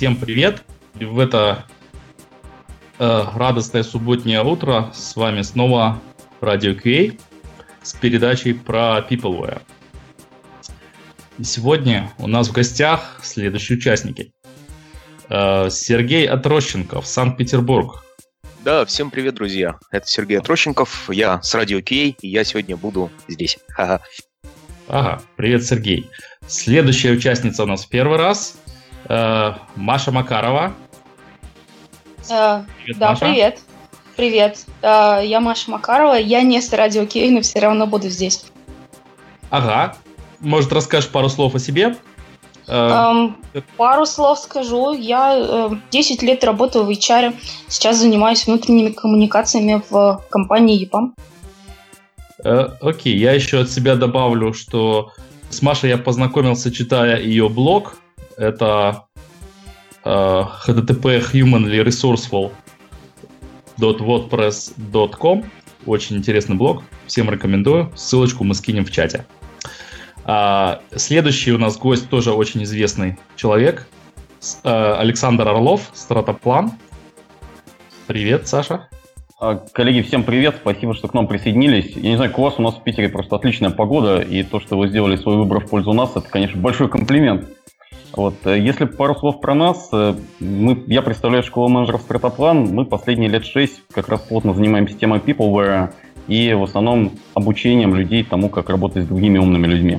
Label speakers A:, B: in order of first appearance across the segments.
A: всем привет! В это э, радостное субботнее утро с вами снова Радио QA с передачей про Peopleware. И сегодня у нас в гостях следующие участники. Э, Сергей Отрощенков, Санкт-Петербург.
B: Да, всем привет, друзья. Это Сергей Отрощенков, я с Радио QA, и я сегодня буду здесь.
A: Ага, привет, Сергей. Следующая участница у нас в первый раз э, Маша Макарова.
C: Э, привет, да, Маша. привет. Привет. Э, я Маша Макарова. Я не с радио Кей, но все равно буду здесь.
A: Ага. Может, расскажешь пару слов о себе?
C: Эм, пару слов скажу. Я э, 10 лет работаю в HR. Сейчас занимаюсь внутренними коммуникациями в компании EPAM.
A: Э, окей, я еще от себя добавлю, что с Машей я познакомился, читая ее блог. Это э, http humanly resourceful wordpress.com Очень интересный блог. Всем рекомендую. Ссылочку мы скинем в чате. А, следующий у нас гость тоже очень известный человек. А, Александр Орлов, Стратоплан. Привет, Саша.
D: А, коллеги, всем привет, спасибо, что к нам присоединились. Я не знаю, у вас у нас в Питере просто отличная погода, и то, что вы сделали свой выбор в пользу нас, это, конечно, большой комплимент. Вот, э, если пару слов про нас, э, мы, я представляю школу менеджеров Стратоплан, мы последние лет шесть как раз плотно занимаемся темой Peopleware и в основном обучением людей тому, как работать с другими умными людьми.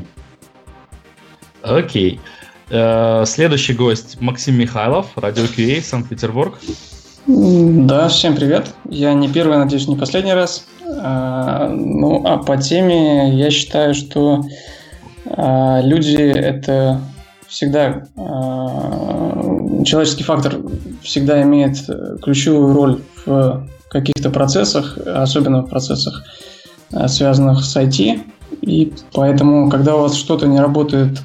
A: Окей. Okay. Э, следующий гость Максим Михайлов, Радио QA, Санкт-Петербург.
E: Да, всем привет. Я не первый, надеюсь, не последний раз. Ну, а по теме я считаю, что люди это всегда а, человеческий фактор всегда имеет ключевую роль в каких-то процессах, особенно в процессах, связанных с IT. И поэтому, когда у вас что-то не работает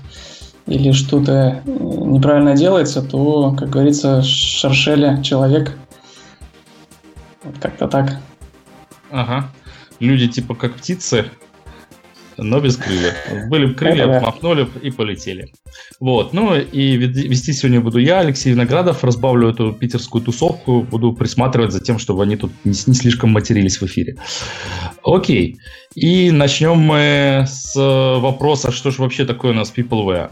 E: или что-то неправильно делается, то, как говорится, шаршели человек вот как-то так.
A: Ага. Люди типа как птицы, но без крыльев. Были крылья, да. махнули и полетели. Вот. Ну и вести сегодня буду я, Алексей Виноградов. Разбавлю эту питерскую тусовку. Буду присматривать за тем, чтобы они тут не, не слишком матерились в эфире. Окей. И начнем мы с вопроса, что же вообще такое у нас Peopleware.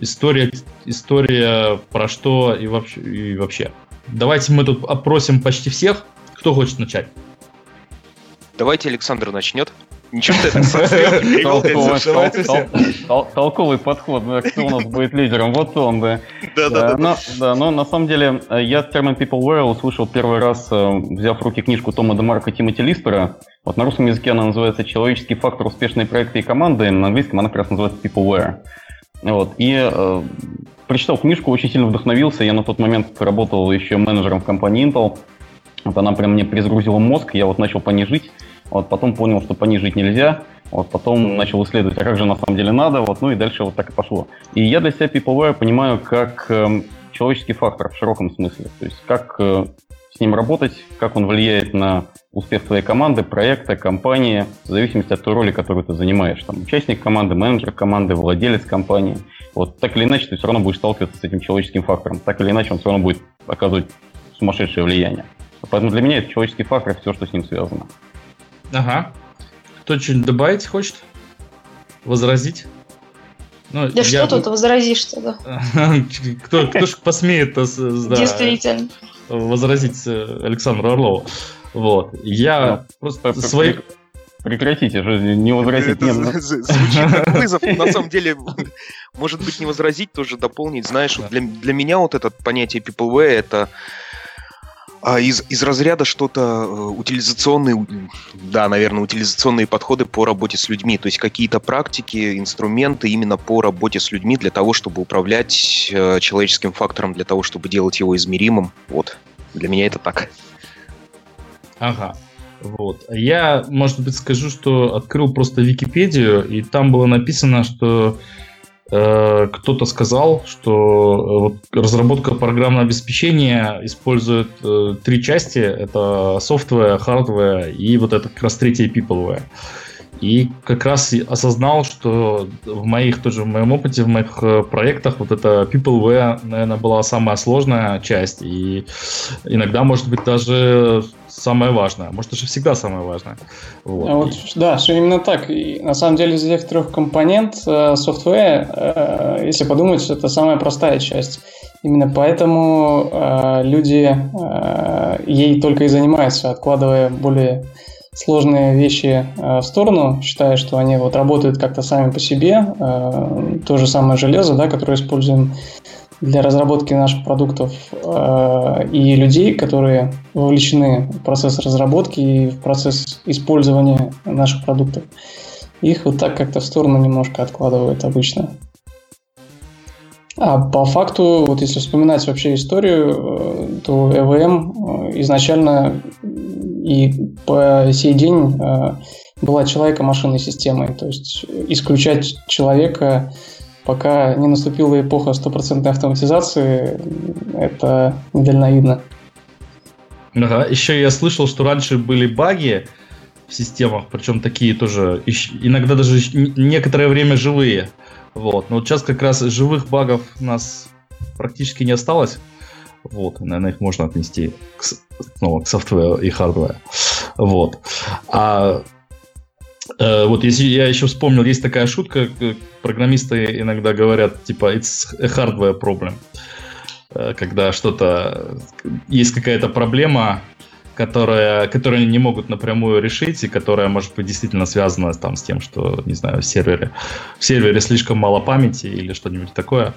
A: История, история про что и вообще, и вообще. Давайте мы тут опросим почти всех. Кто хочет начать?
B: Давайте Александр начнет. Ничего
D: ты так Толковый подход, кто у нас будет лидером, вот он, да. Да, да, да. Но на самом деле я термин Peopleware услышал первый раз, э, взяв в руки книжку Тома Демарка Тимоти Лиспера. Вот на русском языке она называется «Человеческий фактор успешной проекта и команды», на английском она как раз называется Peopleware. Вот. И э, прочитал книжку, очень сильно вдохновился. Я на тот момент работал еще менеджером в компании Intel. Вот она прям мне перезагрузила мозг, я вот начал по ней жить. Вот потом понял, что по ней жить нельзя. Вот потом начал исследовать, а как же на самом деле надо. Вот, ну и дальше вот так и пошло. И я для себя Peopleware понимаю как э, человеческий фактор в широком смысле. То есть как э, с ним работать, как он влияет на успех твоей команды, проекта, компании, в зависимости от той роли, которую ты занимаешь. Там, участник команды, менеджер команды, владелец компании. Вот так или иначе ты все равно будешь сталкиваться с этим человеческим фактором. Так или иначе он все равно будет оказывать сумасшедшее влияние. Поэтому для меня это человеческий фактор, все, что с ним связано.
A: Ага. Кто что-нибудь добавить хочет? Возразить?
C: Ну, да я... что тут возразишь тогда?
A: кто, кто ж посмеет да,
C: Действительно.
A: возразить э, Александру Орлову? Вот. Я ну, просто свои...
D: Прекратите же, не возразить.
B: Это звучит как вызов. На самом деле, может быть, не возразить, тоже дополнить. Знаешь, для, для меня вот это понятие PPV это а из, из разряда что-то э, утилизационные, да, наверное, утилизационные подходы по работе с людьми, то есть какие-то практики, инструменты именно по работе с людьми для того, чтобы управлять э, человеческим фактором, для того, чтобы делать его измеримым. Вот, для меня это так.
A: Ага. Вот. Я, может быть, скажу, что открыл просто Википедию, и там было написано, что кто-то сказал, что э, разработка программного обеспечения использует э, три части. Это software, hardware и вот это как раз третье peopleware. И как раз осознал, что в моих тоже в моем опыте, в моих э, проектах вот эта PeopleWare, наверное, была самая сложная часть. И иногда, может быть, даже самое важное. Может, даже всегда самое важное.
E: Вот. А вот, да, все именно так. И на самом деле из этих трех компонент э, э, если подумать, это самая простая часть. Именно поэтому э, люди э, ей только и занимаются, откладывая более сложные вещи э, в сторону, считая, что они вот работают как-то сами по себе. Э, то же самое железо, да, которое используем для разработки наших продуктов э, и людей, которые вовлечены в процесс разработки и в процесс использования наших продуктов. Их вот так как-то в сторону немножко откладывают обычно. А по факту, вот если вспоминать вообще историю, то EVM изначально и по сей день э, была человека-машинной системой. То есть исключать человека, пока не наступила эпоха стопроцентной автоматизации, это недальновидно.
A: Ага. Еще я слышал, что раньше были баги в системах, причем такие тоже, иногда даже некоторое время живые. Вот. Но вот сейчас как раз живых багов у нас практически не осталось. Вот, наверное, их можно отнести к, снова к софтверу и хардверу. Вот. А вот если я еще вспомнил, есть такая шутка, программисты иногда говорят, типа, it's a hardware problem. Э, когда что-то, есть какая-то проблема, которая, которую они не могут напрямую решить, и которая, может быть, действительно связана там, с тем, что, не знаю, в сервере, в сервере слишком мало памяти или что-нибудь такое.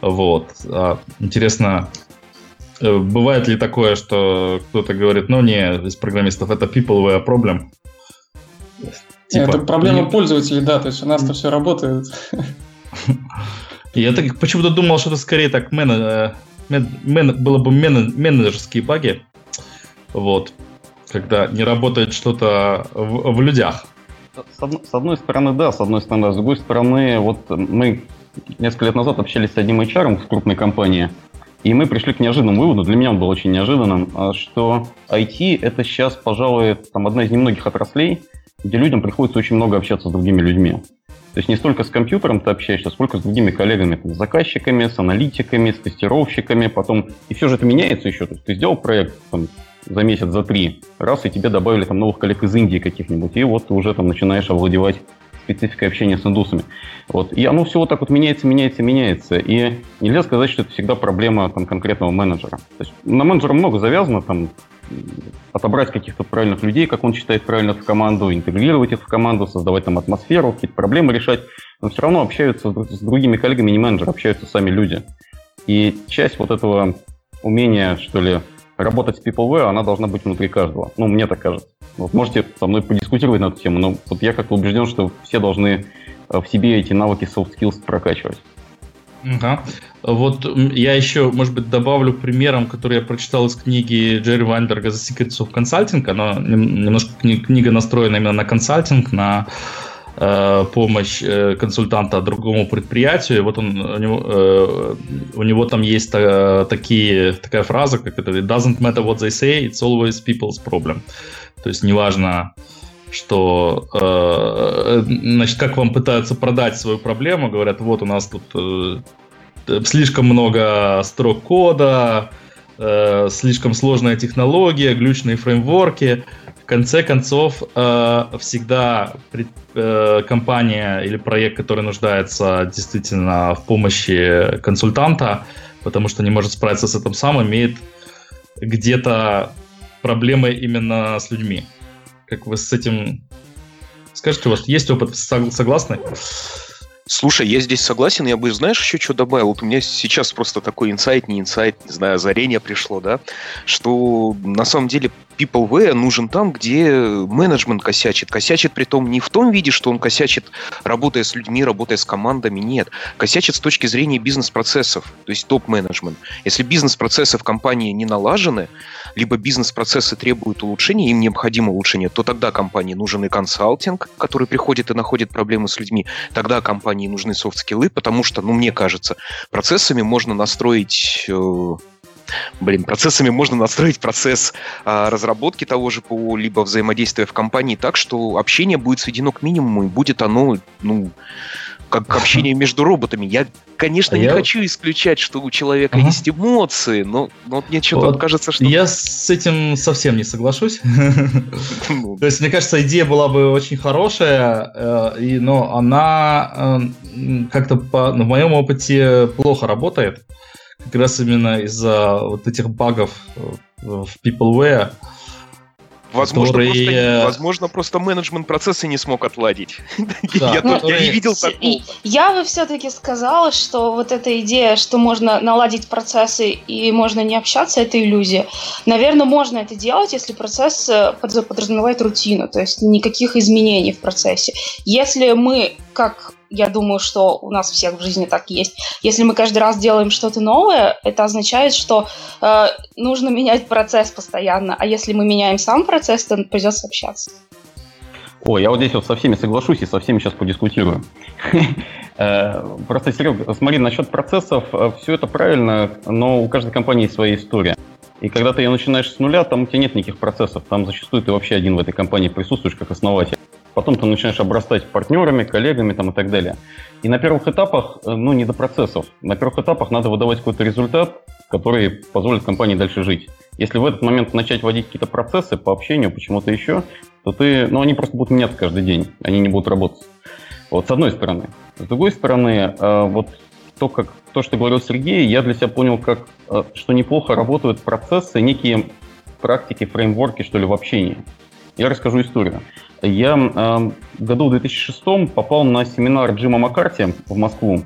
A: Вот. А, интересно, Э, бывает ли такое, что кто-то говорит, ну не, из программистов это people problem?
E: Типа, это проблема не... пользователей, да, то есть у нас-то все работает.
A: Я так почему-то думал, что это скорее так мен, э, мен, мен, было бы мен, менеджерские баги. Вот. Когда не работает что-то в, в людях.
D: С, с одной стороны, да, с одной стороны. С другой стороны, вот мы несколько лет назад общались с одним HR в крупной компании, и мы пришли к неожиданному выводу, для меня он был очень неожиданным, а, что IT – это сейчас, пожалуй, там, одна из немногих отраслей, где людям приходится очень много общаться с другими людьми. То есть не столько с компьютером ты общаешься, сколько с другими коллегами, там, с заказчиками, с аналитиками, с тестировщиками, потом... И все же это меняется еще. То есть ты сделал проект там, за месяц, за три, раз, и тебе добавили там новых коллег из Индии каких-нибудь, и вот ты уже там начинаешь овладевать спецификой общения с индусами. Вот. И оно все вот так вот меняется, меняется, меняется. И нельзя сказать, что это всегда проблема там, конкретного менеджера. То есть на менеджера много завязано, там, отобрать каких-то правильных людей, как он считает правильно в команду, интегрировать их в команду, создавать там атмосферу, какие-то проблемы решать. Но все равно общаются с другими коллегами, не менеджеры, общаются сами люди. И часть вот этого умения, что ли, работать с PeopleWare, она должна быть внутри каждого. Ну, мне так кажется. Вот можете со мной подискутировать на эту тему, но вот я как-то убежден, что все должны э, в себе эти навыки soft skills прокачивать.
A: Ага. Вот я еще, может быть, добавлю примером, который я прочитал из книги Джерри Вайнберга «The Secrets of Consulting». Она немножко книга настроена именно на консалтинг, на помощь э, консультанта другому предприятию. И вот он, у, него, э, у него там есть такие, такая фраза, как это «It doesn't matter what they say, it's always people's problem». То есть неважно, что значит, как вам пытаются продать свою проблему, говорят, вот у нас тут слишком много строк кода, слишком сложная технология, глючные фреймворки – конце концов, э, всегда э, компания или проект, который нуждается действительно в помощи консультанта, потому что не может справиться с этим сам, имеет где-то проблемы именно с людьми. Как вы с этим скажете, у вас есть опыт, согласны?
B: Слушай, я здесь согласен, я бы, знаешь, еще что добавил? Вот у меня сейчас просто такой инсайт, не инсайт, не знаю, озарение пришло, да, что на самом деле PeopleWare нужен там, где менеджмент косячит. Косячит при том не в том виде, что он косячит, работая с людьми, работая с командами, нет. Косячит с точки зрения бизнес-процессов, то есть топ-менеджмент. Если бизнес-процессы в компании не налажены, либо бизнес-процессы требуют улучшения, им необходимо улучшение, то тогда компании нужен и консалтинг, который приходит и находит проблемы с людьми. Тогда компании нужны софт-скиллы, потому что, ну, мне кажется, процессами можно настроить э, блин, процессами можно настроить процесс а, разработки того же ПО, либо взаимодействия в компании так, что общение будет сведено к минимуму, и будет оно, ну, как общение между роботами. Я, конечно, а не я... хочу исключать, что у человека ага. есть эмоции, но, но вот мне что-то вот кажется, что...
A: Я с этим совсем не соглашусь. Ну. То есть, мне кажется, идея была бы очень хорошая, э, но она э, как-то ну, в моем опыте плохо работает. Как раз именно из-за вот этих багов в Peopleware.
B: Возможно, которые... просто, возможно, просто менеджмент процесса не смог отладить.
C: Да, я, ну, я не видел такого. Я бы все-таки сказала, что вот эта идея, что можно наладить процессы и можно не общаться, это иллюзия. Наверное, можно это делать, если процесс э, подразумевает рутину, то есть никаких изменений в процессе. Если мы, как я думаю, что у нас всех в жизни так есть. Если мы каждый раз делаем что-то новое, это означает, что э, нужно менять процесс постоянно. А если мы меняем сам процесс, то придется общаться.
D: О, я вот здесь вот со всеми соглашусь и со всеми сейчас подискутирую. Э, просто, Серег, смотри, насчет процессов, э, все это правильно, но у каждой компании есть своя история. И когда ты ее начинаешь с нуля, там у тебя нет никаких процессов, там зачастую ты вообще один в этой компании присутствуешь как основатель. Потом ты начинаешь обрастать партнерами, коллегами там, и так далее. И на первых этапах, э, ну, не до процессов. На первых этапах надо выдавать какой-то результат, который позволит компании дальше жить. Если в этот момент начать вводить какие-то процессы по общению, почему-то еще, то ты, ну, они просто будут меняться каждый день, они не будут работать. Вот с одной стороны. С другой стороны, э, вот то, как, то, что говорил Сергей, я для себя понял, как, э, что неплохо работают процессы, некие практики, фреймворки, что ли, в общении. Я расскажу историю. Я э, году в 2006 попал на семинар Джима Маккарти в Москву.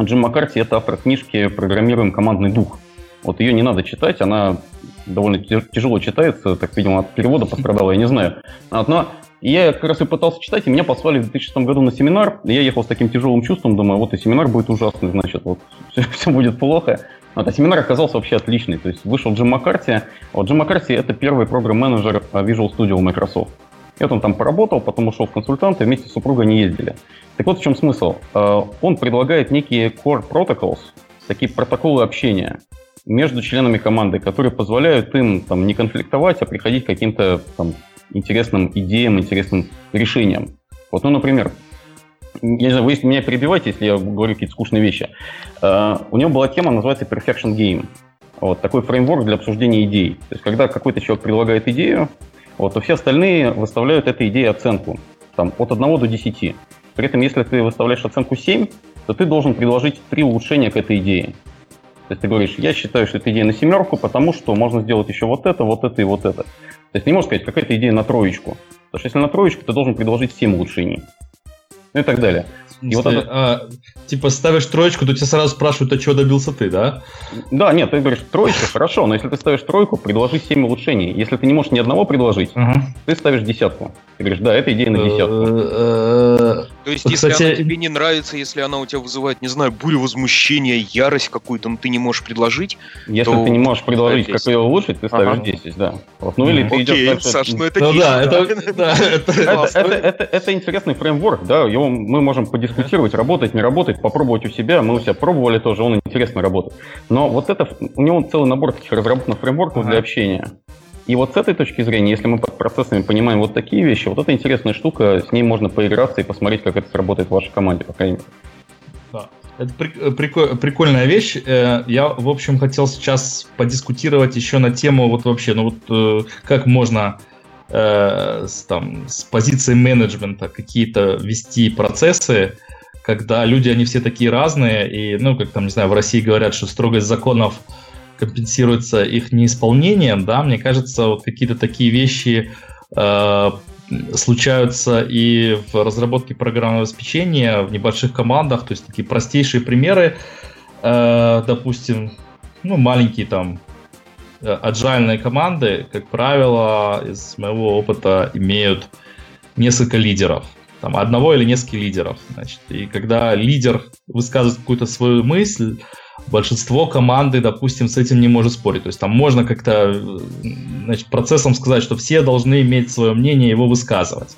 D: Джим Маккарти – это автор книжки «Программируем командный дух». Вот ее не надо читать, она довольно тяжело читается, так, видимо, от перевода пострадала, я не знаю. Но я как раз и пытался читать, и меня послали в 2006 году на семинар. Я ехал с таким тяжелым чувством, думаю, вот и семинар будет ужасный, значит, вот все, все будет плохо. Вот, а семинар оказался вообще отличный. То есть вышел Джим Маккарти. Вот Джим Маккарти – это первый программ-менеджер Visual Studio Microsoft. И вот он там поработал, потом ушел в консультанты, вместе с супругой не ездили. Так вот в чем смысл. Э, он предлагает некие core protocols, такие протоколы общения между членами команды, которые позволяют им там, не конфликтовать, а приходить к каким-то там, интересным идеям, интересным решениям. Вот, ну, например, я не знаю, вы меня перебиваете, если я говорю какие-то скучные вещи. Uh, у него была тема, называется Perfection Game. Вот такой фреймворк для обсуждения идей. То есть, когда какой-то человек предлагает идею, вот, то все остальные выставляют этой идее оценку там, от 1 до 10. При этом, если ты выставляешь оценку 7, то ты должен предложить три улучшения к этой идее. То есть ты говоришь, я считаю, что эта идея на семерку, потому что можно сделать еще вот это, вот это и вот это. То есть не можешь сказать, какая-то идея на троечку. Потому что если на троечку, ты должен предложить 7 улучшений. Ну и так далее.
A: И вот это... а, типа ставишь троечку, то тебя сразу спрашивают, а чего добился ты, да?
D: Да, нет, ты говоришь, троечка, хорошо, но если ты ставишь тройку, предложи 7 улучшений. Если ты не можешь ни одного предложить, uh-huh. ты ставишь десятку. Ты говоришь, да, это идея на десятку.
B: Э, то есть, если она тебе не нравится, если она у тебя вызывает, не знаю, бурю возмущения, ярость какую-то, но ты не можешь предложить,
D: Если ты не можешь предложить, как ее улучшить, ты ставишь 10, да. Ну или ты идешь дальше... Саш, ну это ну да, это интересный фреймворк, да, его мы можем подискутировать, работать, не работать, попробовать у себя. Мы у себя пробовали тоже, он интересно работает. Но вот это, у него целый набор таких разработанных фреймворков для общения. И вот с этой точки зрения, если мы под процессами понимаем вот такие вещи, вот это интересная штука, с ней можно поиграться и посмотреть, как это сработает в вашей команде, по крайней мере.
A: Да. Это прикольная вещь. Э, я, в общем, хотел сейчас подискутировать еще на тему вот вообще, ну вот э, как можно э, с, там, с позиции менеджмента какие-то вести процессы, когда люди, они все такие разные, и, ну, как там, не знаю, в России говорят, что строгость законов компенсируется их неисполнением, да, мне кажется, вот какие-то такие вещи э, случаются и в разработке программного обеспечения в небольших командах, то есть такие простейшие примеры, э, допустим, ну, маленькие там аджальные команды, как правило, из моего опыта имеют несколько лидеров. Там одного или несколько лидеров. Значит. И когда лидер высказывает какую-то свою мысль, большинство команды, допустим, с этим не может спорить. То есть там можно как-то значит, процессом сказать, что все должны иметь свое мнение и его высказывать.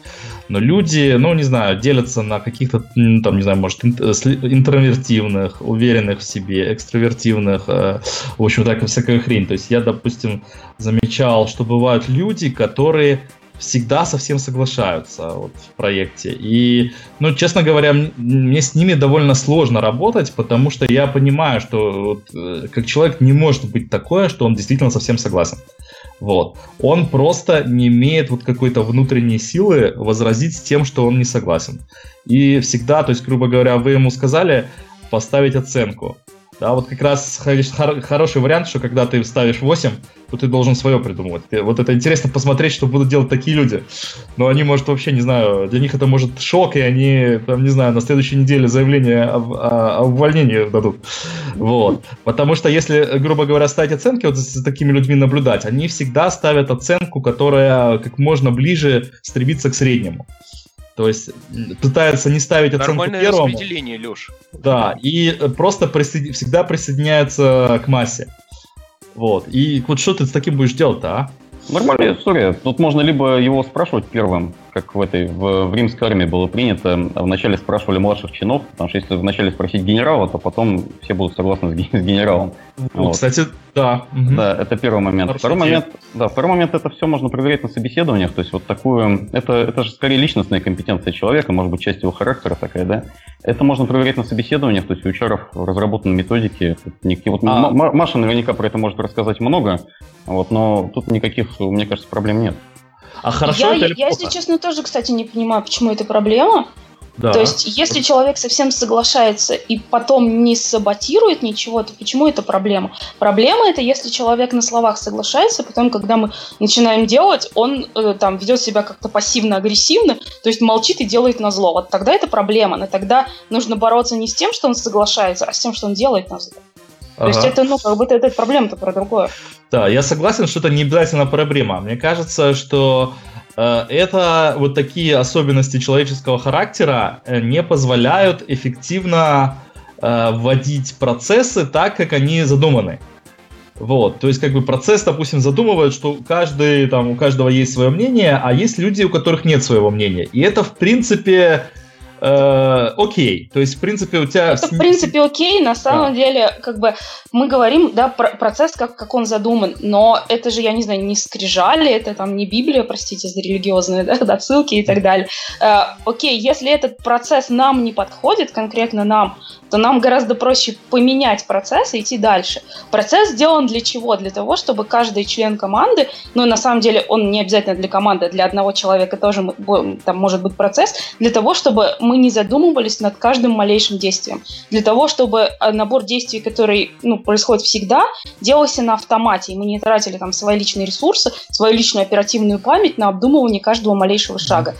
A: Но люди, ну, не знаю, делятся на каких-то, там, не знаю, может, интровертивных, уверенных в себе, экстравертивных, э, в общем, так, всякая хрень. То есть я, допустим, замечал, что бывают люди, которые всегда совсем соглашаются вот, в проекте. И, ну, честно говоря, мне с ними довольно сложно работать, потому что я понимаю, что вот, э, как человек не может быть такое, что он действительно совсем согласен. Вот. Он просто не имеет вот какой-то внутренней силы возразить с тем, что он не согласен. И всегда, то есть, грубо говоря, вы ему сказали поставить оценку. Да, вот как раз хороший вариант, что когда ты ставишь 8, то ты должен свое придумывать. Вот это интересно посмотреть, что будут делать такие люди. Но они, может, вообще, не знаю, для них это может шок, и они, там, не знаю, на следующей неделе заявление о, о увольнении дадут. Вот. Потому что если, грубо говоря, ставить оценки, вот с такими людьми наблюдать, они всегда ставят оценку, которая как можно ближе стремится к среднему. То есть пытаются не ставить оценку
B: Нормальное
A: первому.
B: распределение, Леш.
A: Да, и просто присоедин... всегда присоединяются к массе. Вот. И вот что ты с таким будешь делать-то, а?
D: Нормальная история. Тут можно либо его спрашивать первым, как в этой в, в римской армии было принято. Вначале спрашивали младших чинов, потому что если вначале спросить генерала, то потом все будут согласны с, с генералом.
A: Ну, вот. Кстати, да.
D: Да, это первый момент. Хороший второй момент, да, второй момент это все можно проверять на собеседованиях. То есть вот такую, это, это же скорее личностная компетенция человека, может быть, часть его характера такая, да. Это можно проверять на собеседованиях, то есть у HR разработаны методики. Никакие, вот а... Маша наверняка про это может рассказать много, вот, но тут никаких, мне кажется, проблем нет.
C: А хорошо я, это или я, плохо? если честно, тоже, кстати, не понимаю, почему это проблема. Да. То есть, если человек совсем соглашается и потом не саботирует ничего, то почему это проблема? Проблема это, если человек на словах соглашается, потом, когда мы начинаем делать, он э, там ведет себя как-то пассивно-агрессивно, то есть молчит и делает на зло. Вот тогда это проблема. Но тогда нужно бороться не с тем, что он соглашается, а с тем, что он делает на зло. То ага. есть это, ну, как бы это, это проблема-то про другое.
A: Да, я согласен, что это не обязательно проблема. Мне кажется, что Э, это вот такие особенности человеческого характера э, не позволяют эффективно э, вводить процессы так, как они задуманы. Вот, то есть как бы процесс, допустим, задумывает, что каждый, там, у каждого есть свое мнение, а есть люди, у которых нет своего мнения. И это, в принципе, э, окей. То есть, в принципе, у тебя...
C: Это, в принципе, окей. На самом да. деле, как бы, мы говорим, да, про процесс, как, как он задуман, но это же, я не знаю, не скрижали, это там не Библия, простите за религиозные да, отсылки и так далее. Э, окей, если этот процесс нам не подходит, конкретно нам, то нам гораздо проще поменять процесс и идти дальше. Процесс сделан для чего? Для того, чтобы каждый член команды, ну, на самом деле, он не обязательно для команды, для одного человека тоже там может быть процесс, для того, чтобы мы не задумывались над каждым малейшим действием. Для того, чтобы э, набор действий, который ну, происходит всегда, делался на автомате, и мы не тратили там свои личные ресурсы, свою личную оперативную память на обдумывание каждого малейшего шага.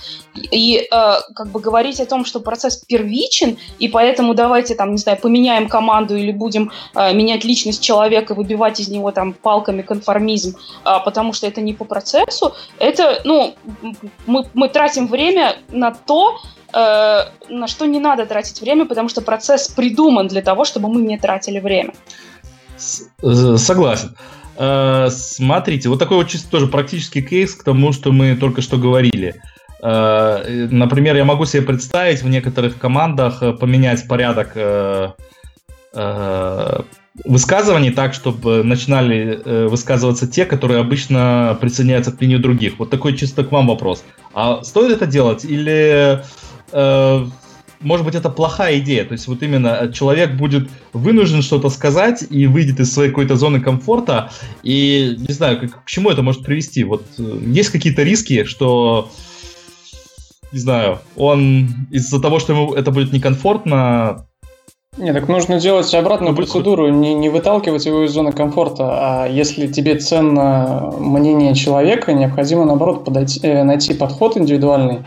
C: И э, как бы говорить о том, что процесс первичен, и поэтому давайте там, не знаю, поменяем команду или будем э, менять личность человека, выбивать из него там палками конформизм, э, потому что это не по процессу, это, ну, мы, мы тратим время на то, э, на что не надо тратить время, потому что процесс придуман для того, чтобы мы не тратили время.
A: Э, согласен. Э, смотрите, вот такой вот чисто тоже практический кейс к тому, что мы только что говорили. Э, например, я могу себе представить в некоторых командах поменять порядок высказываний так, чтобы начинали высказываться те, которые обычно присоединяются к мнению других. Вот такой чисто к вам вопрос. А стоит это делать или э, может быть, это плохая идея. То есть вот именно человек будет вынужден что-то сказать и выйдет из своей какой-то зоны комфорта. И не знаю, к, к чему это может привести. Вот э, есть какие-то риски, что не знаю, он из-за того, что ему это будет некомфортно,
E: не, так нужно делать обратную процедуру, не, не выталкивать его из зоны комфорта, а если тебе ценно мнение человека, необходимо, наоборот, подойти, э, найти подход индивидуальный,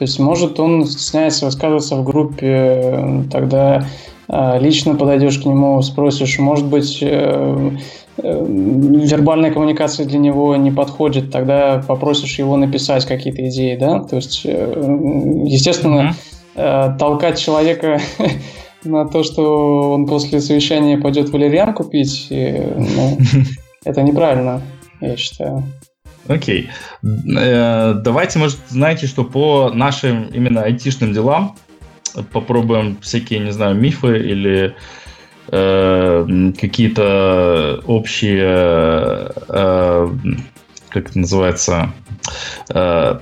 E: то есть, может, он стесняется высказываться в группе, тогда а, лично подойдешь к нему, спросишь, может быть, э, э, вербальная коммуникация для него не подходит, тогда попросишь его написать какие-то идеи, да? То есть, э, естественно, mm-hmm. толкать человека на то, что он после совещания пойдет валерьян купить, ну, это неправильно, я считаю.
A: Окей. Э, давайте, может, знаете, что по нашим именно айтишным делам попробуем всякие, не знаю, мифы или э, какие-то общие, э, как это называется, э,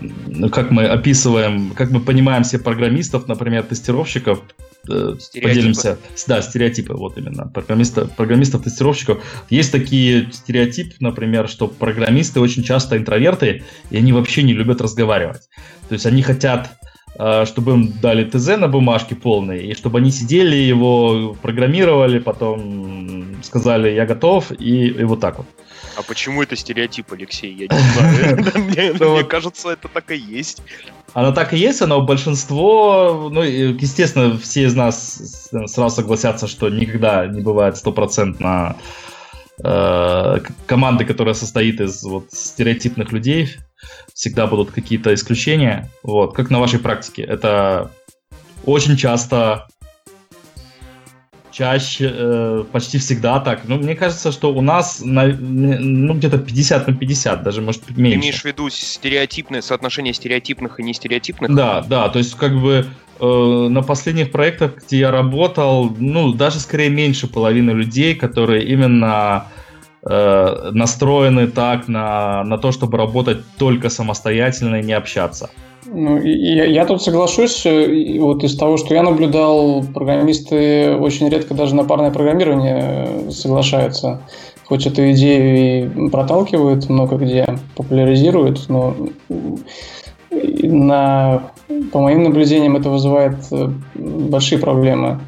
A: как мы описываем, как мы понимаем все программистов, например, тестировщиков, э, поделимся. Да, стереотипы, вот именно. Программистов, программистов, тестировщиков. Есть такие стереотипы, например, что программисты очень часто интроверты, и они вообще не любят разговаривать. То есть они хотят э, чтобы им дали ТЗ на бумажке полный, и чтобы они сидели, его программировали, потом сказали «я готов», и, и вот так вот.
B: А почему это стереотип, Алексей? Я не знаю. Мне кажется, это так и есть.
A: Оно так и есть, но большинство, ну, естественно, все из нас сразу согласятся, что никогда не бывает стопроцентно э, команды, которая состоит из вот стереотипных людей, всегда будут какие-то исключения. Вот, как на вашей практике. Это очень часто чаще, э, почти всегда так. Ну, мне кажется, что у нас на, ну, где-то 50 на 50, даже может меньше. Ты
B: имеешь в виду стереотипное соотношение стереотипных и нестереотипных?
A: Да, да, то есть как бы э, на последних проектах, где я работал, ну, даже скорее меньше половины людей, которые именно э, настроены так на, на то, чтобы работать только самостоятельно и не общаться.
E: Ну, я, я тут соглашусь. Э, вот из того, что я наблюдал, программисты очень редко даже на парное программирование соглашаются. Хоть эту идею и проталкивают, много где популяризируют, но на, по моим наблюдениям это вызывает э, большие проблемы.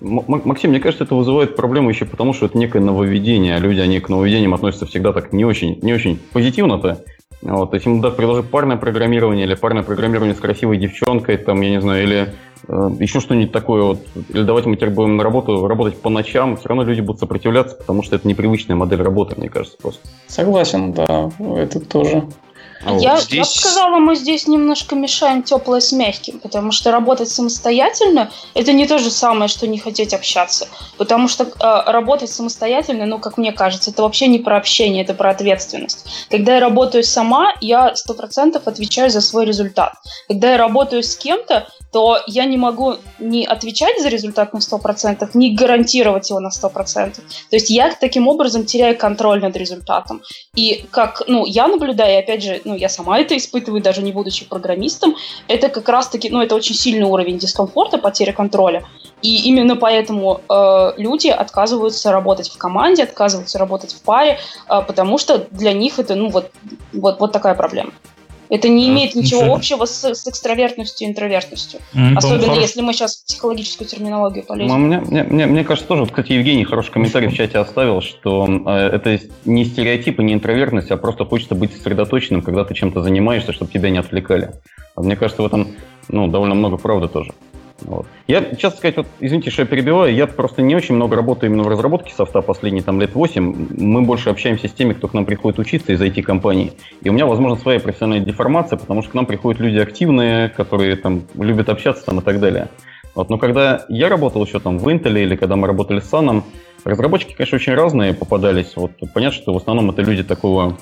D: Максим, мне кажется, это вызывает проблему еще потому, что это некое нововведение, а люди, они к нововведениям относятся всегда так не очень, не очень позитивно-то. Вот, есть ему да, предложить парное программирование или парное программирование с красивой девчонкой, там, я не знаю, или э, еще что-нибудь такое, вот, или давайте мы теперь будем на работу работать по ночам, все равно люди будут сопротивляться, потому что это непривычная модель работы, мне кажется, просто.
E: Согласен, да, это тоже.
C: А я, здесь... я бы сказала, мы здесь немножко мешаем теплое с мягким, потому что работать самостоятельно это не то же самое, что не хотеть общаться. Потому что э, работать самостоятельно, ну, как мне кажется, это вообще не про общение, это про ответственность. Когда я работаю сама, я сто процентов отвечаю за свой результат. Когда я работаю с кем-то, то я не могу не отвечать за результат на 100%, не гарантировать его на 100%. То есть я таким образом теряю контроль над результатом. И как, ну, я наблюдаю, и опять же, ну, я сама это испытываю, даже не будучи программистом, это как раз-таки, ну, это очень сильный уровень дискомфорта, потеря контроля. И именно поэтому э, люди отказываются работать в команде, отказываются работать в паре, э, потому что для них это, ну, вот, вот, вот такая проблема. Это не имеет а, ничего общего с, с экстравертностью и интровертностью. Mm, Особенно хорош... если мы сейчас психологическую терминологию полезем.
D: Мне, мне, мне, мне кажется, тоже, вот, кстати, Евгений хороший комментарий в чате оставил, что э, это не стереотип и не интровертность, а просто хочется быть сосредоточенным, когда ты чем-то занимаешься, чтобы тебя не отвлекали. Вот, мне кажется, в этом ну, довольно много правды тоже. Вот. Я, честно сказать, вот, извините, что я перебиваю, я просто не очень много работаю именно в разработке софта последние там лет 8. Мы больше общаемся с теми, кто к нам приходит учиться из IT-компаний. И у меня, возможно, своя профессиональная деформация, потому что к нам приходят люди активные, которые там любят общаться там и так далее. Вот, но когда я работал еще там в Intel или когда мы работали с Sun, разработчики, конечно, очень разные попадались. Вот понятно, что в основном это люди такого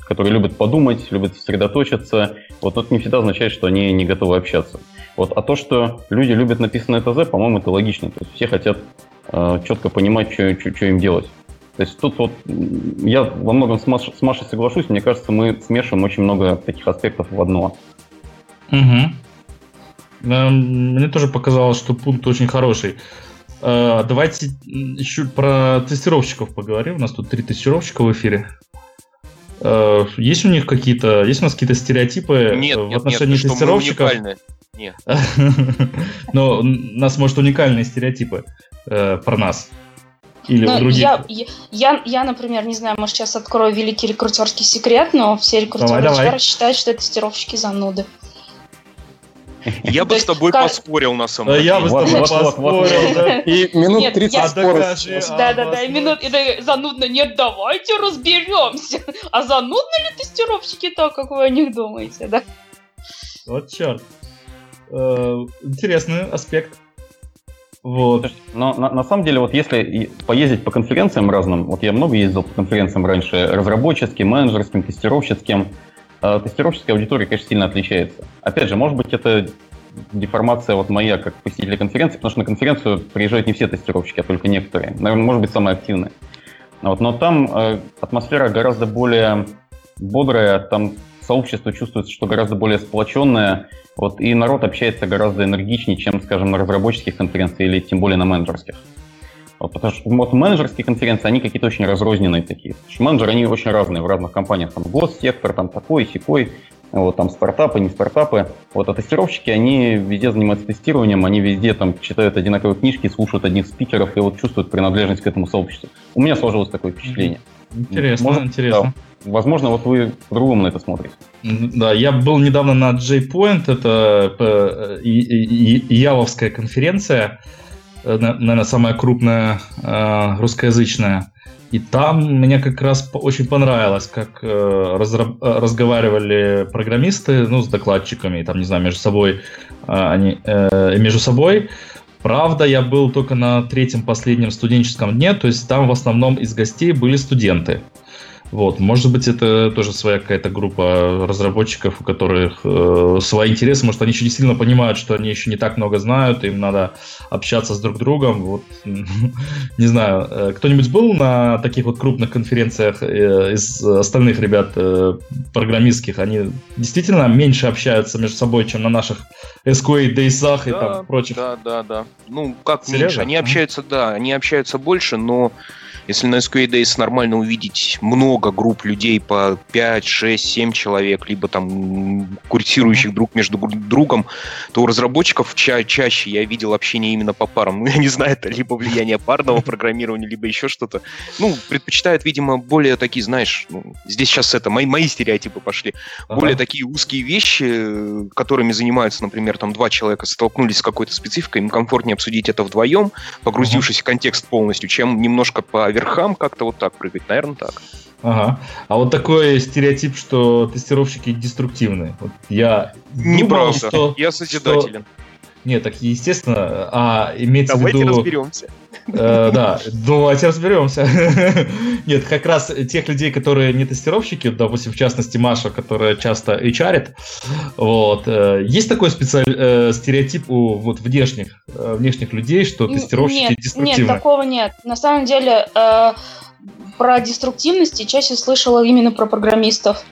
D: которые любят подумать, любят сосредоточиться. Вот это не всегда означает, что они не готовы общаться. Вот. А то, что люди любят написанное ТЗ, по-моему, это логично. То есть все хотят э, четко понимать, что им делать. То есть тут вот я во многом с Машей, с Машей соглашусь, мне кажется, мы смешиваем очень много таких аспектов в одно.
A: Угу. Мне тоже показалось, что пункт очень хороший. Э, давайте еще про тестировщиков поговорим. У нас тут три тестировщика в эфире. Э, есть у них какие-то, есть у нас какие-то стереотипы
B: нет,
A: в
B: нет,
A: отношении
B: нет,
A: тестировщиков?
B: Что нет.
A: Но у нас, может, уникальные стереотипы э, про нас. Или ну, у других.
C: Я, я, я, например, не знаю, может, сейчас открою великий рекрутерский секрет, но все рекрутеры давай, давай. считают, что тестировщики зануды.
B: Я бы с тобой поспорил, на самом деле.
A: Я бы с тобой поспорил,
E: И минут 30 споров.
C: Да-да-да, и минут, и занудно, нет, давайте разберемся. А занудны ли тестировщики так, как вы о них думаете, да?
A: Вот черт. Э, интересный аспект.
D: Вот. Но на, на самом деле, вот если поездить по конференциям разным, вот я много ездил по конференциям раньше, разработческим, менеджерским, тестировщицким, э, тестировщическая аудитория, конечно, сильно отличается. Опять же, может быть, это деформация вот моя как посетителя конференции, потому что на конференцию приезжают не все тестировщики, а только некоторые. Наверное, может быть, самые активные. Вот, но там э, атмосфера гораздо более бодрая, там сообщество чувствуется, что гораздо более сплоченное, вот, и народ общается гораздо энергичнее, чем, скажем, на разработческих конференциях или тем более на менеджерских. Вот, потому что вот менеджерские конференции, они какие-то очень разрозненные такие. Потому что менеджеры, они очень разные в разных компаниях. Там госсектор, там такой, секой, вот, там стартапы, не стартапы. Вот, а тестировщики, они везде занимаются тестированием, они везде там читают одинаковые книжки, слушают одних спикеров и вот чувствуют принадлежность к этому сообществу. У меня сложилось такое впечатление.
A: Интересно, Может, интересно.
D: Да, Возможно, вот вы по-другому на это смотрите.
A: Да, я был недавно на J-Point, это э, Явовская конференция, э, наверное, самая крупная э, русскоязычная. И там мне как раз очень понравилось, как разговаривали программисты, ну, с докладчиками, там, не знаю, между собой, они между собой. Правда, я был только на третьем последнем студенческом дне, то есть там в основном из гостей были студенты. Вот, может быть, это тоже своя какая-то группа разработчиков, у которых э, свои интересы, может, они еще не сильно понимают, что они еще не так много знают, им надо общаться с друг другом. Вот, не знаю, э, кто-нибудь был на таких вот крупных конференциях э, из остальных ребят э, программистских? Они действительно меньше общаются между собой, чем на наших SQA Days
B: и там прочих? Да, да, да. Ну, как Серьезно? меньше? Они общаются, да, они общаются больше, но если на SQA Days нормально увидеть много групп людей по 5, 6, 7 человек, либо там курсирующих друг между другом, то у разработчиков ча- чаще я видел общение именно по парам. Ну, я не знаю, это либо влияние парного программирования, либо еще что-то. Ну, предпочитают, видимо, более такие, знаешь, ну, здесь сейчас это, мои, мои стереотипы пошли, ага. более такие узкие вещи, которыми занимаются, например, там два человека столкнулись с какой-то спецификой, им комфортнее обсудить это вдвоем, погрузившись ага. в контекст полностью, чем немножко по верхам как-то вот так прыгать. Наверное, так.
A: Ага. А вот такой стереотип, что тестировщики деструктивны. Вот я
B: Неправда. Что, я созидателен. Что...
A: Нет, так естественно. А имеется
B: Давайте
A: в виду...
B: разберемся.
A: Э, да, давайте разберемся. Нет, как раз тех людей, которые не тестировщики, допустим, в частности Маша, которая часто HR, вот, э, есть такой специаль... Э, стереотип у вот, внешних, внешних людей, что тестировщики нет, деструктивны?
C: Нет, такого нет. На самом деле, про деструктивность я чаще слышала именно про программистов.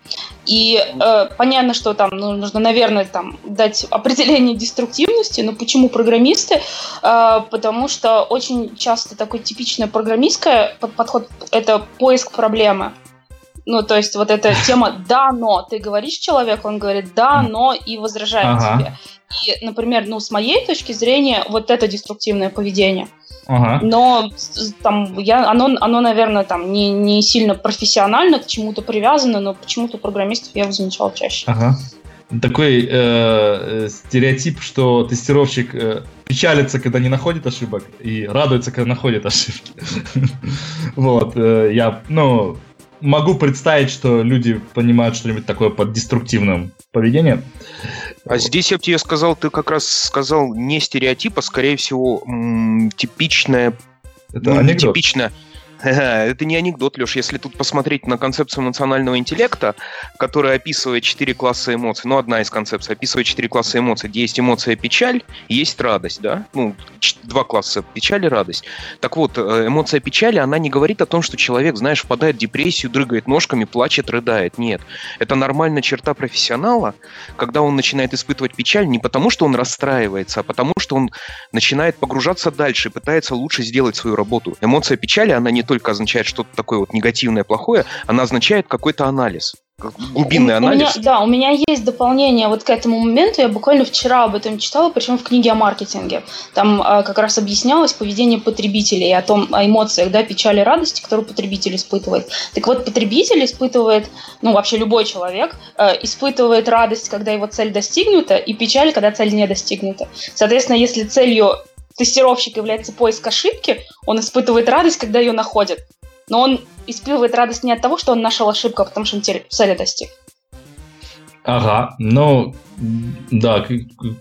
C: И э, понятно, что там ну, нужно, наверное, там дать определение деструктивности, но почему программисты? Э, потому что очень часто такой типичный программистский подход – это поиск проблемы. Ну, то есть вот эта тема «да, но». Ты говоришь человеку, он говорит «да, но» и возражает ага. тебе. И, например, ну, с моей точки зрения, вот это деструктивное поведение – Ага. Но там я, оно, оно, наверное, там не, не сильно профессионально к чему-то привязано, но почему-то программистов я его замечал чаще.
A: Ага. Такой э, э, стереотип, что тестировщик э, печалится, когда не находит ошибок, и радуется, когда находит ошибки. Вот, э, я, ну, могу представить, что люди понимают что-нибудь такое под деструктивным поведением.
B: А здесь я бы тебе сказал, ты как раз сказал не стереотип, а скорее всего м- типичная...
A: Это ну, анекдот.
B: Типичная Это не анекдот, Леш. Если тут посмотреть на концепцию эмоционального интеллекта, которая описывает четыре класса эмоций, ну, одна из концепций, описывает четыре класса эмоций, где есть эмоция печаль есть радость, да? Ну, два класса печаль и радость. Так вот, э, эмоция печали, она не говорит о том, что человек, знаешь, впадает в депрессию, дрыгает ножками, плачет, рыдает. Нет. Это нормальная черта профессионала, когда он начинает испытывать печаль не потому, что он расстраивается, а потому, что он начинает погружаться дальше пытается лучше сделать свою работу. Эмоция печали, она не только означает что-то такое вот негативное, плохое, она означает какой-то анализ глубинный анализ.
C: У меня, да, у меня есть дополнение вот к этому моменту. Я буквально вчера об этом читала, причем в книге о маркетинге. Там э, как раз объяснялось поведение потребителей о том, о эмоциях, да, печали, радости, которые потребитель испытывает. Так вот, потребитель испытывает, ну, вообще любой человек, э, испытывает радость, когда его цель достигнута, и печаль, когда цель не достигнута. Соответственно, если целью тестировщик является поиск ошибки, он испытывает радость, когда ее находит. Но он испытывает радость не от того, что он нашел ошибку, а потому что он цели достиг.
A: Ага, ну, да,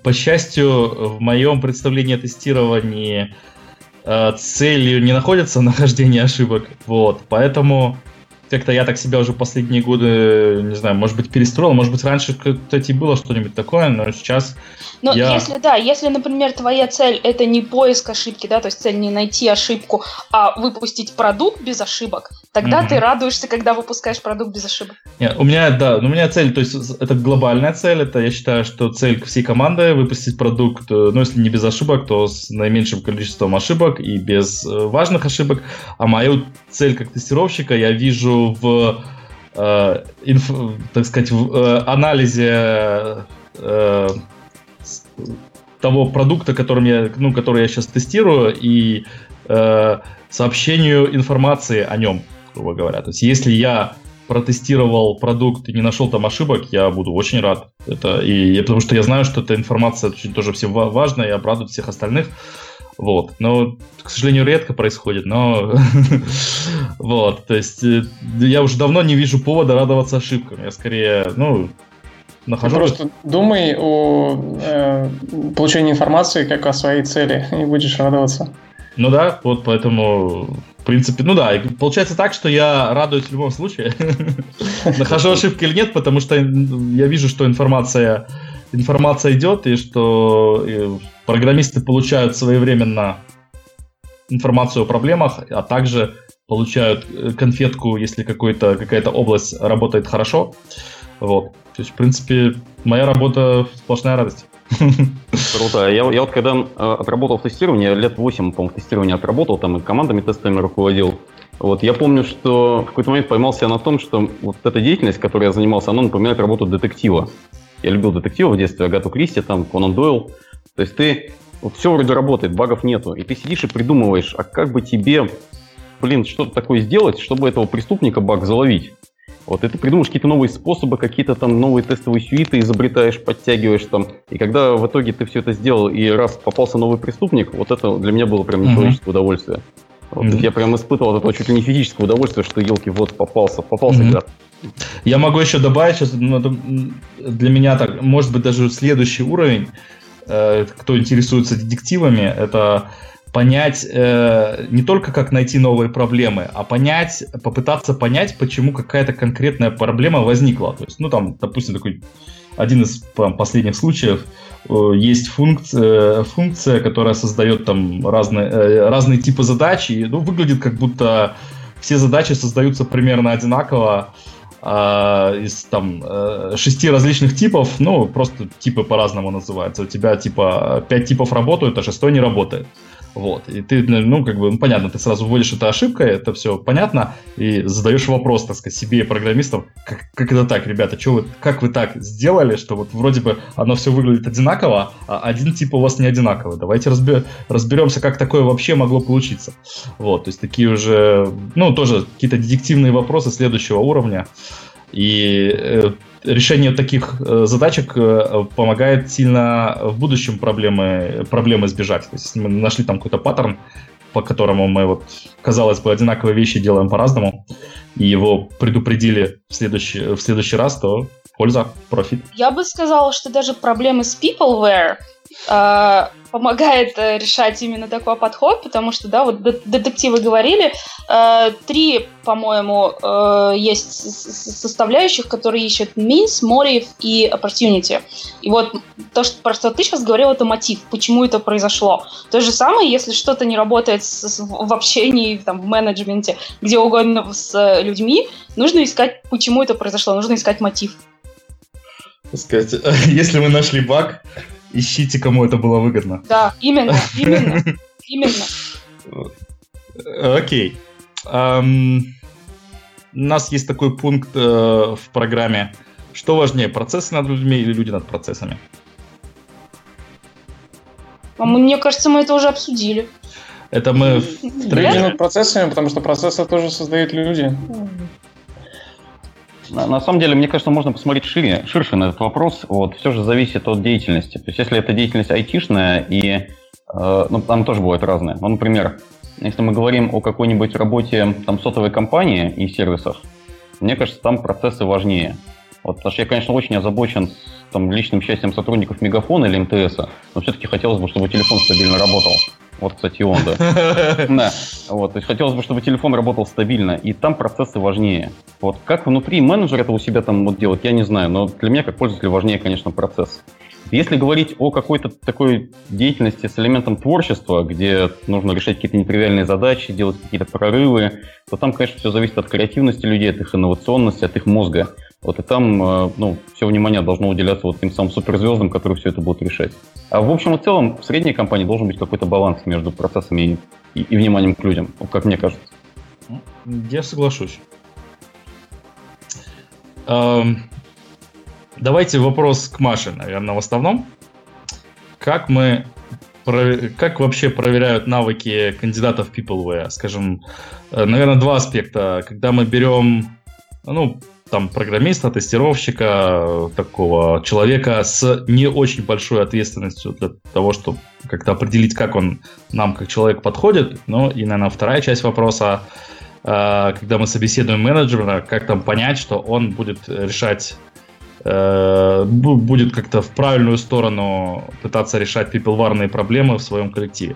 A: по счастью, в моем представлении о тестировании э, целью не находится нахождение ошибок, вот, поэтому как-то я так себя уже последние годы, не знаю, может быть, перестроил, может быть, раньше, кстати, было что-нибудь такое, но сейчас
C: Но
A: я...
C: если, да, если, например, твоя цель – это не поиск ошибки, да, то есть цель не найти ошибку, а выпустить продукт без ошибок, тогда mm-hmm. ты радуешься, когда выпускаешь продукт без ошибок.
A: Нет, у меня, да, у меня цель, то есть это глобальная цель, это я считаю, что цель всей команды выпустить продукт, э, ну, если не без ошибок, то с наименьшим количеством ошибок и без э, важных ошибок, а мою цель как тестировщика я вижу в, э, инф, так сказать, в э, анализе э, того продукта, которым я, ну, который я сейчас тестирую, и э, сообщению информации о нем, грубо говоря. То есть, если я протестировал продукт и не нашел там ошибок, я буду очень рад. Это и потому что я знаю, что эта информация очень тоже всем важна и обрадует всех остальных. Вот. Но, к сожалению, редко происходит, но вот, то есть э, я уже давно не вижу повода радоваться ошибкам. Я скорее, ну,
E: нахожу... Ты просто думай о э, получении информации как о своей цели, и будешь радоваться.
A: Ну да, вот поэтому, в принципе, ну да, получается так, что я радуюсь в любом случае. Нахожу ошибки или нет, потому что я вижу, что информация информация идет, и что программисты получают своевременно информацию о проблемах, а также получают э, конфетку, если какая-то область работает хорошо. Вот. То есть, в принципе, моя работа сплошная радость.
D: Круто. Я, я вот когда э, отработал в тестировании, лет 8, по-моему, в тестировании отработал, там и командами тестами руководил. Вот, я помню, что в какой-то момент поймался на том, что вот эта деятельность, которой я занимался, она напоминает работу детектива. Я любил детективов в детстве, Агату Кристи, там, Конан Дойл. То есть ты, вот все вроде работает, багов нету, и ты сидишь и придумываешь, а как бы тебе, блин, что-то такое сделать, чтобы этого преступника баг заловить. Вот, и ты придумаешь какие-то новые способы, какие-то там новые тестовые сюиты изобретаешь, подтягиваешь там. И когда в итоге ты все это сделал, и раз попался новый преступник, вот это для меня было прям нечеловеческое mm-hmm. удовольствие. Вот, mm-hmm. Я прям испытывал это чуть ли не физическое удовольствие, что елки вот попался, попался mm-hmm.
A: Я могу еще добавить, сейчас, ну, для меня так, может быть, даже следующий уровень, э, кто интересуется детективами, это понять э, не только как найти новые проблемы, а понять, попытаться понять, почему какая-то конкретная проблема возникла. То есть, ну там, допустим, такой один из там, последних случаев э, есть функция, функция, которая создает там разные, э, разные типы задач, и ну, выглядит как будто все задачи создаются примерно одинаково, а, из там э, шести различных типов, ну, просто типы по-разному называются. У тебя типа пять типов работают, а шестой не работает. Вот. И ты, ну, как бы, ну, понятно, ты сразу вводишь это ошибкой, это все понятно, и задаешь вопрос, так сказать, себе и программистам, как, как это так, ребята, что вы, как вы так сделали, что вот вроде бы оно все выглядит одинаково, а один тип у вас не одинаковый. Давайте разбер, разберемся, как такое вообще могло получиться. Вот, то есть такие уже, ну, тоже какие-то детективные вопросы следующего уровня. И э, решение таких э, задачек э, помогает сильно в будущем проблемы, проблемы избежать. То есть, мы нашли там какой-то паттерн, по которому мы вот, казалось бы, одинаковые вещи делаем по-разному, и его предупредили в следующий, в следующий раз, то польза, профит.
C: Я бы сказала, что даже проблемы с peopleware э, помогает э, решать именно такой подход, потому что, да, вот детективы говорили, э, три, по-моему, э, есть составляющих, которые ищут means, motive и opportunity. И вот то, что просто ты сейчас говорил, это мотив, почему это произошло. То же самое, если что-то не работает с, в общении, там, в менеджменте, где угодно с людьми, нужно искать, почему это произошло, нужно искать мотив.
A: Сказать, если мы нашли баг, ищите, кому это было выгодно.
C: Да, именно, именно, именно.
A: Окей. У нас есть такой пункт э, в программе. Что важнее, процессы над людьми или люди над процессами?
C: Мне кажется, мы это уже обсудили.
A: Это мы
E: в Люди над процессами, потому что процессы тоже создают люди.
D: На, на самом деле, мне кажется, можно посмотреть шире, ширше на этот вопрос. Вот, все же зависит от деятельности. То есть, если это деятельность айтишная, и э, ну, там тоже бывает разное. Ну, например, если мы говорим о какой-нибудь работе там, сотовой компании и сервисах, мне кажется, там процессы важнее. Вот, потому что я, конечно, очень озабочен там, личным счастьем сотрудников Мегафона или МТС, но все-таки хотелось бы, чтобы телефон стабильно работал. Вот, кстати, он, да. да. Вот, то есть хотелось бы, чтобы телефон работал стабильно, и там процессы важнее. Вот как внутри менеджер это у себя там вот делать, я не знаю, но для меня как пользователя важнее, конечно, процесс. Если говорить о какой-то такой деятельности с элементом творчества, где нужно решать какие-то нетривиальные задачи, делать какие-то прорывы, то там, конечно, все зависит от креативности людей, от их инновационности, от их мозга. Вот и там э, ну, все внимание должно уделяться вот тем самым суперзвездам, которые все это будут решать. А в общем и целом в средней компании должен быть какой-то баланс между процессами и, и, и вниманием к людям, как мне кажется.
A: Я соглашусь. Эм, Давайте вопрос к Маше, наверное, в основном. Как мы как вообще проверяют навыки кандидатов PeopleWare? Скажем, э, наверное, два аспекта. Когда мы берем, ну, там, программиста, тестировщика, такого человека с не очень большой ответственностью для того, чтобы как-то определить, как он нам как человек подходит. Ну, и, наверное, вторая часть вопроса, э, когда мы собеседуем менеджера, как там понять, что он будет решать Э, будет как-то в правильную сторону пытаться решать пипелварные проблемы в своем коллективе.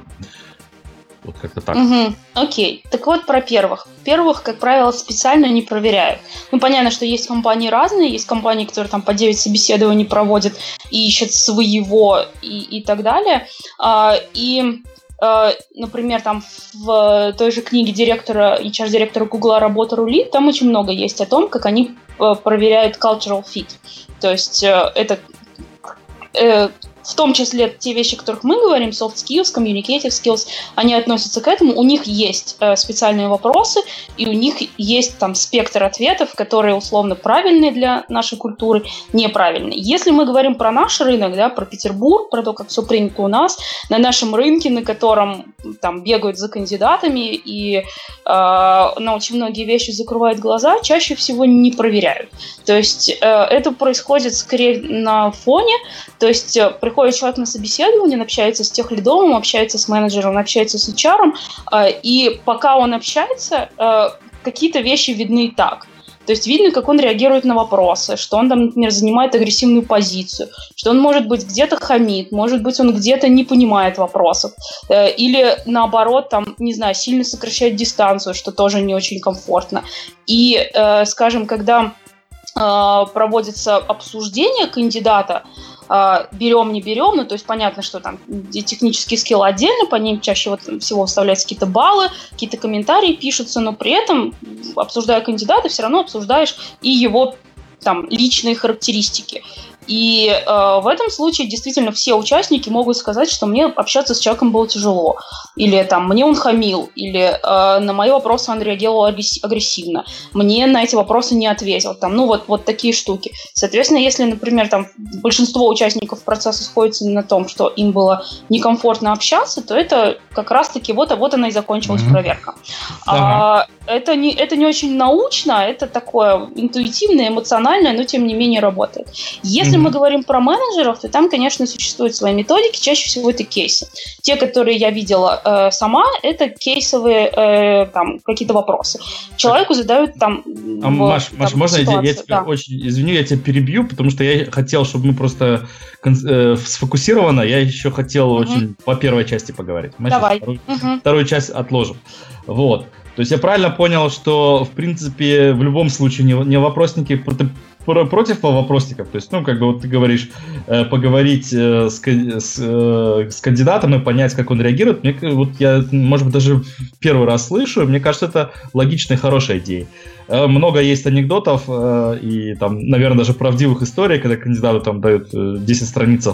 C: Вот как-то так. Угу. Окей. Так вот про первых. Первых, как правило, специально не проверяют. Ну, понятно, что есть компании разные, есть компании, которые там по 9 собеседований проводят и ищут своего и, и так далее. А, и а, например, там в той же книге директора, HR-директора Гугла «Работа рулит», там очень много есть о том, как они Э, проверяют cultural fit. То есть э, это э, в том числе те вещи, о которых мы говорим, soft skills, communicative skills, они относятся к этому. У них есть э, специальные вопросы, и у них есть там спектр ответов, которые условно правильные для нашей культуры, неправильные. Если мы говорим про наш рынок, да, про Петербург, про то, как все принято у нас, на нашем рынке, на котором там бегают за кандидатами и э, на очень многие вещи закрывают глаза, чаще всего не проверяют. То есть э, это происходит скорее на фоне, то есть э, приходит человек на собеседование, он общается с тех лидом, общается с менеджером, он общается с HR, э, и пока он общается, э, какие-то вещи видны и так. То есть видно, как он реагирует на вопросы, что он там, например, занимает агрессивную позицию, что он, может быть, где-то хамит, может быть, он где-то не понимает вопросов, э, или наоборот, там, не знаю, сильно сокращает дистанцию, что тоже не очень комфортно. И, скажем, когда проводится обсуждение кандидата, берем, не берем, ну, то есть понятно, что там технический скилл отдельно, по ним чаще вот всего вставляются какие-то баллы, какие-то комментарии пишутся, но при этом, обсуждая кандидата, все равно обсуждаешь и его там личные характеристики. И э, в этом случае действительно все участники могут сказать, что мне общаться с человеком было тяжело, или там мне он хамил, или э, на мои вопросы он реагировал агрессивно, мне на эти вопросы не ответил, там, ну вот вот такие штуки. Соответственно, если, например, там большинство участников процесса сходится на том, что им было некомфортно общаться, то это как раз-таки вот, вот она и закончилась mm-hmm. проверка. Ага. А, это не это не очень научно, это такое интуитивное, эмоциональное, но тем не менее работает. Если если мы говорим про менеджеров, то там, конечно, существуют свои методики. Чаще всего это кейсы. Те, которые я видела э, сама, это кейсовые э, там какие-то вопросы. Человеку задают там.
A: А, в, Маш, там, Маш, можно ситуацию, я, я тебя да. очень извиню, я тебя перебью, потому что я хотел, чтобы мы просто э, сфокусировано. Я еще хотел угу. очень по первой части поговорить. Мы Давай. Вторую, угу. вторую часть отложим. Вот. То есть я правильно понял, что в принципе в любом случае не, не вопросники против вопросников. То есть, ну, как бы вот ты говоришь, э, поговорить э, с, с, э, с кандидатом и понять, как он реагирует. Мне, вот я, может быть, даже первый раз слышу, мне кажется, это логичная хорошая идея. Много есть анекдотов и там, наверное, даже правдивых историй, когда кандидату там дают 10 э, страниц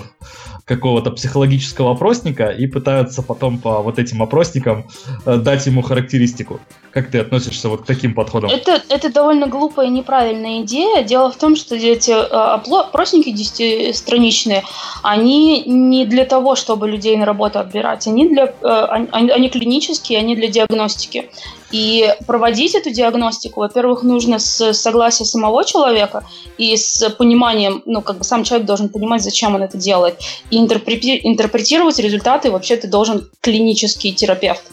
A: какого-то психологического опросника и пытаются потом по вот этим опросникам дать ему характеристику. Как ты относишься вот к таким подходам?
C: Это, это довольно глупая и неправильная идея. Дело в том, что эти опросники 10-страничные, они не для того, чтобы людей на работу отбирать, они, для, они, они клинические, они для диагностики. И проводить эту диагностику, во-первых, нужно с согласия самого человека и с пониманием, ну, как бы сам человек должен понимать, зачем он это делает. И интерпретировать результаты вообще ты должен клинический терапевт.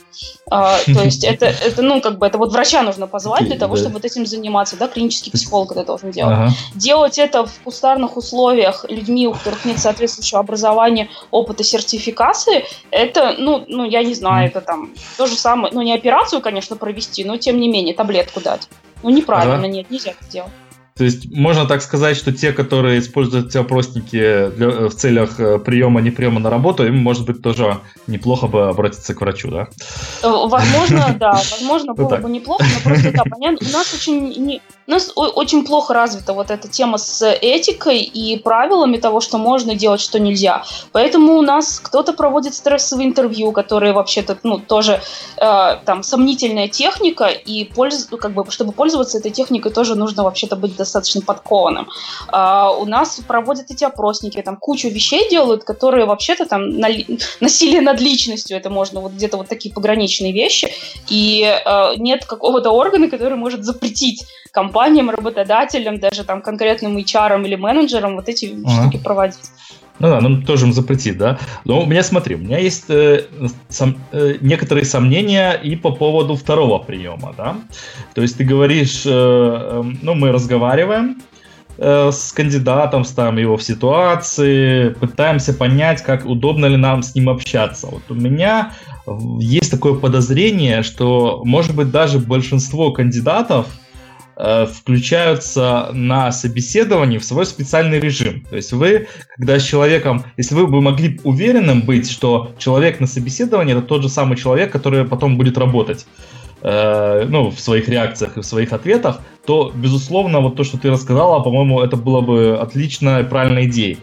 C: А, то есть это, это, ну, как бы, это вот врача нужно позвать для того, чтобы вот этим заниматься, да, клинический психолог это должен делать. Ага. Делать это в кустарных условиях людьми, у которых нет соответствующего образования, опыта, сертификации, это, ну, ну, я не знаю, это там то же самое, ну, не операцию, конечно, провести, но тем не менее таблетку дать. Ну, неправильно, ага. нет, нельзя это делать.
A: То есть можно так сказать, что те, которые используют опросники для, в целях э, приема, не приема на работу, им, может быть, тоже неплохо бы обратиться к врачу, да?
C: Э, возможно, да, возможно, было бы неплохо, но просто, да, понятно, у нас очень, не, у нас очень плохо развита вот эта тема с этикой и правилами того, что можно делать, что нельзя. Поэтому у нас кто-то проводит стрессовые интервью, которые вообще-то, ну, тоже э, там сомнительная техника, и польз, ну, как бы, чтобы пользоваться этой техникой, тоже нужно вообще-то быть достаточно подкованным. А, у нас проводят эти опросники, там кучу вещей делают, которые вообще-то там нали... насилие над личностью, это можно вот где-то вот такие пограничные вещи, и а, нет какого-то органа, который может запретить компаниям, работодателям, даже там конкретным HR или менеджерам вот эти ага. штуки проводить.
A: Ну да, ну тоже им запретить, да. Но у меня, смотри, у меня есть э, сом, э, некоторые сомнения и по поводу второго приема, да. То есть ты говоришь, э, э, ну мы разговариваем э, с кандидатом, ставим его в ситуации, пытаемся понять, как удобно ли нам с ним общаться. Вот у меня есть такое подозрение, что, может быть, даже большинство кандидатов Э, включаются на собеседовании в свой специальный режим. То есть вы, когда с человеком, если вы бы могли уверенным быть, что человек на собеседовании это тот же самый человек, который потом будет работать, э, ну, в своих реакциях и в своих ответах, то, безусловно, вот то, что ты рассказала, по-моему, это было бы отличная, правильная идея.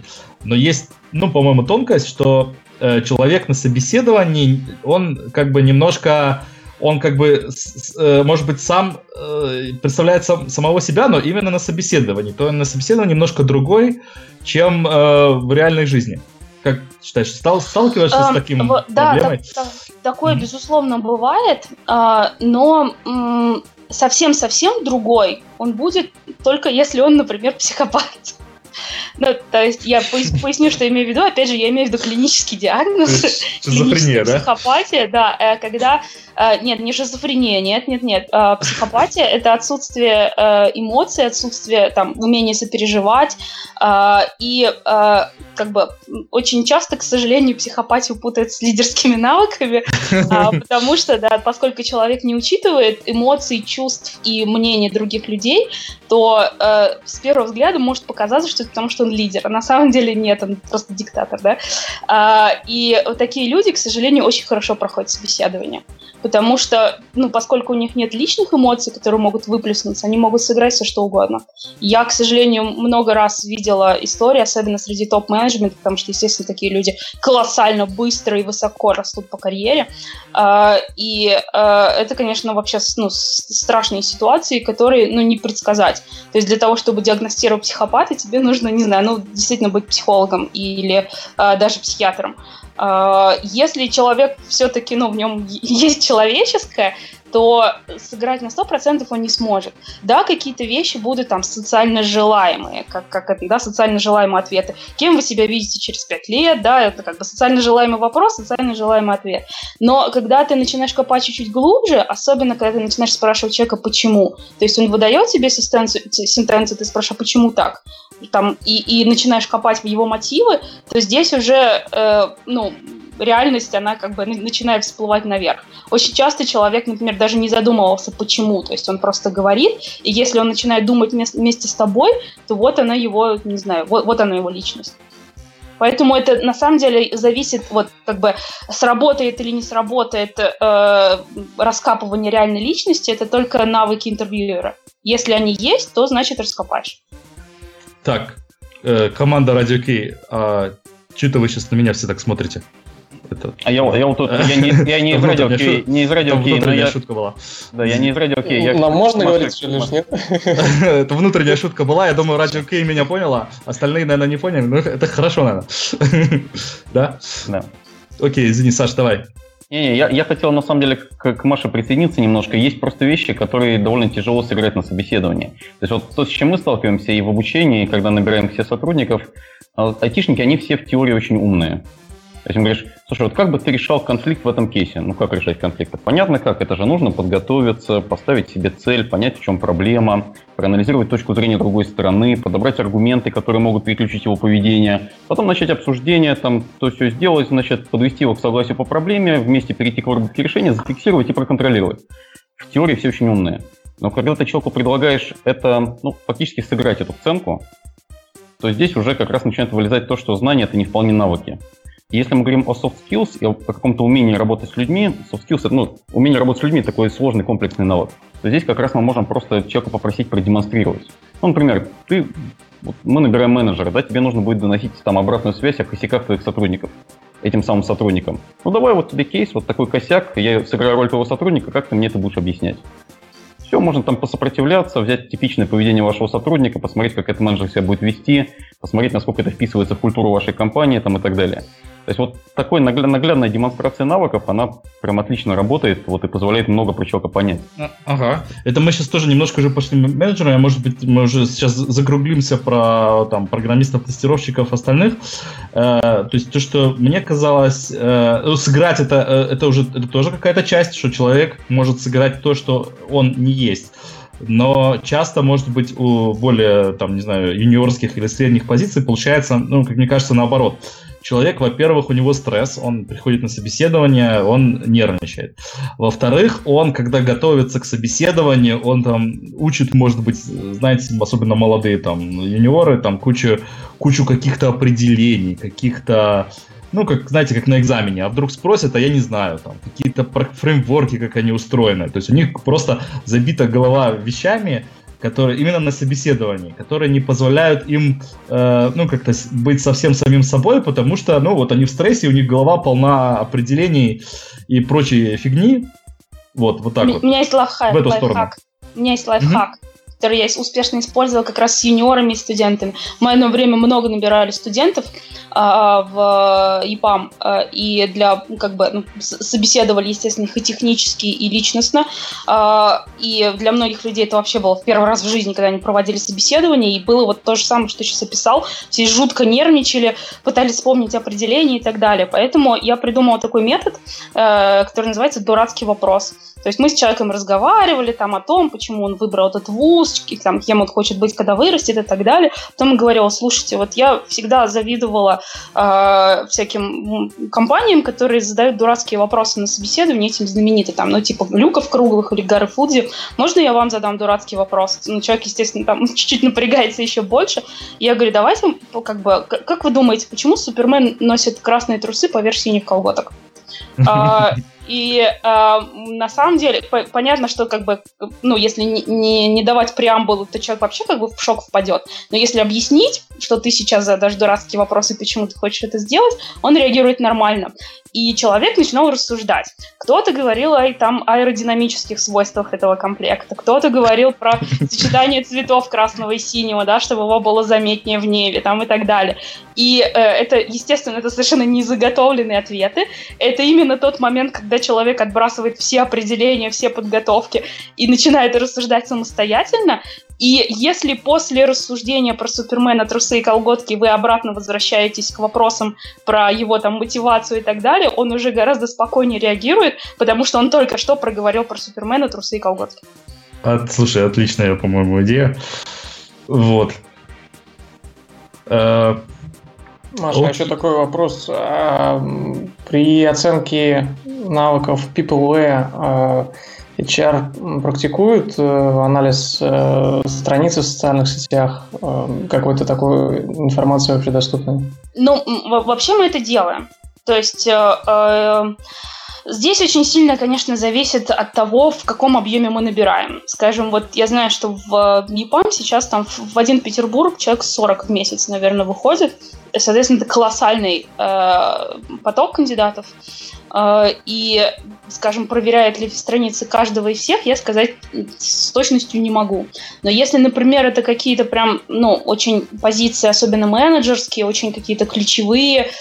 A: Но есть, ну, по-моему, тонкость, что э, человек на собеседовании, он как бы немножко он как бы, э, может быть, сам э, представляет сам, самого себя, но именно на собеседовании. То на собеседовании немножко другой, чем э, в реальной жизни. Как считаешь, стал, сталкиваешься um, с таким в, проблемой?
C: Да, так, такое, mm-hmm. безусловно, бывает, а, но совсем-совсем другой он будет только если он, например, психопат. Ну, то есть я поясню, что я имею в виду. Опять же, я имею в виду клинический диагноз.
A: Шизофрения, да?
C: Психопатия, да. Э, когда... Э, нет, не шизофрения, нет, нет, нет. Э, психопатия — это отсутствие эмоций, отсутствие там умения сопереживать. И как бы очень часто, к сожалению, психопатию путают с лидерскими навыками, потому что, да, поскольку человек не учитывает эмоций, чувств и мнений других людей, то с первого взгляда может показаться, что это потому, что он лидер, а на самом деле нет, он просто диктатор, да. А, и вот такие люди, к сожалению, очень хорошо проходят собеседование потому что, ну, поскольку у них нет личных эмоций, которые могут выплеснуться, они могут сыграть все что угодно. Я, к сожалению, много раз видела истории, особенно среди топ-менеджмента, потому что, естественно, такие люди колоссально быстро и высоко растут по карьере. А, и а, это, конечно, вообще ну, страшные ситуации, которые, ну, не предсказать. То есть для того, чтобы диагностировать психопата, тебе нужно, не знаю, ну, действительно быть психологом или а, даже психиатром. А, если человек все-таки, ну, в нем есть человеческое, то сыграть на 100% он не сможет. Да, какие-то вещи будут там социально желаемые, как, как это, да, социально желаемые ответы. Кем вы себя видите через 5 лет, да, это как бы социально желаемый вопрос, социально желаемый ответ. Но когда ты начинаешь копать чуть-чуть глубже, особенно когда ты начинаешь спрашивать человека, почему, то есть он выдает тебе сентенцию, ты спрашиваешь, а почему так? Там, и, и начинаешь копать в его мотивы, то здесь уже, э, ну, реальность, она как бы начинает всплывать наверх. Очень часто человек, например, даже не задумывался, почему. То есть он просто говорит, и если он начинает думать вместе с тобой, то вот она его, не знаю, вот, вот она его личность. Поэтому это на самом деле зависит, вот как бы сработает или не сработает э, раскапывание реальной личности, это только навыки интервьюера. Если они есть, то значит раскопаешь.
A: Так, э, команда Radio Key, а что-то вы сейчас на меня все так смотрите?
D: Это... А я, я вот тут, я не, я не из радио Кей, не из радио Кей, но я... шутка была. Да, я не из радио Кей. Я...
E: Нам можно говорить что лишь, нет?
A: Это внутренняя шутка была, я думаю, радио Кей меня поняла, остальные, наверное, не поняли, но это хорошо, наверное. Да? Да. Окей, извини, Саш, давай.
D: Не-не, я, я хотел на самом деле к, к Маше присоединиться немножко. Есть просто вещи, которые довольно тяжело сыграть на собеседовании. То есть вот то, с чем мы сталкиваемся и в обучении, и когда набираем все сотрудников, а, айтишники, они все в теории очень умные. То есть, говоришь, слушай, вот как бы ты решал конфликт в этом кейсе? Ну, как решать конфликт? Понятно как, это же нужно подготовиться, поставить себе цель, понять, в чем проблема, проанализировать точку зрения другой стороны, подобрать аргументы, которые могут переключить его поведение, потом начать обсуждение, там, то все сделать, значит, подвести его к согласию по проблеме, вместе перейти к выработке решения, зафиксировать и проконтролировать. В теории все очень умные. Но когда ты человеку предлагаешь это, ну, фактически сыграть эту сценку, то здесь уже как раз начинает вылезать то, что знания — это не вполне навыки. Если мы говорим о soft skills и о каком-то умении работать с людьми, soft skills, это, ну, умение работать с людьми такой сложный комплексный навык, то здесь как раз мы можем просто человека попросить продемонстрировать. Ну, например, ты, вот мы набираем менеджера, да, тебе нужно будет доносить там обратную связь о косяках твоих сотрудников этим самым сотрудникам. Ну, давай вот тебе кейс, вот такой косяк, я сыграю роль твоего сотрудника, как ты мне это будешь объяснять? Все, можно там посопротивляться, взять типичное поведение вашего сотрудника, посмотреть, как этот менеджер себя будет вести, посмотреть, насколько это вписывается в культуру вашей компании там, и так далее. То есть вот такой наглядная демонстрация навыков, она прям отлично работает, вот и позволяет много про человека понять.
A: А, ага. Это мы сейчас тоже немножко уже пошли менеджеры, а может быть мы уже сейчас закруглимся про там программистов, тестировщиков, остальных. Э, то есть то, что мне казалось, э, ну, сыграть это, э, это уже это тоже какая-то часть, что человек может сыграть то, что он не есть но часто, может быть, у более, там, не знаю, юниорских или средних позиций получается, ну, как мне кажется, наоборот человек, во-первых, у него стресс, он приходит на собеседование, он нервничает. Во-вторых, он, когда готовится к собеседованию, он там учит, может быть, знаете, особенно молодые там юниоры, там кучу, кучу каких-то определений, каких-то ну, как, знаете, как на экзамене, а вдруг спросят, а я не знаю, там, какие-то фреймворки, как они устроены. То есть у них просто забита голова вещами, которые именно на собеседовании, которые не позволяют им, э, ну, как-то быть совсем самим собой, потому что, ну, вот они в стрессе, у них голова полна определений и прочей фигни. Вот, вот так
C: у
A: вот.
C: У меня есть лайфхак. В эту сторону. У меня есть лайфхак. Mm-hmm который я успешно использовала как раз с юниорами и студентами. Мы одно время много набирали студентов а, в ЕПАМ, а, и для, как бы, ну, собеседовали, естественно, их и технически, и личностно, а, и для многих людей это вообще было в первый раз в жизни, когда они проводили собеседование, и было вот то же самое, что сейчас описал, все жутко нервничали, пытались вспомнить определение и так далее, поэтому я придумала такой метод, э, который называется «дурацкий вопрос». То есть мы с человеком разговаривали там о том, почему он выбрал этот вуз, там, кем он хочет быть, когда вырастет и так далее. Потом говорил, слушайте, вот я всегда завидовала э, всяким компаниям, которые задают дурацкие вопросы на собеседовании, этим знамениты, там, ну, типа Люков Круглых или Гары Фудзи. Можно я вам задам дурацкий вопрос? Ну, человек, естественно, там чуть-чуть напрягается еще больше. Я говорю, давайте, как бы, как вы думаете, почему Супермен носит красные трусы поверх синих колготок? И э, на самом деле по- понятно, что как бы, ну, если не, не, не давать преамбулу, то человек вообще как бы в шок впадет. Но если объяснить, что ты сейчас задашь дурацкие вопросы, почему ты хочешь это сделать, он реагирует нормально. И человек начинал рассуждать. Кто-то говорил о там, аэродинамических свойствах этого комплекта, кто-то говорил про сочетание цветов красного и синего, да, чтобы его было заметнее в небе там, и так далее. И э, это, естественно, это совершенно не заготовленные ответы. Это именно тот момент, когда человек отбрасывает все определения, все подготовки и начинает рассуждать самостоятельно. И если после рассуждения про Супермена, трусы и колготки вы обратно возвращаетесь к вопросам про его там мотивацию и так далее, он уже гораздо спокойнее реагирует, потому что он только что проговорил про Супермена, трусы и колготки.
A: От, слушай, отличная, по-моему, идея. Вот.
E: Э, Маша, а еще такой вопрос. А, при оценке навыков PeopleWare а, HR практикует э, анализ э, страницы в социальных сетях? Э, какой-то такой информации вообще доступной?
C: Ну, вообще мы это делаем. То есть Здесь очень сильно, конечно, зависит от того, в каком объеме мы набираем. Скажем, вот я знаю, что в ЕПАМ сейчас там в один Петербург человек 40 в месяц, наверное, выходит. Соответственно, это колоссальный э, поток кандидатов. Э, и, скажем, проверяет ли страницы каждого из всех, я сказать с точностью не могу. Но если, например, это какие-то прям, ну, очень позиции, особенно менеджерские, очень какие-то ключевые,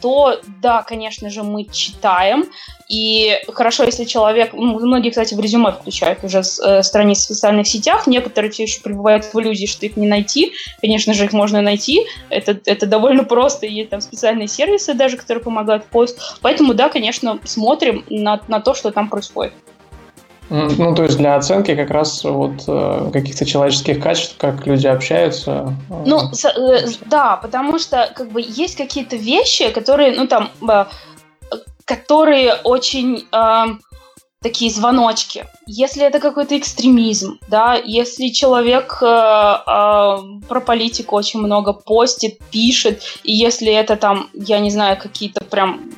C: то да, конечно же, мы читаем. И хорошо, если человек, многие, кстати, в резюме включают уже с, э, страниц в социальных сетях, некоторые все еще пребывают в иллюзии, что их не найти. Конечно же, их можно найти. Это, это довольно просто, есть там специальные сервисы даже, которые помогают в поиск. Поэтому, да, конечно, смотрим на, на то, что там происходит.
E: Ну, то есть для оценки как раз вот э, каких-то человеческих качеств, как люди общаются.
C: Э. Ну, э, да, потому что как бы есть какие-то вещи, которые, ну там, которые очень такие звоночки. Если это какой-то экстремизм, да, если человек э, э, про политику очень много постит, пишет, и если это там, я не знаю, какие-то прям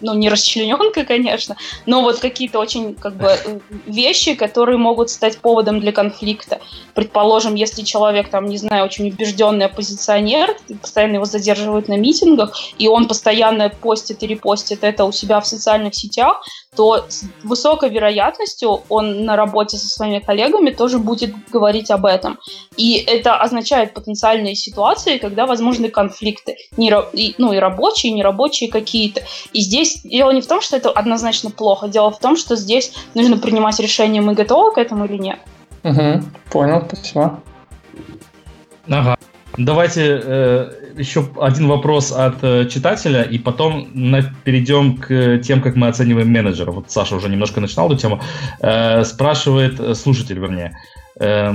C: ну, не расчлененка, конечно, но вот какие-то очень, как бы, вещи, которые могут стать поводом для конфликта. Предположим, если человек, там, не знаю, очень убежденный оппозиционер, постоянно его задерживают на митингах, и он постоянно постит и репостит это у себя в социальных сетях, то с высокой вероятностью он на работе со своими коллегами тоже будет говорить об этом. И это означает потенциальные ситуации, когда возможны конфликты, не, ну и рабочие, и нерабочие какие-то. И здесь дело не в том, что это однозначно плохо, дело в том, что здесь нужно принимать решение, мы готовы к этому или нет.
E: Угу, понял, спасибо.
A: Ага. Давайте э, еще один вопрос от э, читателя, и потом на, перейдем к тем, как мы оцениваем менеджера. Вот Саша уже немножко начинал эту тему. Э, спрашивает э, слушатель, вернее, э,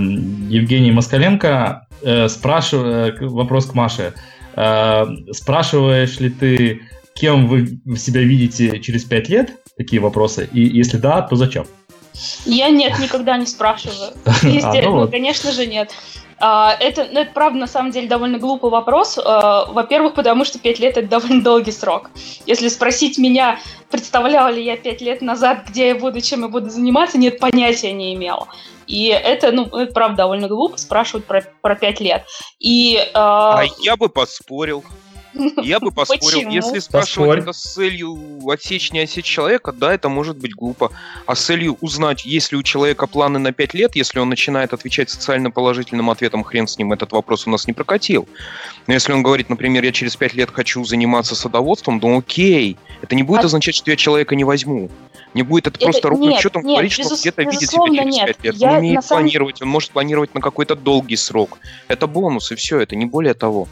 A: Евгений Москаленко, э, спрашивает, э, вопрос к Маше. Э, спрашиваешь ли ты, кем вы себя видите через пять лет? Такие вопросы. И если да, то зачем?
C: Я нет, никогда не спрашиваю. А, ну, ну конечно же, нет. А, это, ну, это, правда, на самом деле довольно глупый вопрос. А, во-первых, потому что 5 лет – это довольно долгий срок. Если спросить меня, представляла ли я 5 лет назад, где я буду, чем я буду заниматься, нет, понятия не имела. И это, ну, это правда довольно глупо спрашивать про, про 5 лет. И,
B: э... А я бы поспорил. Я бы поспорил, если спрашивать это с целью отсечь, не отсечь человека, да, это может быть глупо. А с целью узнать, есть ли у человека планы на 5 лет, если он начинает отвечать социально положительным ответом, хрен с ним, этот вопрос у нас не прокатил. Но если он говорит, например, я через 5 лет хочу заниматься садоводством, то окей, это не будет а... означать, что я человека не возьму. Не будет это, это просто ровным счетом нет, говорить, безус... что где-то видит себя через нет. 5 лет. Я он умеет самом... планировать, он может планировать на какой-то долгий срок. Это бонус, и все, это не более того.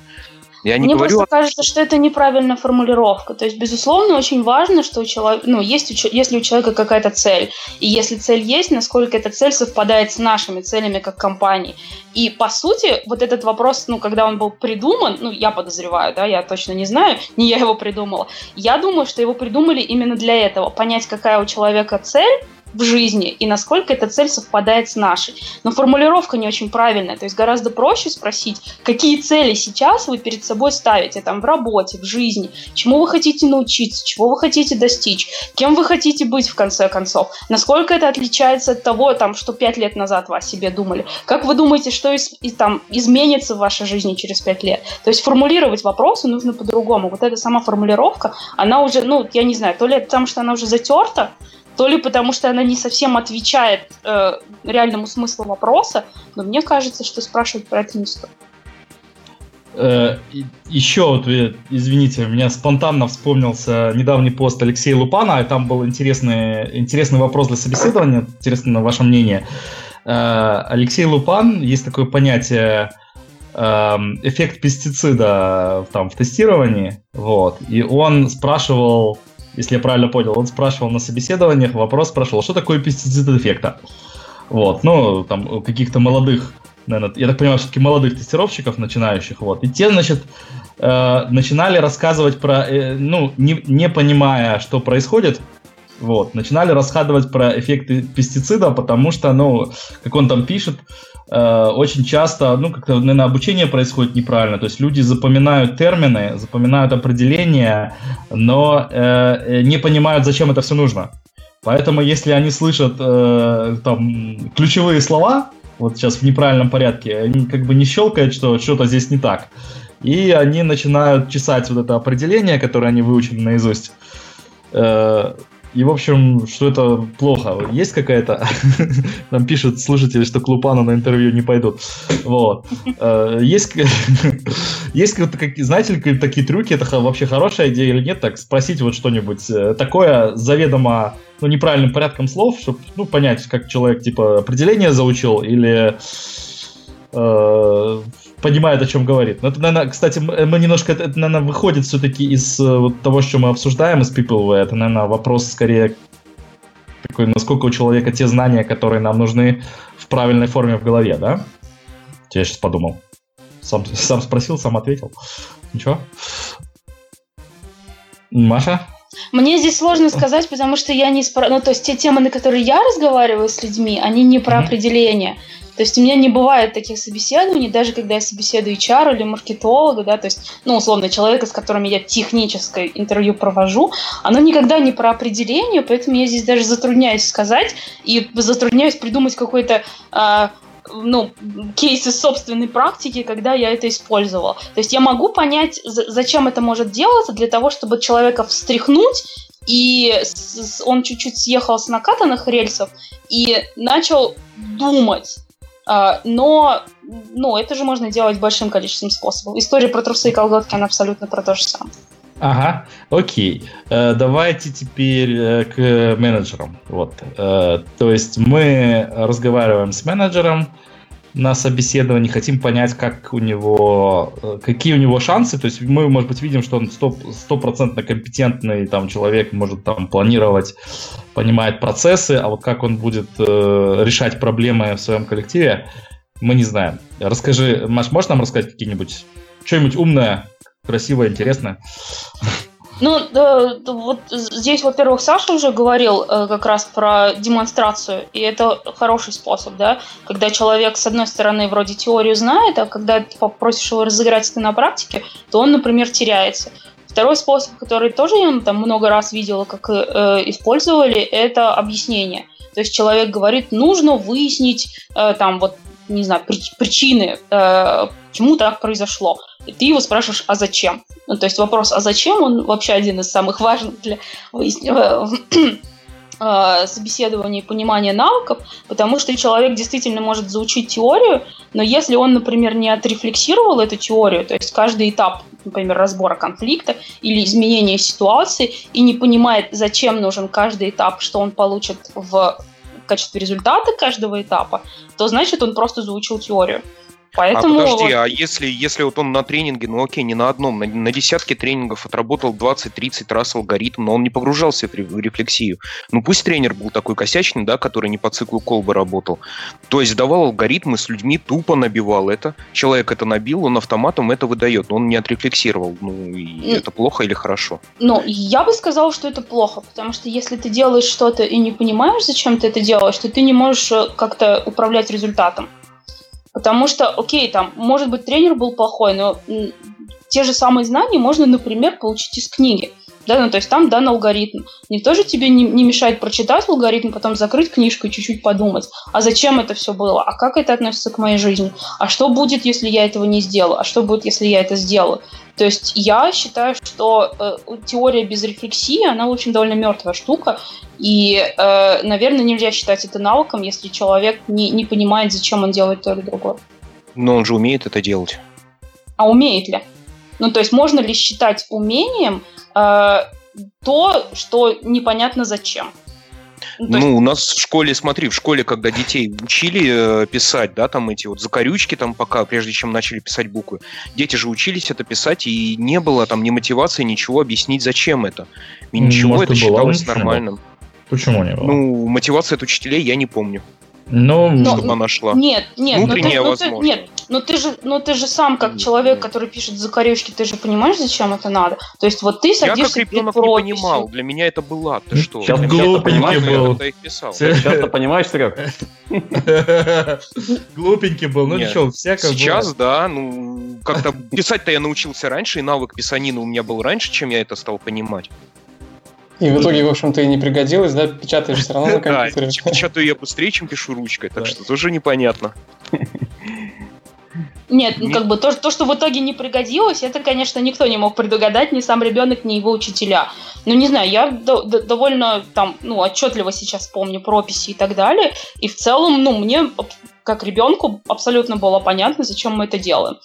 C: Я не Мне говорю... просто кажется, что это неправильная формулировка. То есть, безусловно, очень важно, что у человека, ну, есть, если у человека какая-то цель. И если цель есть, насколько эта цель совпадает с нашими целями как компании. И, по сути, вот этот вопрос, ну, когда он был придуман, ну, я подозреваю, да, я точно не знаю, не я его придумала. Я думаю, что его придумали именно для этого. Понять, какая у человека цель, в жизни и насколько эта цель совпадает с нашей. Но формулировка не очень правильная, то есть гораздо проще спросить, какие цели сейчас вы перед собой ставите там в работе, в жизни, чему вы хотите научиться, чего вы хотите достичь, кем вы хотите быть в конце концов, насколько это отличается от того, там, что пять лет назад вы о себе думали, как вы думаете, что из, и, там, изменится в вашей жизни через пять лет. То есть формулировать вопросы нужно по-другому. Вот эта сама формулировка, она уже, ну, я не знаю, то ли потому, что она уже затерта, то ли потому, что она не совсем отвечает э, реальному смыслу вопроса, но мне кажется, что спрашивать про это не стоит.
A: Э, еще вот, э, извините, у меня спонтанно вспомнился недавний пост Алексея Лупана, и там был интересный, интересный вопрос для собеседования, интересно на ваше мнение. Э, Алексей Лупан, есть такое понятие эм, эффект пестицида там, в тестировании, вот, и он спрашивал если я правильно понял. Он спрашивал на собеседованиях, вопрос спрашивал, что такое пестицид эффекта? Вот, ну, там, каких-то молодых, наверное, я так понимаю, все-таки молодых тестировщиков, начинающих, вот. И те, значит, э, начинали рассказывать про, э, ну, не, не понимая, что происходит, вот, начинали рассказывать про эффекты пестицида, потому что, ну, как он там пишет, э, очень часто, ну, как-то, наверное, обучение происходит неправильно. То есть люди запоминают термины, запоминают определения, но э, не понимают, зачем это все нужно. Поэтому, если они слышат э, там ключевые слова, вот сейчас в неправильном порядке, они как бы не щелкают, что что-то здесь не так. И они начинают чесать вот это определение, которое они выучили наизусть. И, в общем, что это плохо. Есть какая-то... Нам пишут слушатели, что к Лупану на интервью не пойдут. Вот. Э, есть... Есть знаете ли, такие трюки, это вообще хорошая идея или нет, так спросить вот что-нибудь э, такое заведомо ну, неправильным порядком слов, чтобы ну, понять, как человек типа определение заучил или э, понимает, о чем говорит. Но это, наверное, кстати, мы немножко, это, наверное, выходит все-таки из э, вот того, что мы обсуждаем из People Это, наверное, вопрос скорее такой, насколько у человека те знания, которые нам нужны в правильной форме в голове, да? Я сейчас подумал. Сам, сам спросил, сам ответил. Ничего? Маша?
C: Мне здесь сложно сказать, потому что я не спро... Ну, то есть те темы, на которые я разговариваю с людьми, они не про mm-hmm. определение. То есть у меня не бывает таких собеседований, даже когда я собеседую HR или маркетолога, да, то есть, ну, условно, человека, с которым я техническое интервью провожу, оно никогда не про определение, поэтому я здесь даже затрудняюсь сказать и затрудняюсь придумать какой-то э, ну, кейс из собственной практики, когда я это использовала. То есть я могу понять, зачем это может делаться, для того, чтобы человека встряхнуть, и он чуть-чуть съехал с накатанных рельсов и начал думать, но ну, это же можно делать большим количеством способов. История про трусы и колготки, она абсолютно про то же самое.
A: Ага, окей. Э, давайте теперь э, к менеджерам. Вот. Э, то есть мы разговариваем с менеджером, на собеседовании, хотим понять, как у него, э, какие у него шансы. То есть мы, может быть, видим, что он стопроцентно компетентный там, человек, может там планировать, понимает процессы, а вот как он будет э, решать проблемы в своем коллективе, мы не знаем. Расскажи, Маш, можешь нам рассказать какие-нибудь, что-нибудь умное, красивое, интересное?
C: Ну, да, вот здесь, во-первых, Саша уже говорил э, как раз про демонстрацию, и это хороший способ, да, когда человек, с одной стороны, вроде теорию знает, а когда ты попросишь его разыграть это на практике, то он, например, теряется. Второй способ, который тоже я там много раз видела, как э, использовали, это объяснение. То есть человек говорит, нужно выяснить э, там вот не знаю, причины, э, почему так произошло. И ты его спрашиваешь, а зачем? Ну, то есть вопрос, а зачем, он вообще один из самых важных для выяснения э, собеседования и понимания навыков, потому что человек действительно может заучить теорию, но если он, например, не отрефлексировал эту теорию, то есть каждый этап, например, разбора конфликта или изменения ситуации, и не понимает, зачем нужен каждый этап, что он получит в качестве результата каждого этапа, то значит он просто заучил теорию. Поэтому...
B: А подожди, а если, если вот он на тренинге, ну окей, не на одном, на, на десятке тренингов отработал 20-30 раз алгоритм, но он не погружался в рефлексию. Ну пусть тренер был такой косячный, да, который не по циклу колбы работал. То есть давал алгоритмы, с людьми тупо набивал это. Человек это набил, он автоматом это выдает, но он не отрефлексировал. Ну, и это плохо или хорошо?
C: Ну, я бы сказала, что это плохо, потому что если ты делаешь что-то и не понимаешь, зачем ты это делаешь, то ты не можешь э, как-то управлять результатом. Потому что, окей, там, может быть, тренер был плохой, но те же самые знания можно, например, получить из книги. Да, ну, то есть там дан алгоритм. Никто же тебе не, не мешает прочитать алгоритм, потом закрыть книжку и чуть-чуть подумать, а зачем это все было, а как это относится к моей жизни, а что будет, если я этого не сделаю, а что будет, если я это сделаю. То есть я считаю, что э, теория без рефлексии, она, в общем, довольно мертвая штука, и, э, наверное, нельзя считать это навыком, если человек не, не понимает, зачем он делает то или другое.
B: Но он же умеет это делать.
C: А умеет ли? Ну, то есть можно ли считать умением э, то, что непонятно зачем?
B: Ну, ну, есть... у нас в школе, смотри, в школе, когда детей учили э, писать, да, там эти вот закорючки там пока, прежде чем начали писать буквы, дети же учились это писать, и не было там ни мотивации, ничего объяснить, зачем это. И ничего, Может, это считалось нормальным.
A: Почему не было?
B: Ну, мотивация от учителей я не помню.
A: Ну,
C: но,
B: чтобы она шла.
C: Нет, нет, Внутренняя ну, ты, ну, ты, нет, но ты же, но ты же сам, как человек, который пишет закорючки, ты же понимаешь, зачем это надо? То есть вот ты садишься
B: Я как ребенок не понимал, для меня это было, ты что?
A: Сейчас глупенький был.
D: Сейчас ты понимаешь, Серег?
A: Глупенький был, ну что, всякое
B: Сейчас, да, ну, как-то писать-то я научился раньше, и навык писанина у меня был раньше, чем я это стал понимать.
E: И в итоге, в общем-то, и не пригодилось, да? Печатаешь все равно на компьютере.
B: Да, печатаю я быстрее, чем пишу ручкой, так что тоже непонятно.
C: Нет, ну как бы то, то, что в итоге не пригодилось, это, конечно, никто не мог предугадать, ни сам ребенок, ни его учителя. Ну, не знаю, я до, до, довольно там, ну, отчетливо сейчас помню прописи и так далее. И в целом, ну, мне, как ребенку, абсолютно было понятно, зачем мы это делаем.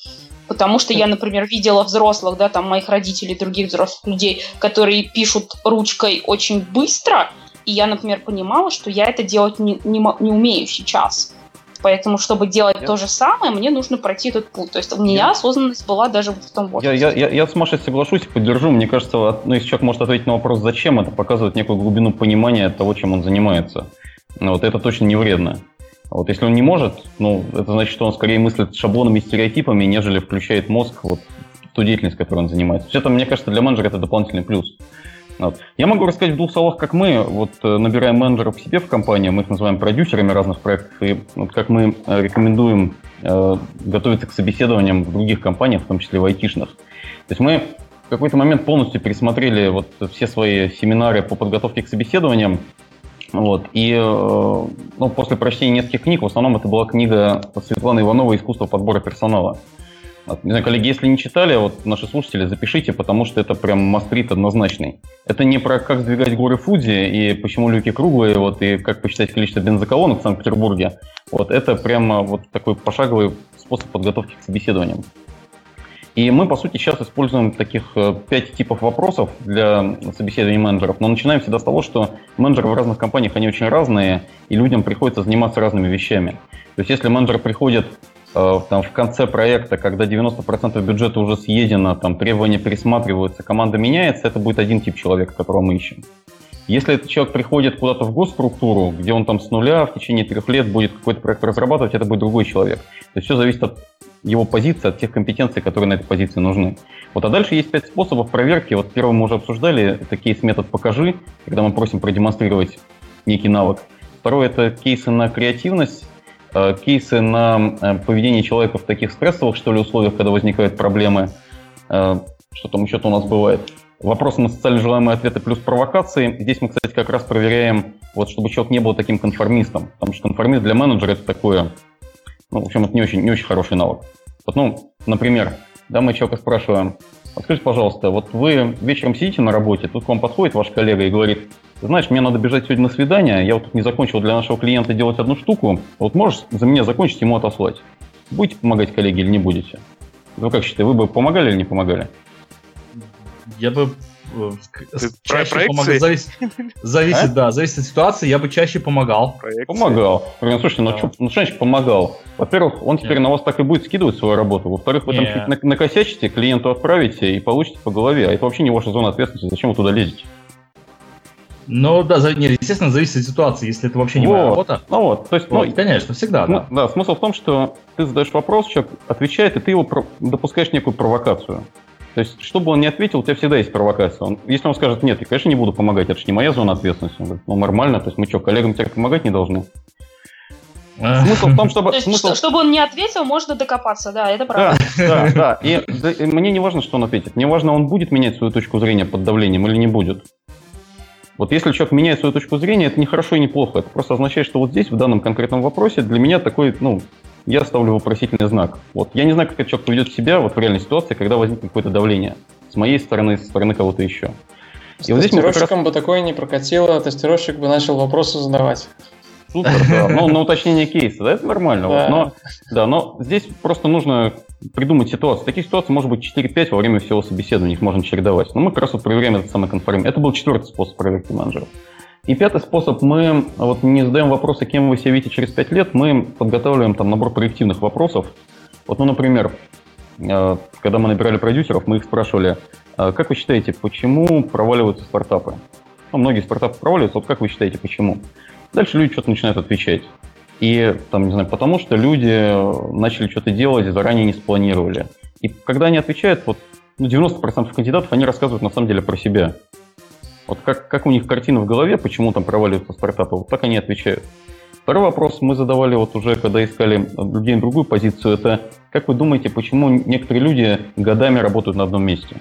C: Потому что я, например, видела взрослых, да, там моих родителей, других взрослых людей, которые пишут ручкой очень быстро, и я, например, понимала, что я это делать не, не, не умею сейчас. Поэтому, чтобы делать я... то же самое, мне нужно пройти этот путь. То есть у меня я... осознанность была даже в том
D: возрасте. Я, я, я, я с Машей соглашусь и поддержу. Мне кажется, ну, если человек может ответить на вопрос, зачем, это показывает некую глубину понимания того, чем он занимается. Вот это точно не вредно. Вот если он не может, ну, это значит, что он скорее мыслит шаблонами и стереотипами, нежели включает мозг вот, в ту деятельность, которой он занимается. Все это, мне кажется, для менеджера это дополнительный плюс. Вот. Я могу рассказать в двух словах, как мы вот, э, набираем менеджеров себе в компании, мы их называем продюсерами разных проектов, и вот, как мы э, рекомендуем э, готовиться к собеседованиям в других компаниях, в том числе в айтишных. То есть мы в какой-то момент полностью пересмотрели вот все свои семинары по подготовке к собеседованиям, вот. И э, ну, после прочтения нескольких книг, в основном это была книга Светланы Ивановой «Искусство подбора персонала». Не знаю, коллеги, если не читали, вот наши слушатели, запишите, потому что это прям мастрит однозначный. Это не про как сдвигать горы Фудзи и почему люки круглые, вот, и как посчитать количество бензоколонок в Санкт-Петербурге. Вот это прямо вот такой пошаговый способ подготовки к собеседованиям. И мы, по сути, сейчас используем таких э, пять типов вопросов для собеседования менеджеров. Но начинаем всегда с того, что менеджеры в разных компаниях, они очень разные, и людям приходится заниматься разными вещами. То есть если менеджер приходит Э, там, в конце проекта, когда 90% бюджета уже съедено, там требования пересматриваются, команда меняется, это будет один тип человека, которого мы ищем. Если этот человек приходит куда-то в госструктуру, где он там с нуля в течение трех лет будет какой-то проект разрабатывать, это будет другой человек. То есть все зависит от его позиции, от тех компетенций, которые на этой позиции нужны. Вот, а дальше есть пять способов проверки. Вот первый мы уже обсуждали, это кейс-метод «покажи», когда мы просим продемонстрировать некий навык. Второй – это кейсы на креативность, Э, кейсы на э, поведение человека в таких стрессовых, что ли, условиях, когда возникают проблемы. Э, что там еще-то у нас бывает? Вопросы на социально желаемые ответы плюс провокации. Здесь мы, кстати, как раз проверяем, вот, чтобы человек не был таким конформистом. Потому что конформист для менеджера это такое, ну, в общем, это не очень, не очень хороший навык. Вот, ну, например, да, мы человека спрашиваем, скажите, пожалуйста, вот вы вечером сидите на работе, тут к вам подходит ваш коллега и говорит, знаешь, мне надо бежать сегодня на свидание, я вот тут не закончил для нашего клиента делать одну штуку, вот можешь за меня закончить, ему отослать? Будете помогать коллеге или не будете? Вы как считаете, вы бы помогали или не помогали?
A: Я бы чаще помогал. Зависит, зависит а? да, зависит от ситуации. Я бы чаще помогал.
D: Проекции. Помогал. Блин, слушайте, ну, да. что, ну что значит помогал? Во-первых, он теперь Нет. на вас так и будет скидывать свою работу. Во-вторых, вы Нет. там чуть накосячите, клиенту отправите и получите по голове. А это вообще не ваша зона ответственности. Зачем вы туда лезете?
A: Ну да, нет, естественно, зависит от ситуации, если это вообще не вот. моя работа.
D: Ну вот, то есть,
A: вот, ну, конечно, всегда,
D: да. Да, смысл в том, что ты задаешь вопрос, человек отвечает, и ты его про- допускаешь некую провокацию. То есть, чтобы он не ответил, у тебя всегда есть провокация. Он, если он скажет, нет, я, конечно, не буду помогать, это же не моя зона ответственности. Он говорит, ну, нормально, то есть мы что, коллегам теперь помогать не должны?
C: Смысл в том, чтобы... То есть, смысл... чтобы он не ответил, можно докопаться, да, это правда.
D: Да, да, да. И, да, и мне не важно, что он ответит. Мне важно, он будет менять свою точку зрения под давлением или не будет. Вот если человек меняет свою точку зрения, это не хорошо и не плохо. Это просто означает, что вот здесь, в данном конкретном вопросе, для меня такой, ну, я ставлю вопросительный знак. Вот я не знаю, как этот человек поведет себя вот в реальной ситуации, когда возникнет какое-то давление с моей стороны, со стороны кого-то еще.
E: С и вот тестировщиком раз... бы такое не прокатило, тестировщик бы начал вопросы задавать.
D: Супер, да. Ну, на уточнение кейса, да, это нормально. Да. Вот. Но, да, но здесь просто нужно придумать ситуацию. Таких ситуаций может быть 4-5 во время всего собеседования, их можно чередовать. Но мы как раз вот проверяем этот самый конформизм. Это был четвертый способ проверки менеджеров. И пятый способ, мы вот не задаем вопросы, кем вы себя видите через 5 лет, мы подготавливаем там набор проективных вопросов. Вот, ну, например, э, когда мы набирали продюсеров, мы их спрашивали, «А как вы считаете, почему проваливаются стартапы? Ну, многие стартапы проваливаются, вот как вы считаете, почему? Дальше люди что-то начинают отвечать. И, там, не знаю, потому что люди начали что-то делать, заранее не спланировали. И когда они отвечают, вот ну, 90% кандидатов, они рассказывают на самом деле про себя. Вот как, как у них картина в голове, почему там проваливаются стартапы, вот так они отвечают. Второй вопрос мы задавали вот уже, когда искали людей на другую позицию, это как вы думаете, почему некоторые люди годами работают на одном месте?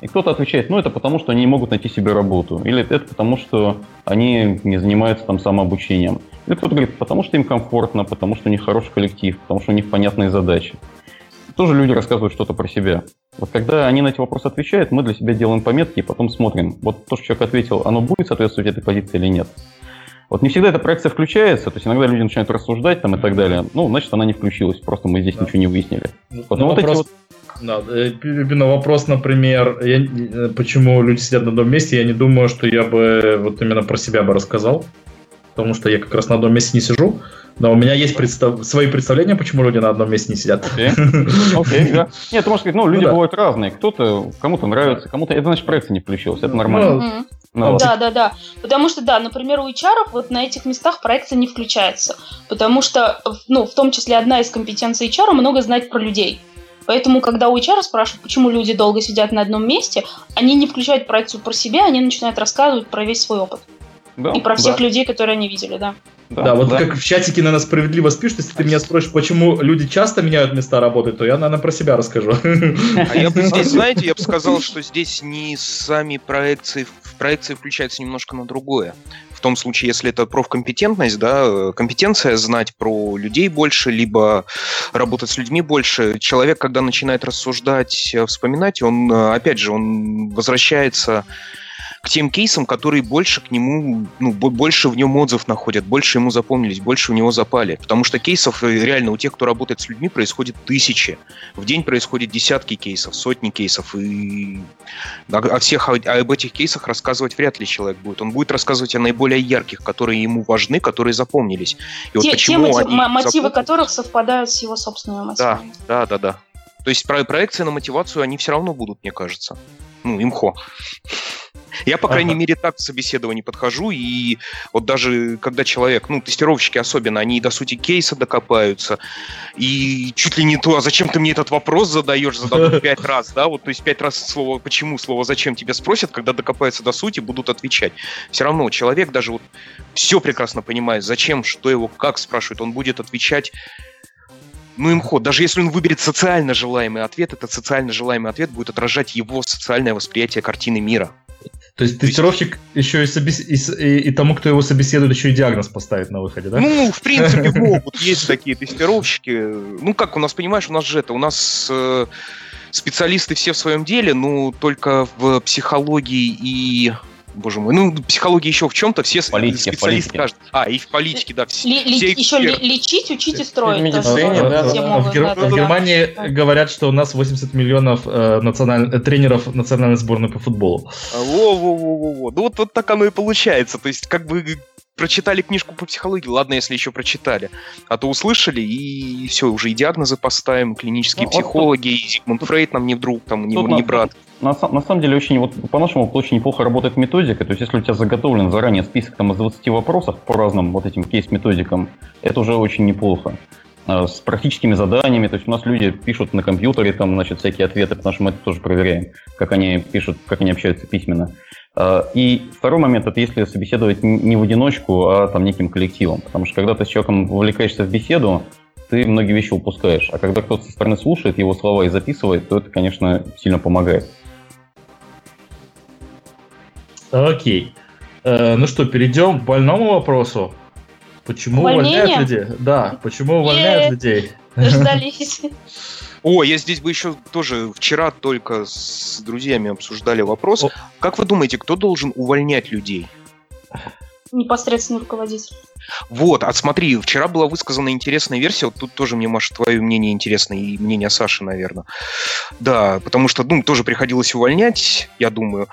D: И кто-то отвечает, ну это потому, что они не могут найти себе работу, или это потому, что они не занимаются там самообучением. Или кто-то говорит, потому что им комфортно, потому что у них хороший коллектив, потому что у них понятные задачи. Тоже люди рассказывают что-то про себя. Вот когда они на эти вопросы отвечают, мы для себя делаем пометки и потом смотрим, вот то, что человек ответил, оно будет соответствовать этой позиции или нет. Вот не всегда эта проекция включается, то есть иногда люди начинают рассуждать там и так далее. Ну, значит, она не включилась, просто мы здесь да. ничего не выяснили.
A: Вот, ну, вот вопрос... эти вот да, именно вопрос, например, я, э, почему люди сидят на одном месте, я не думаю, что я бы вот именно про себя бы рассказал, потому что я как раз на одном месте не сижу, но у меня есть представ... свои представления, почему люди на одном месте не сидят.
D: Окей, okay. okay, Нет, ты можешь сказать, ну, люди ну, да. бывают разные. Кто-то, кому-то нравится, кому-то... Это значит, проекция не включилась, это нормально.
C: Ну, ну, да, да, да. Потому что, да, например, у HR вот на этих местах проекция не включается. Потому что, ну, в том числе одна из компетенций HR много знать про людей. Поэтому, когда у HR спрашивают, почему люди долго сидят на одном месте, они не включают проекцию про себя, они начинают рассказывать про весь свой опыт. Да, и про всех да. людей, которые они видели, да.
A: Да, да вот да. как в чатике, наверное, справедливо спишут, если ты меня спросишь, почему люди часто меняют места работы, то я, наверное, про себя расскажу.
B: А я бы здесь, знаете, я бы сказал, что здесь не сами проекции, в проекции включается немножко на другое. В том случае, если это профкомпетентность, да, компетенция знать про людей больше, либо работать с людьми больше. Человек, когда начинает рассуждать, вспоминать, он, опять же, он возвращается к тем кейсам, которые больше к нему, ну, больше в нем отзыв находят, больше ему запомнились, больше у него запали. Потому что кейсов э, реально у тех, кто работает с людьми, происходит тысячи. В день происходит десятки кейсов, сотни кейсов. И о всех об этих кейсах рассказывать вряд ли человек будет. Он будет рассказывать о наиболее ярких, которые ему важны, которые запомнились.
C: И вот те, почему те мотив, мотивы запом... которых совпадают с его собственными мотивами.
B: Да, да, да, да. То есть про проекции на мотивацию они все равно будут, мне кажется. Ну, имхо. Я, по крайней ага. мере, так к собеседованию подхожу, и вот даже когда человек, ну, тестировщики особенно, они до сути кейса докопаются, и чуть ли не то, а зачем ты мне этот вопрос задаешь, зададут пять раз, да, вот, то есть пять раз слово «почему», слово «зачем» тебе спросят, когда докопаются до сути, будут отвечать. Все равно человек даже вот все прекрасно понимает, зачем, что его, как спрашивают, он будет отвечать ну, им ход. Даже если он выберет социально желаемый ответ, этот социально желаемый ответ будет отражать его социальное восприятие картины мира.
A: То есть тестировщик еще и, собес... и, и, и тому, кто его собеседует, еще и диагноз поставит на выходе, да?
B: Ну, в принципе, могут. Есть такие тестировщики. Ну, как у нас, понимаешь, у нас же это, у нас э, специалисты все в своем деле, ну, только в психологии и боже мой, ну, психология еще в чем-то, все
D: политике, специалисты
B: каждый. А, и в политике, да.
C: Все, ли, все еще ли, лечить, учить и строить. В
A: медицине, да. да. В, Гер... да, в Германии да. говорят, что у нас 80 миллионов э, националь... тренеров национальной сборной по футболу.
B: Во-во-во-во. Ну, вот, вот так оно и получается. То есть, как бы прочитали книжку по психологии, ладно, если еще прочитали, а то услышали, и все, уже и диагнозы поставим, клинические ну, психологи, вот, и Зигмунд Фрейд нам не вдруг, там, не, не брат.
D: На, на самом деле, очень, вот, по нашему очень неплохо работает методика, то есть если у тебя заготовлен заранее список там, из 20 вопросов по разным вот этим кейс-методикам, это уже очень неплохо а, с практическими заданиями. То есть у нас люди пишут на компьютере там, значит, всякие ответы, потому что мы это тоже проверяем, как они пишут, как они общаются письменно. А, и второй момент, это если собеседовать не в одиночку, а там неким коллективом. Потому что когда ты с человеком вовлекаешься в беседу, ты многие вещи упускаешь. А когда кто-то со стороны слушает его слова и записывает, то это, конечно, сильно помогает.
A: Окей. Э, ну что, перейдем к больному вопросу. Почему Увольнение? увольняют людей? Да, почему увольняют людей?
C: Дождались.
B: О, я здесь бы еще тоже вчера только с друзьями обсуждали вопрос. О. Как вы думаете, кто должен увольнять людей?
C: Непосредственный руководитель.
B: Вот, а смотри, вчера была высказана интересная версия, вот тут тоже мне, Маша, твое мнение интересно, и мнение Саши, наверное. Да, потому что, ну, тоже приходилось увольнять, я думаю.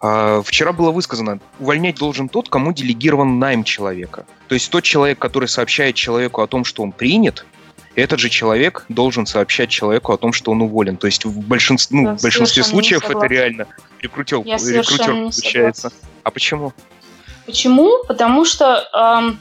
B: А, вчера было высказано, увольнять должен тот, кому делегирован найм человека. То есть тот человек, который сообщает человеку о том, что он принят, этот же человек должен сообщать человеку о том, что он уволен. То есть в большинстве, ну, в большинстве случаев это реально рекрутер, рекрутер получается. А почему?
C: Почему? Потому что эм,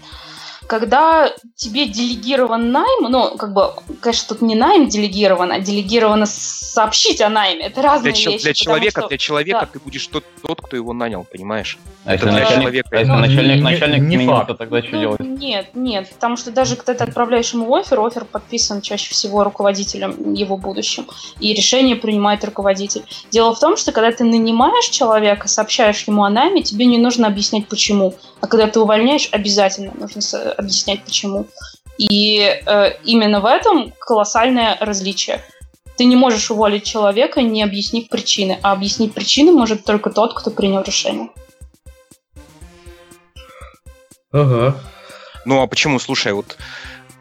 C: когда тебе делегирован найм, ну, как бы, конечно, тут не найм делегирован, а делегировано сообщить о найме. Это разные
B: для,
C: вещи.
B: Для человека, что, для человека да. ты будешь тот, тот, кто его нанял, понимаешь?
D: А это если начальник, человека. А если ну, начальник, не, начальник не, не факт. то тогда что ну, делать?
C: Нет, нет, потому что даже когда ты отправляешь ему офер, офер подписан чаще всего руководителем его будущим, и решение принимает руководитель. Дело в том, что когда ты нанимаешь человека, сообщаешь ему о найме, тебе не нужно объяснять почему, а когда ты увольняешь, обязательно нужно объяснять почему. И э, именно в этом колоссальное различие. Ты не можешь уволить человека, не объяснив причины, а объяснить причины может только тот, кто принял решение.
B: Ага. Ну а почему? Слушай, вот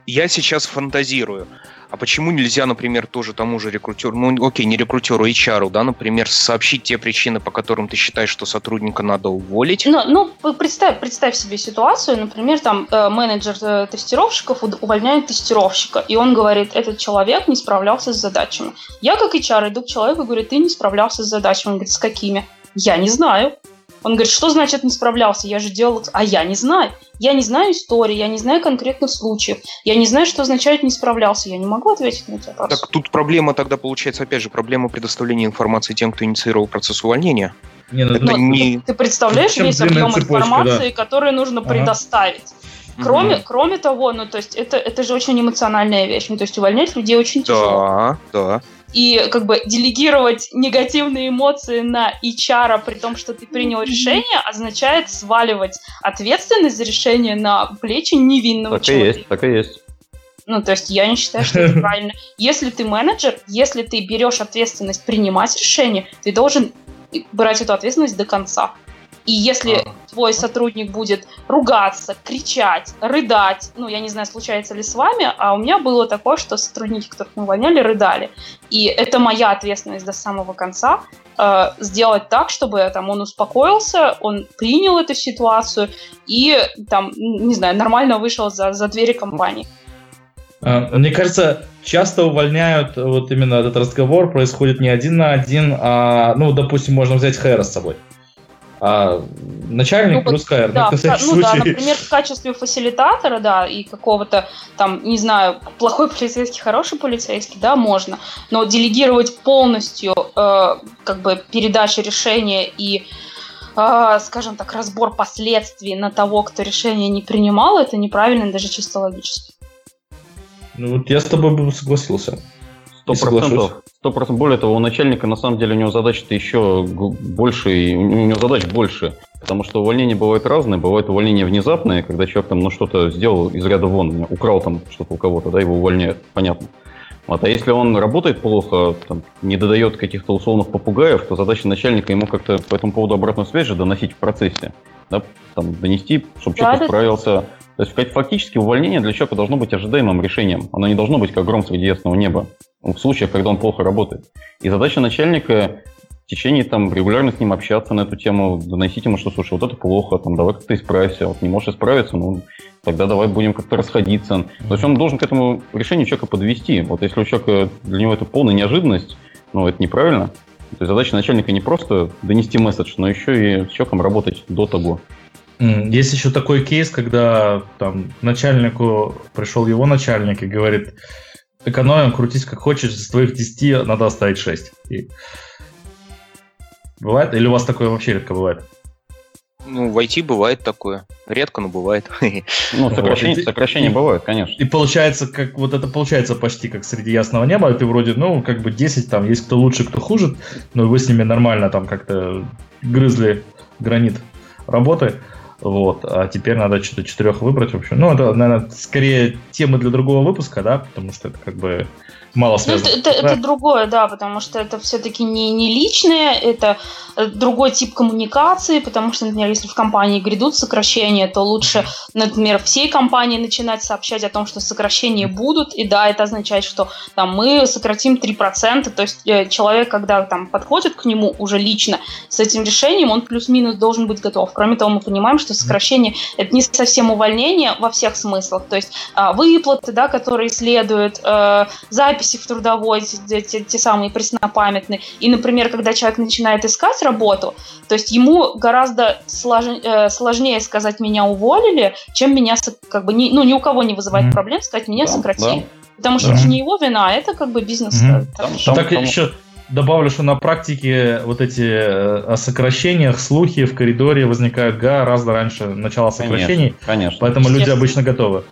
B: я сейчас фантазирую. А почему нельзя, например, тоже тому же рекрутеру, ну окей, не рекрутеру, HR, да, например, сообщить те причины, по которым ты считаешь, что сотрудника надо уволить?
C: Ну, ну представь, представь себе ситуацию, например, там э, менеджер э, тестировщиков увольняет тестировщика, и он говорит, этот человек не справлялся с задачами. Я как HR иду к человеку и говорю, ты не справлялся с задачами. Он говорит, с какими? Я не знаю. Он говорит, что значит не справлялся? Я же делал... А я не знаю. Я не знаю истории, я не знаю конкретных случаев. Я не знаю, что означает не справлялся. Я не могу ответить на эти вопросы.
B: Так тут проблема тогда получается, опять же, проблема предоставления информации тем, кто инициировал процесс увольнения.
C: Не, ну, это не... Ты представляешь весь объем цепочка, информации, да. который нужно ага. предоставить? Кроме, угу. кроме того, ну то есть это, это же очень эмоциональная вещь. Ну, то есть увольнять людей очень тяжело.
B: Да, да.
C: И как бы делегировать негативные эмоции на HR, при том, что ты принял решение, означает сваливать ответственность за решение на плечи невинного
D: так
C: человека.
D: Так и есть, так и есть.
C: Ну, то есть я не считаю, что это правильно. Если ты менеджер, если ты берешь ответственность принимать решение, ты должен брать эту ответственность до конца. И если ага. твой сотрудник будет ругаться, кричать, рыдать, ну, я не знаю, случается ли с вами, а у меня было такое, что сотрудники, которых мы увольняли, рыдали. И это моя ответственность до самого конца э, сделать так, чтобы там он успокоился, он принял эту ситуацию и там, не знаю, нормально вышел за, за двери компании.
A: А, мне кажется, часто увольняют, вот именно этот разговор происходит не один на один, а, ну, допустим, можно взять Хэра с собой. А начальник ну, КР,
C: да, на всякий ну, случай. Да, например, в качестве фасилитатора, да, и какого-то там, не знаю, плохой полицейский, хороший полицейский, да, можно. Но делегировать полностью э, как бы передачу решения и э, скажем так, разбор последствий на того, кто решение не принимал, это неправильно даже чисто логически.
A: Ну вот я с тобой бы согласился.
D: Сто процентов. Сто процентов. Более того, у начальника на самом деле у него задачи-то еще больше, у него задач больше. Потому что увольнения бывают разные. Бывают увольнения внезапные, когда человек там ну, что-то сделал из ряда вон, украл там что-то у кого-то, да, его увольняют. Понятно. Вот. А если он работает плохо, там, не додает каких-то условных попугаев, то задача начальника ему как-то по этому поводу обратную связь же доносить в процессе. Да, там, донести, чтобы человек справился. То есть фактически увольнение для человека должно быть ожидаемым решением. Оно не должно быть как гром среди ясного неба в случаях, когда он плохо работает. И задача начальника в течение там регулярно с ним общаться на эту тему, доносить ему, что слушай, вот это плохо, там давай как-то исправься, вот не можешь исправиться, ну тогда давай будем как-то расходиться. То есть он должен к этому решению человека подвести. Вот если у человека для него это полная неожиданность, ну это неправильно. То есть задача начальника не просто донести месседж, но еще и с человеком работать до того.
A: Есть еще такой кейс, когда там начальнику пришел его начальник и говорит, экономим, крутись как хочешь, из твоих 10 надо оставить 6. И... Бывает? Или у вас такое вообще редко бывает?
B: Ну, в IT бывает такое. Редко, но бывает.
D: Ну, сокращение, вот, сокращение и, бывает, конечно.
A: И получается, как вот это получается почти как среди ясного неба. Ты вроде, ну, как бы 10, там есть кто лучше, кто хуже, но вы с ними нормально там как-то грызли гранит работы. Вот, а теперь надо что-то четырех выбрать, в общем. Ну, это, наверное, скорее темы для другого выпуска, да, потому что это как бы мало связано.
C: Ну, это, это, это другое, да, потому что это все-таки не, не личное, это э, другой тип коммуникации, потому что, например, если в компании грядут сокращения, то лучше, например, всей компании начинать сообщать о том, что сокращения будут, и да, это означает, что там мы сократим 3%, то есть э, человек, когда там подходит к нему уже лично с этим решением, он плюс-минус должен быть готов. Кроме того, мы понимаем, что сокращение – это не совсем увольнение во всех смыслах, то есть а, выплаты, да, которые следуют, э, запись записи в трудовой, те, те, те самые преснопамятные. И, например, когда человек начинает искать работу, то есть ему гораздо слож, э, сложнее сказать «меня уволили», чем меня, как бы, ни, ну, ни у кого не вызывает mm-hmm. проблем сказать «меня да, сократили». Да. Потому что да. это же не его вина, а это как бы бизнес. Mm-hmm.
A: Там, там, так там... еще добавлю, что на практике вот эти э, о сокращениях, слухи в коридоре возникают гораздо раньше начала сокращений.
D: Конечно, конечно.
A: Поэтому люди обычно готовы.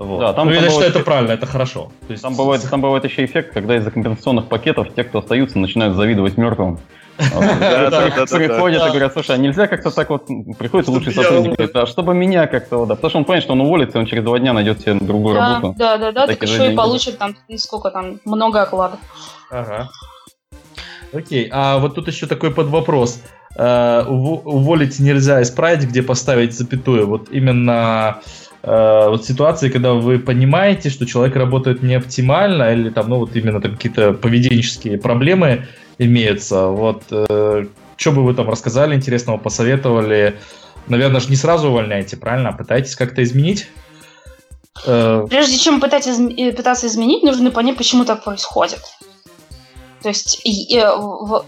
A: Вот. Да, там, ну, там бывает, что это правильно, это хорошо.
D: То есть... там, бывает, там бывает еще эффект, когда из-за компенсационных пакетов те, кто остаются, начинают завидовать мертвым. Приходят и говорят, слушай, а нельзя как-то так вот, приходит лучший сотрудник, говорит, а чтобы меня как-то, да, потому что он понимает, что он уволится, он через два дня найдет себе другую работу.
C: Да, да, да, так еще и получит там, сколько там, много окладов.
A: Ага. Окей, а вот тут еще такой под вопрос. э, уволить нельзя исправить, где поставить запятую. Вот именно вот ситуации, когда вы понимаете, что человек работает не оптимально, или там, ну, вот именно там какие-то поведенческие проблемы имеются. Вот э, что бы вы там рассказали интересного, посоветовали? Наверное, же не сразу увольняете, правильно? А пытаетесь как-то изменить?
C: Э, Прежде чем пытать. Э, пытаться изменить, нужно понять, почему так происходит. То есть, и, э,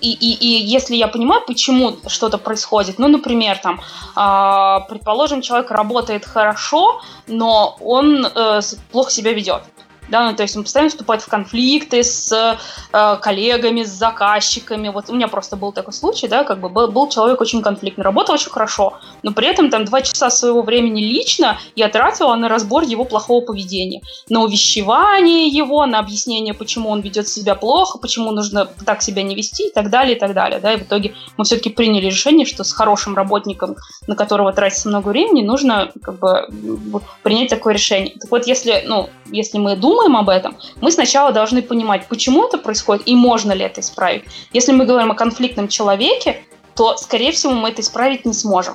C: и, и, и если я понимаю, почему что-то происходит, ну, например, там, э, предположим, человек работает хорошо, но он э, плохо себя ведет да, ну, то есть он постоянно вступает в конфликты с э, коллегами, с заказчиками. Вот у меня просто был такой случай, да, как бы был, был человек очень конфликтный, работал очень хорошо, но при этом там два часа своего времени лично я тратила на разбор его плохого поведения, на увещевание его, на объяснение, почему он ведет себя плохо, почему нужно так себя не вести и так далее, и так далее, да, и в итоге мы все-таки приняли решение, что с хорошим работником, на которого тратится много времени, нужно как бы принять такое решение. Так вот, если, ну, если мы думаем думаем об этом, мы сначала должны понимать, почему это происходит и можно ли это исправить. Если мы говорим о конфликтном человеке, то, скорее всего, мы это исправить не сможем.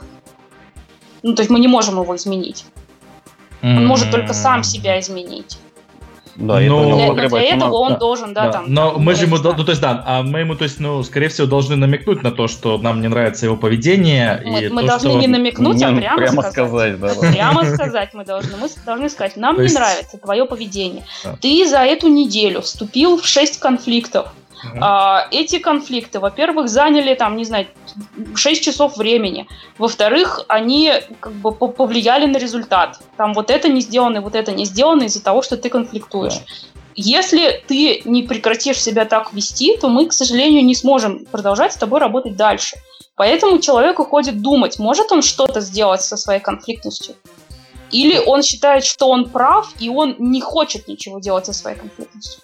C: Ну, то есть мы не можем его изменить. Он может только сам себя изменить.
A: Да, но, для, для этого он да, должен, да, да. там. Но там, мы же ему, ну то есть да, а мы ему, то есть, ну, скорее всего, должны намекнуть на то, что нам не нравится его поведение.
C: Мы,
A: и
C: мы
A: то,
C: должны
A: что...
C: не намекнуть, а прямо,
D: прямо сказать. сказать да,
C: прямо сказать мы должны. Мы должны сказать, нам есть... не нравится твое поведение. Да. Ты за эту неделю вступил в шесть конфликтов. А, эти конфликты, во-первых, заняли там, не знаю, 6 часов времени. Во-вторых, они как бы повлияли на результат. Там вот это не сделано, вот это не сделано из-за того, что ты конфликтуешь. Если ты не прекратишь себя так вести, то мы, к сожалению, не сможем продолжать с тобой работать дальше. Поэтому человек уходит думать, может он что-то сделать со своей конфликтностью. Или он считает, что он прав, и он не хочет ничего делать со своей конфликтностью.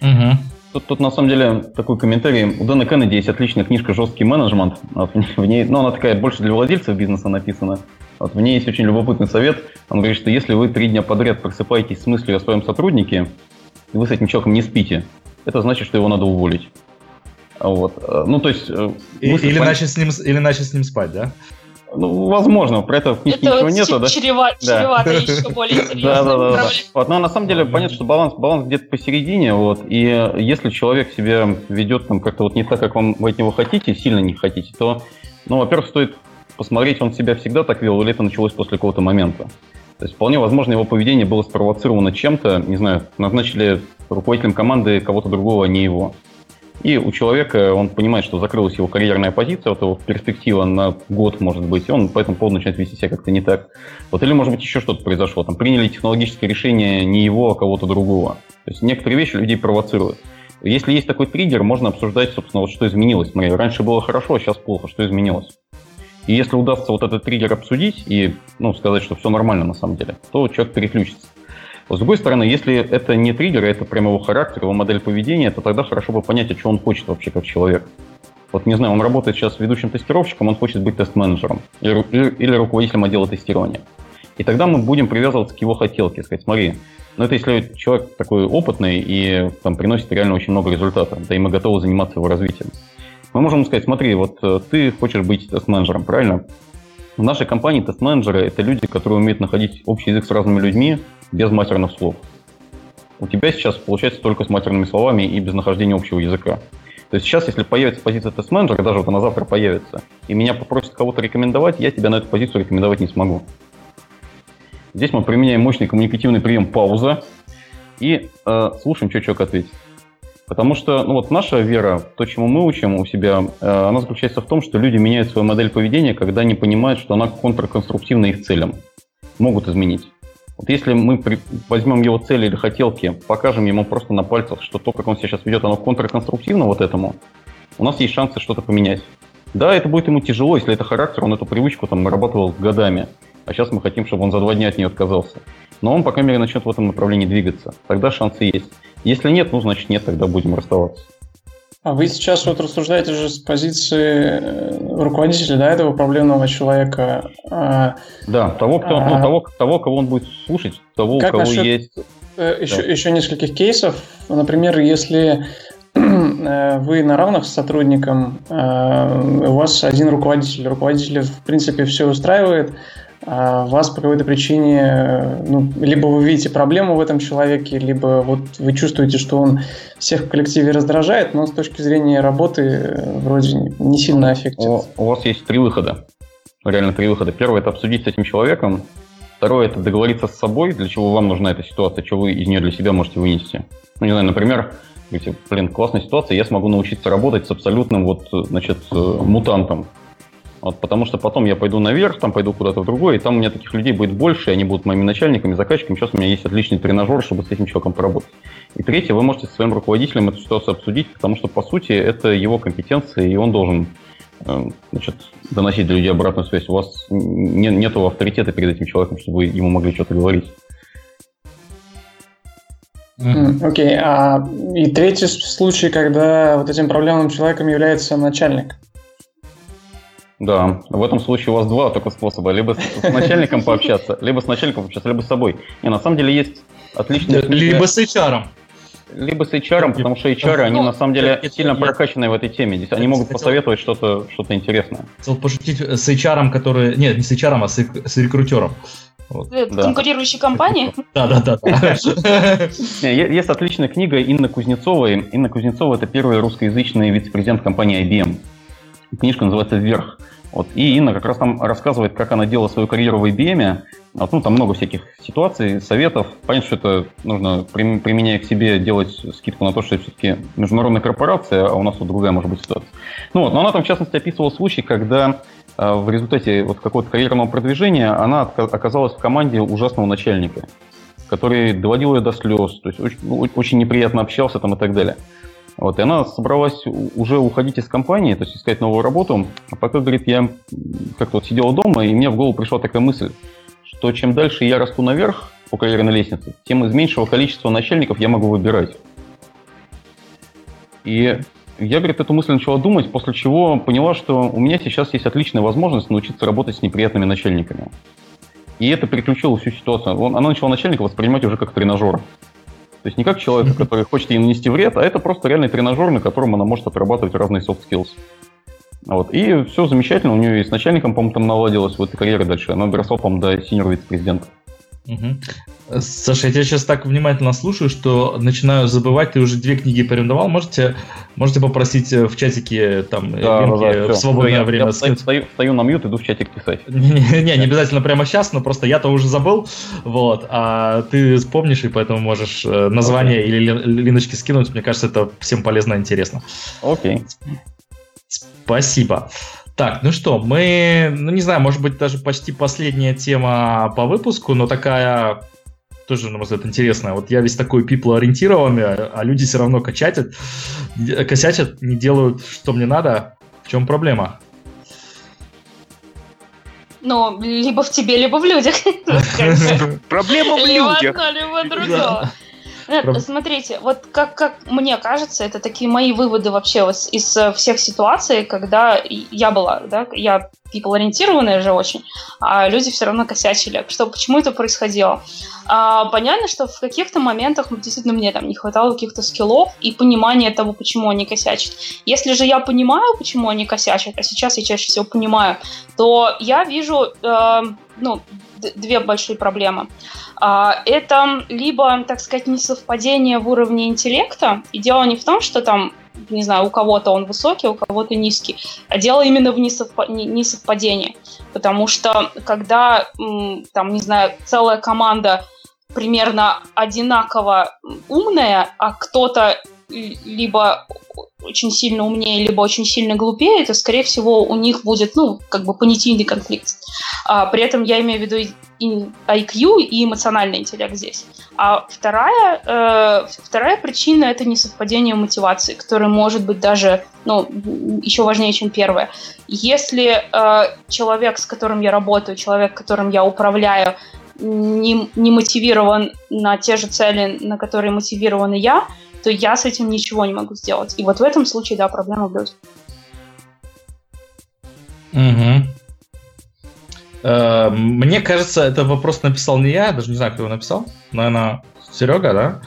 D: Угу. Тут, тут на самом деле такой комментарий. У Дэна Кеннеди есть отличная книжка «Жесткий менеджмент». Вот, в ней, ну, она такая больше для владельцев бизнеса написана. Вот, в ней есть очень любопытный совет. Он говорит, что если вы три дня подряд просыпаетесь с мыслью о своем сотруднике, и вы с этим человеком не спите, это значит, что его надо уволить. Вот. Ну, то есть...
A: И, или, начать с ним, или начать с ним спать, да?
D: Ну, возможно, про это в книжке это ничего нету, да?
C: Чрева, да. Чревато еще более серьезно. Да, да, да.
D: Вот, но на самом деле понятно, что баланс, баланс где-то посередине, вот, и если человек себя ведет там как-то вот не так, как вам, вы от него хотите, сильно не хотите, то, ну, во-первых, стоит посмотреть, он себя всегда так вел, или это началось после какого-то момента. То есть вполне возможно его поведение было спровоцировано чем-то, не знаю, назначили руководителем команды кого-то другого, а не его. И у человека, он понимает, что закрылась его карьерная позиция, вот его перспектива на год, может быть, и он по этому начинает вести себя как-то не так. Вот или, может быть, еще что-то произошло. Там приняли технологическое решение не его, а кого-то другого. То есть некоторые вещи людей провоцируют. Если есть такой триггер, можно обсуждать, собственно, вот что изменилось. Смотри, раньше было хорошо, а сейчас плохо. Что изменилось? И если удастся вот этот триггер обсудить и ну, сказать, что все нормально на самом деле, то человек переключится. С другой стороны, если это не триггер, а это прямо его характер, его модель поведения, то тогда хорошо бы понять, а что он хочет вообще как человек. Вот не знаю, он работает сейчас ведущим тестировщиком, он хочет быть тест-менеджером или, или, руководителем отдела тестирования. И тогда мы будем привязываться к его хотелке, сказать, смотри, ну это если человек такой опытный и там приносит реально очень много результатов, да и мы готовы заниматься его развитием. Мы можем сказать, смотри, вот э, ты хочешь быть тест-менеджером, правильно? В нашей компании тест-менеджеры – это люди, которые умеют находить общий язык с разными людьми без матерных слов. У тебя сейчас получается только с матерными словами и без нахождения общего языка. То есть сейчас, если появится позиция тест-менеджера, даже вот она завтра появится, и меня попросят кого-то рекомендовать, я тебя на эту позицию рекомендовать не смогу. Здесь мы применяем мощный коммуникативный прием пауза и э, слушаем, что человек ответит. Потому что ну вот наша вера, то, чему мы учим у себя, э, она заключается в том, что люди меняют свою модель поведения, когда они понимают, что она контрконструктивна их целям. Могут изменить. Вот если мы при... возьмем его цели или хотелки, покажем ему просто на пальцах, что то, как он сейчас ведет, оно контрконструктивно вот этому, у нас есть шансы что-то поменять. Да, это будет ему тяжело, если это характер, он эту привычку там нарабатывал годами, а сейчас мы хотим, чтобы он за два дня от нее отказался. Но он, по крайней мере, начнет в этом направлении двигаться. Тогда шансы есть. Если нет, ну, значит нет, тогда будем расставаться.
E: А вы сейчас вот рассуждаете же с позиции э, руководителя да, этого проблемного человека.
D: А, да, того, кто, а, ну, того, того, кого он будет слушать, того, у кого есть...
E: Еще, э, да. еще нескольких кейсов. Например, если э, вы на равных с сотрудником, э, у вас один руководитель, руководитель в принципе все устраивает, а вас по какой-то причине, ну, либо вы видите проблему в этом человеке, либо вот вы чувствуете, что он всех в коллективе раздражает, но с точки зрения работы вроде не сильно эффективен.
D: У, у вас есть три выхода. Реально три выхода. Первый – это обсудить с этим человеком. Второе – это договориться с собой, для чего вам нужна эта ситуация, что вы из нее для себя можете вынести. Ну, не знаю, например, говорите, блин, классная ситуация, я смогу научиться работать с абсолютным вот, значит, э, мутантом. Вот, потому что потом я пойду наверх, там пойду куда-то в другое, и там у меня таких людей будет больше, и они будут моими начальниками, заказчиками. Сейчас у меня есть отличный тренажер, чтобы с этим человеком поработать. И третье, вы можете со своим руководителем эту ситуацию обсудить, потому что, по сути, это его компетенция, и он должен э, значит, доносить для людей обратную связь. У вас не, нет авторитета перед этим человеком, чтобы вы ему могли что-то говорить.
E: Окей, okay. а и третий случай, когда вот этим проблемным человеком является начальник.
D: Да, в этом случае у вас два только способа. Либо с, начальником пообщаться, либо с начальником пообщаться, либо с собой. Не, на самом деле есть отличные...
A: Либо с HR.
D: Либо с HR, потому что HR, они на самом деле сильно прокачанные в этой теме. Здесь они могут посоветовать что-то что интересное.
A: Хотел пошутить с HR, который... Нет, не с HR, а с, с рекрутером.
C: Вот. Э, конкурирующей компании?
A: Да, да, да.
D: Есть отличная книга Инны Кузнецовой. Инна Кузнецова – это первый русскоязычный вице-президент компании IBM. Книжка называется «Вверх». Вот. И Инна как раз там рассказывает, как она делала свою карьеру в IBM. Вот, ну, там много всяких ситуаций, советов. Понятно, что это нужно, применяя к себе, делать скидку на то, что это все-таки международная корпорация, а у нас вот другая может быть ситуация. Ну вот, но она там, в частности, описывала случай, когда э, в результате вот какого-то карьерного продвижения она оказалась в команде ужасного начальника, который доводил ее до слез, то есть очень, ну, очень неприятно общался там и так далее. Вот, и она собралась уже уходить из компании, то есть искать новую работу. А пока, говорит, я как-то вот сидела дома, и мне в голову пришла такая мысль, что чем дальше я расту наверх по карьерной лестнице, тем из меньшего количества начальников я могу выбирать. И я, говорит, эту мысль начала думать, после чего поняла, что у меня сейчас есть отличная возможность научиться работать с неприятными начальниками. И это переключило всю ситуацию. Она начала начальника воспринимать уже как тренажер. То есть не как человека, который хочет ей нанести вред, а это просто реальный тренажер, на котором она может отрабатывать разные soft skills. Вот. И все замечательно, у нее и с начальником, по-моему, там наладилось в этой карьере дальше. Она доросла, по-моему, до синьор вице-президента.
A: Угу. Саша, я тебя сейчас так внимательно слушаю, что начинаю забывать, ты уже две книги порекомендовал. Можете, можете попросить в чатике там
D: да, линки да, в свободное я, время? Я стою, стою, стою на мьют, иду в чатик писать.
A: Не, не, обязательно прямо сейчас, но просто я-то уже забыл, вот, а ты вспомнишь, и поэтому можешь э, название okay. или линочки скинуть. Мне кажется, это всем полезно и интересно.
D: Окей. Okay.
A: Спасибо. Так, ну что, мы, ну не знаю, может быть, даже почти последняя тема по выпуску, но такая тоже, на мой взгляд, интересная. Вот я весь такой people-ориентированный, а люди все равно качатят, косячат, не делают, что мне надо. В чем проблема?
C: Ну, либо в тебе, либо в людях.
B: Проблема в людях. Либо
C: одно, либо другое. Нет, Проб... смотрите, вот как, как мне кажется, это такие мои выводы вообще вот из э, всех ситуаций, когда я была, да, я people-ориентированная же очень, а люди все равно косячили. Что, почему это происходило? А, понятно, что в каких-то моментах действительно мне там не хватало каких-то скиллов и понимания того, почему они косячат. Если же я понимаю, почему они косячат, а сейчас я чаще всего понимаю, то я вижу э, ну, две большие проблемы. А, это либо, так сказать, несовпадение в уровне интеллекта, и дело не в том, что там не знаю, у кого-то он высокий, у кого-то низкий. А дело именно в несовпадении. Потому что когда, там, не знаю, целая команда примерно одинаково умная, а кто-то либо очень сильно умнее, либо очень сильно глупее, то, скорее всего, у них будет, ну, как бы понятийный конфликт. А, при этом я имею в виду и IQ, и эмоциональный интеллект здесь. А вторая, э, вторая причина – это несовпадение мотивации, которое может быть даже, ну, еще важнее, чем первая. Если э, человек, с которым я работаю, человек, которым я управляю, не, не мотивирован на те же цели, на которые мотивированы я, то я с этим ничего не могу сделать. И вот в этом случае, да, проблема в людях.
A: Угу. Мне кажется, это вопрос написал не я, даже не знаю, кто его написал. Наверное, Серега, да?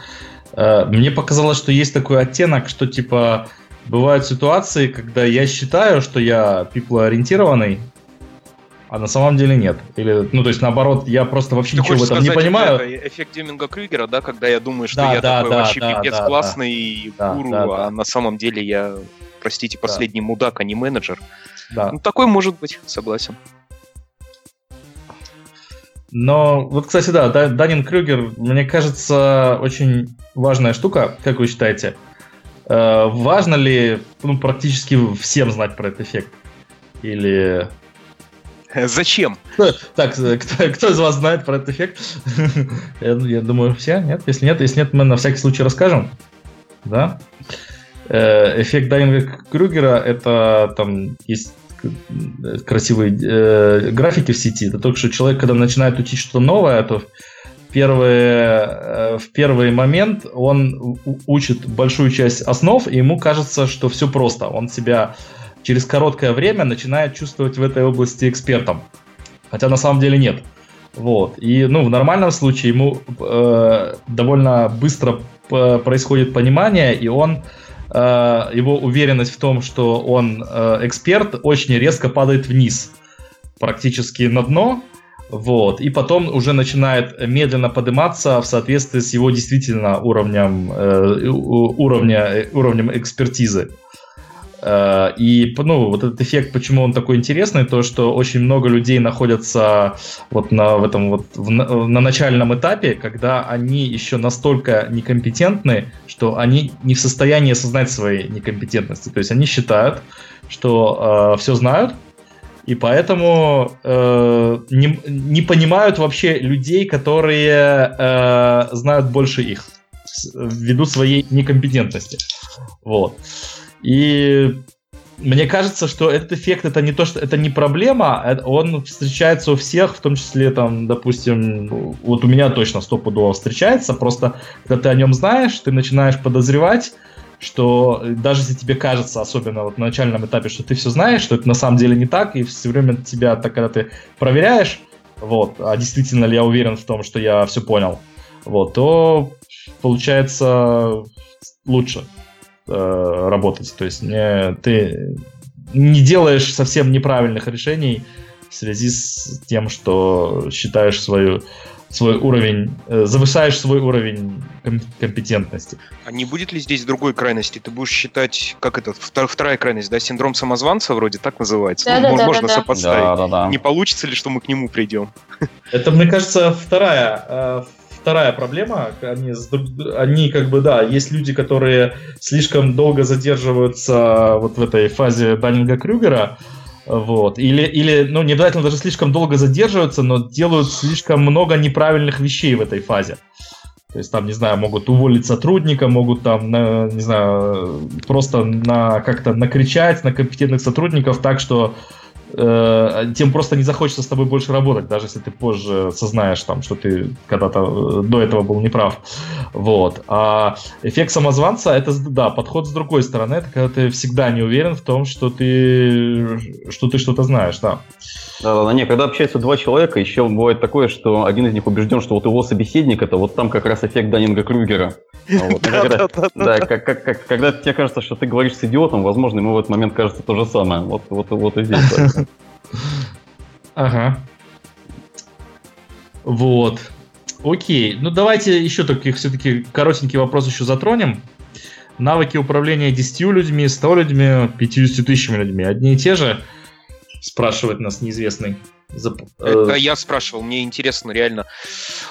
A: Э, мне показалось, что есть такой оттенок, что типа бывают ситуации, когда я считаю, что я people-ориентированный, а на самом деле нет. Или, ну, то есть, наоборот, я просто вообще Ты ничего в этом сказать, не понимаю.
B: Это эффект Дюминга Крюгера, да, когда я думаю, что да, я да, такой да, вообще да, пипец да, классный да, гуру, да, да, а на самом деле я, простите, последний да. мудак, а не менеджер. Да. Ну, такой может быть, согласен.
A: Но вот, кстати, да, Данин Крюгер, мне кажется, очень важная штука, как вы считаете? Э, важно ли ну, практически всем знать про этот эффект? Или
B: Зачем?
A: Так, кто, кто из вас знает про этот эффект? я, я думаю, все, нет? Если нет, если нет, мы на всякий случай расскажем. Да? Э, эффект Дайнга Крюгера это там есть красивые э, графики в сети. Это только что человек, когда начинает учить что-то новое, то первые, э, в первый момент он учит большую часть основ, и ему кажется, что все просто. Он себя через короткое время начинает чувствовать в этой области экспертом. Хотя на самом деле нет. Вот. И ну, в нормальном случае ему э, довольно быстро происходит понимание, и он э, его уверенность в том, что он э, эксперт, очень резко падает вниз, практически на дно. Вот, и потом уже начинает медленно подниматься в соответствии с его действительно уровнем, э, уровня, э, уровнем экспертизы. Э, и ну, вот этот эффект, почему он такой интересный, то что очень много людей находятся вот на в этом вот в, на начальном этапе, когда они еще настолько некомпетентны, что они не в состоянии осознать своей некомпетентности. То есть они считают, что э, все знают, и поэтому э, не, не понимают вообще людей, которые э, знают больше их ввиду своей некомпетентности. Вот. И мне кажется, что этот эффект это не то, что это не проблема, он встречается у всех, в том числе там, допустим, вот у меня точно стопудово встречается. Просто когда ты о нем знаешь, ты начинаешь подозревать, что даже если тебе кажется, особенно вот на начальном этапе, что ты все знаешь, что это на самом деле не так, и все время тебя, так, когда ты проверяешь, вот, а действительно ли я уверен в том, что я все понял, вот, то получается лучше. Э, работать. То есть не, ты не делаешь совсем неправильных решений в связи с тем, что считаешь свою свой уровень, э, завышаешь свой уровень компетентности.
B: А не будет ли здесь другой крайности? Ты будешь считать, как это, вторая крайность, да, синдром самозванца вроде так называется? Да, ну, да, можно да, сопоставить. Да, да, да. Не получится ли, что мы к нему придем?
A: Это, мне кажется, вторая, э, вторая проблема. Они, они как бы, да, есть люди, которые слишком долго задерживаются вот в этой фазе Даннинга-Крюгера, вот. Или, или, ну, не обязательно даже слишком долго задерживаются, но делают слишком много неправильных вещей в этой фазе. То есть там, не знаю, могут уволить сотрудника, могут там, на, не знаю, просто на как-то накричать на компетентных сотрудников так, что э, тем просто не захочется с тобой больше работать, даже если ты позже сознаешь, там, что ты когда-то э, до этого был неправ. Вот. А эффект самозванца это, да, подход с другой стороны, это когда ты всегда не уверен в том, что ты, что ты что-то знаешь, да.
D: Да, да, да, не, когда общаются два человека, еще бывает такое, что один из них убежден, что вот его собеседник это вот там как раз эффект Даннинга Крюгера. Да, когда тебе кажется, что ты говоришь с идиотом, возможно, ему в этот момент кажется то же самое. Вот, вот, вот и здесь.
A: Ага. Вот. Окей. Ну давайте еще таких все-таки коротенький вопрос еще затронем. Навыки управления 10 людьми, 100 людьми, 50 тысячами людьми. Одни и те же спрашивает нас неизвестный.
B: Это я спрашивал, мне интересно реально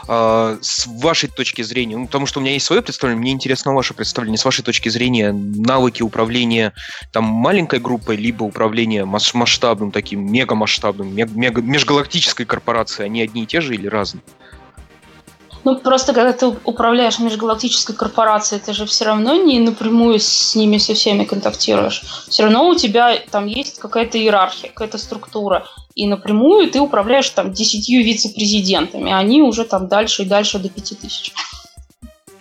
B: э, с вашей точки зрения, ну, потому что у меня есть свое представление, мне интересно ваше представление, с вашей точки зрения навыки управления там маленькой группой, либо управления масштабным таким, мега-масштабным, мега, межгалактической корпорацией, они одни и те же или разные?
C: Ну, просто когда ты управляешь межгалактической корпорацией, ты же все равно не напрямую с ними со всеми контактируешь. Все равно у тебя там есть какая-то иерархия, какая-то структура. И напрямую ты управляешь там десятью вице-президентами. Они уже там дальше и дальше до пяти тысяч.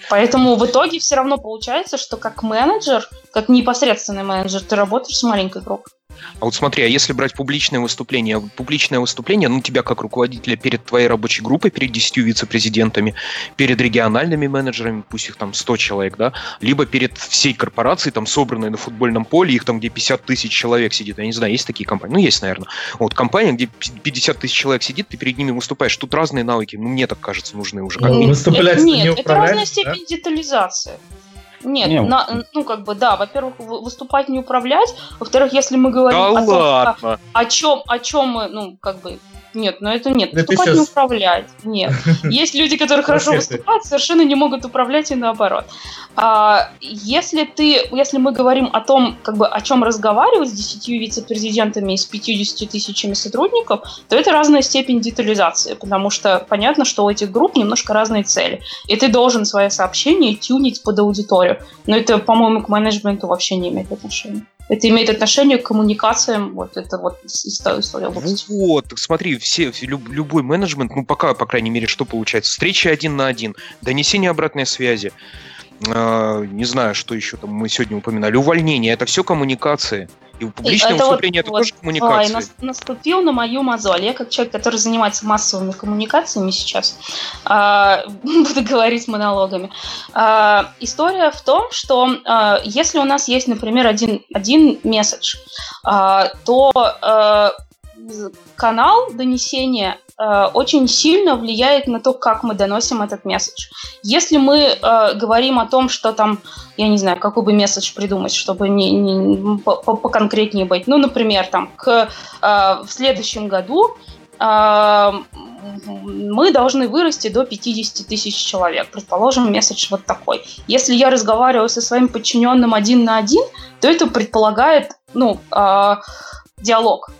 C: Поэтому в итоге все равно получается, что как менеджер, как непосредственный менеджер, ты работаешь с маленькой группой.
B: А вот смотри, а если брать публичное выступление, публичное выступление, ну, тебя как руководителя перед твоей рабочей группой, перед 10 вице-президентами, перед региональными менеджерами, пусть их там 100 человек, да, либо перед всей корпорацией, там, собранной на футбольном поле, их там, где 50 тысяч человек сидит, я не знаю, есть такие компании? Ну, есть, наверное. Вот компания, где 50 тысяч человек сидит, ты перед ними выступаешь, тут разные навыки, ну, мне так кажется, нужны уже. Как
C: ну, выступлять нет, это разная степень да? детализации. Нет, не, на, ну как бы да, во-первых, выступать не управлять, во-вторых, если мы говорим да о ладно. том, о, о чем, о чем мы, ну как бы нет, но это нет. Выступать сейчас... не управлять. Нет. Есть люди, которые хорошо выступают, совершенно не могут управлять и наоборот. А, если ты, если мы говорим о том, как бы о чем разговаривать с 10 вице-президентами и с 50 тысячами сотрудников, то это разная степень детализации, потому что понятно, что у этих групп немножко разные цели. И ты должен свое сообщение тюнить под аудиторию. Но это, по-моему, к менеджменту вообще не имеет отношения. Это имеет отношение к коммуникациям, вот это вот история
B: Вот, смотри, все, люб, любой менеджмент, ну пока, по крайней мере, что получается? Встречи один на один, донесение обратной связи, не знаю, что еще там мы сегодня упоминали, увольнение, это все коммуникации. И публичное это выступление вот, это вот, тоже коммуникация. Ой,
C: наступил на мою мозоль. Я как человек, который занимается массовыми коммуникациями сейчас, э, буду говорить монологами. Э, история в том, что э, если у нас есть, например, один, один месседж, э, то э, канал донесения э, очень сильно влияет на то, как мы доносим этот месседж. Если мы э, говорим о том, что там, я не знаю, какой бы месседж придумать, чтобы не, не поконкретнее быть. Ну, например, там к э, в следующем году э, мы должны вырасти до 50 тысяч человек. Предположим, месседж вот такой. Если я разговариваю со своим подчиненным один на один, то это предполагает, ну, э, диалог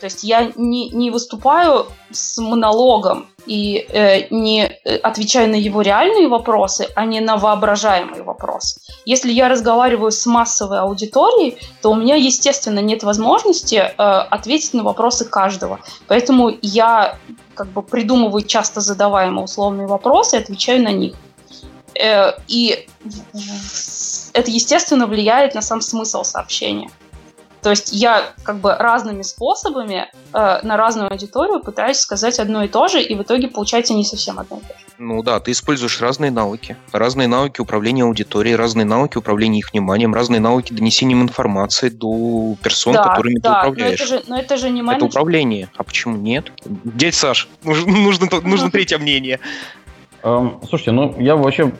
C: то есть я не, не выступаю с монологом и э, не э, отвечаю на его реальные вопросы, а не на воображаемые вопросы. Если я разговариваю с массовой аудиторией, то у меня, естественно, нет возможности э, ответить на вопросы каждого. Поэтому я как бы придумываю часто задаваемые условные вопросы и отвечаю на них. Э, и это, естественно, влияет на сам смысл сообщения. То есть я как бы разными способами э, на разную аудиторию пытаюсь сказать одно и то же, и в итоге получается не совсем одно и то же.
B: Ну да, ты используешь разные навыки. Разные навыки управления аудиторией, разные навыки управления их вниманием, разные навыки донесением информации до персон, да, которыми да, ты управляешь.
C: Но это, же, но это же не менеджмент.
B: Это управление. А почему нет? Дядь Саш, нужно, нужно, нужно третье мнение.
D: Эм, слушайте, ну я вообще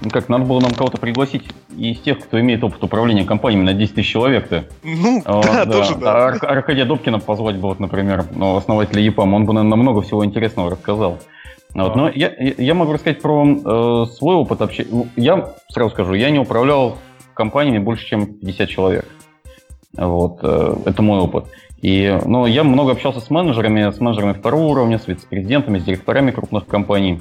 D: ну как, надо было нам кого-то пригласить из тех, кто имеет опыт управления компаниями на 10 тысяч человек-то.
B: Ну, вот, да, да, тоже да.
D: А Ар- Аркадия Добкина позвать бы, вот, например, ну, основателя ЕПАМ, он бы, наверное, много всего интересного рассказал. Вот, но я, я могу рассказать про э, свой опыт общения. Ну, я сразу скажу, я не управлял компаниями больше, чем 50 человек. Вот, э, это мой опыт. И, ну, я много общался с менеджерами, с менеджерами второго уровня, с вице-президентами, с директорами крупных компаний.